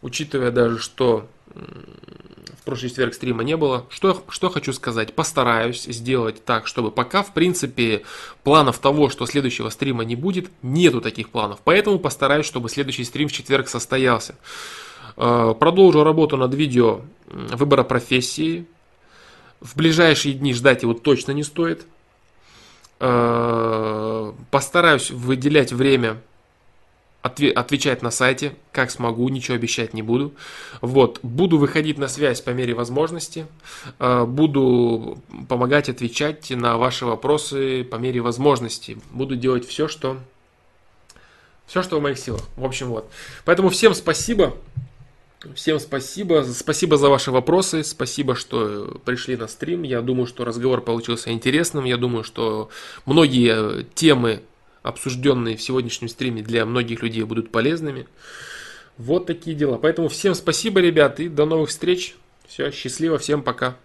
S1: учитывая даже, что в прошлый четверг стрима не было. Что, что хочу сказать? Постараюсь сделать так, чтобы пока, в принципе, планов того, что следующего стрима не будет, нету таких планов. Поэтому постараюсь, чтобы следующий стрим в четверг состоялся. Э, продолжу работу над видео выбора профессии. В ближайшие дни ждать его точно не стоит. Э, постараюсь выделять время отвечать на сайте, как смогу, ничего обещать не буду. Вот, буду выходить на связь по мере возможности, э, буду помогать отвечать на ваши вопросы по мере возможности. Буду делать все, что все, что в моих силах. В общем, вот. Поэтому всем спасибо. Всем спасибо. Спасибо за ваши вопросы. Спасибо, что пришли на стрим. Я думаю, что разговор получился интересным. Я думаю, что многие темы обсужденные в сегодняшнем стриме для многих людей будут полезными. Вот такие дела. Поэтому всем спасибо, ребят, и до новых встреч. Все, счастливо, всем пока.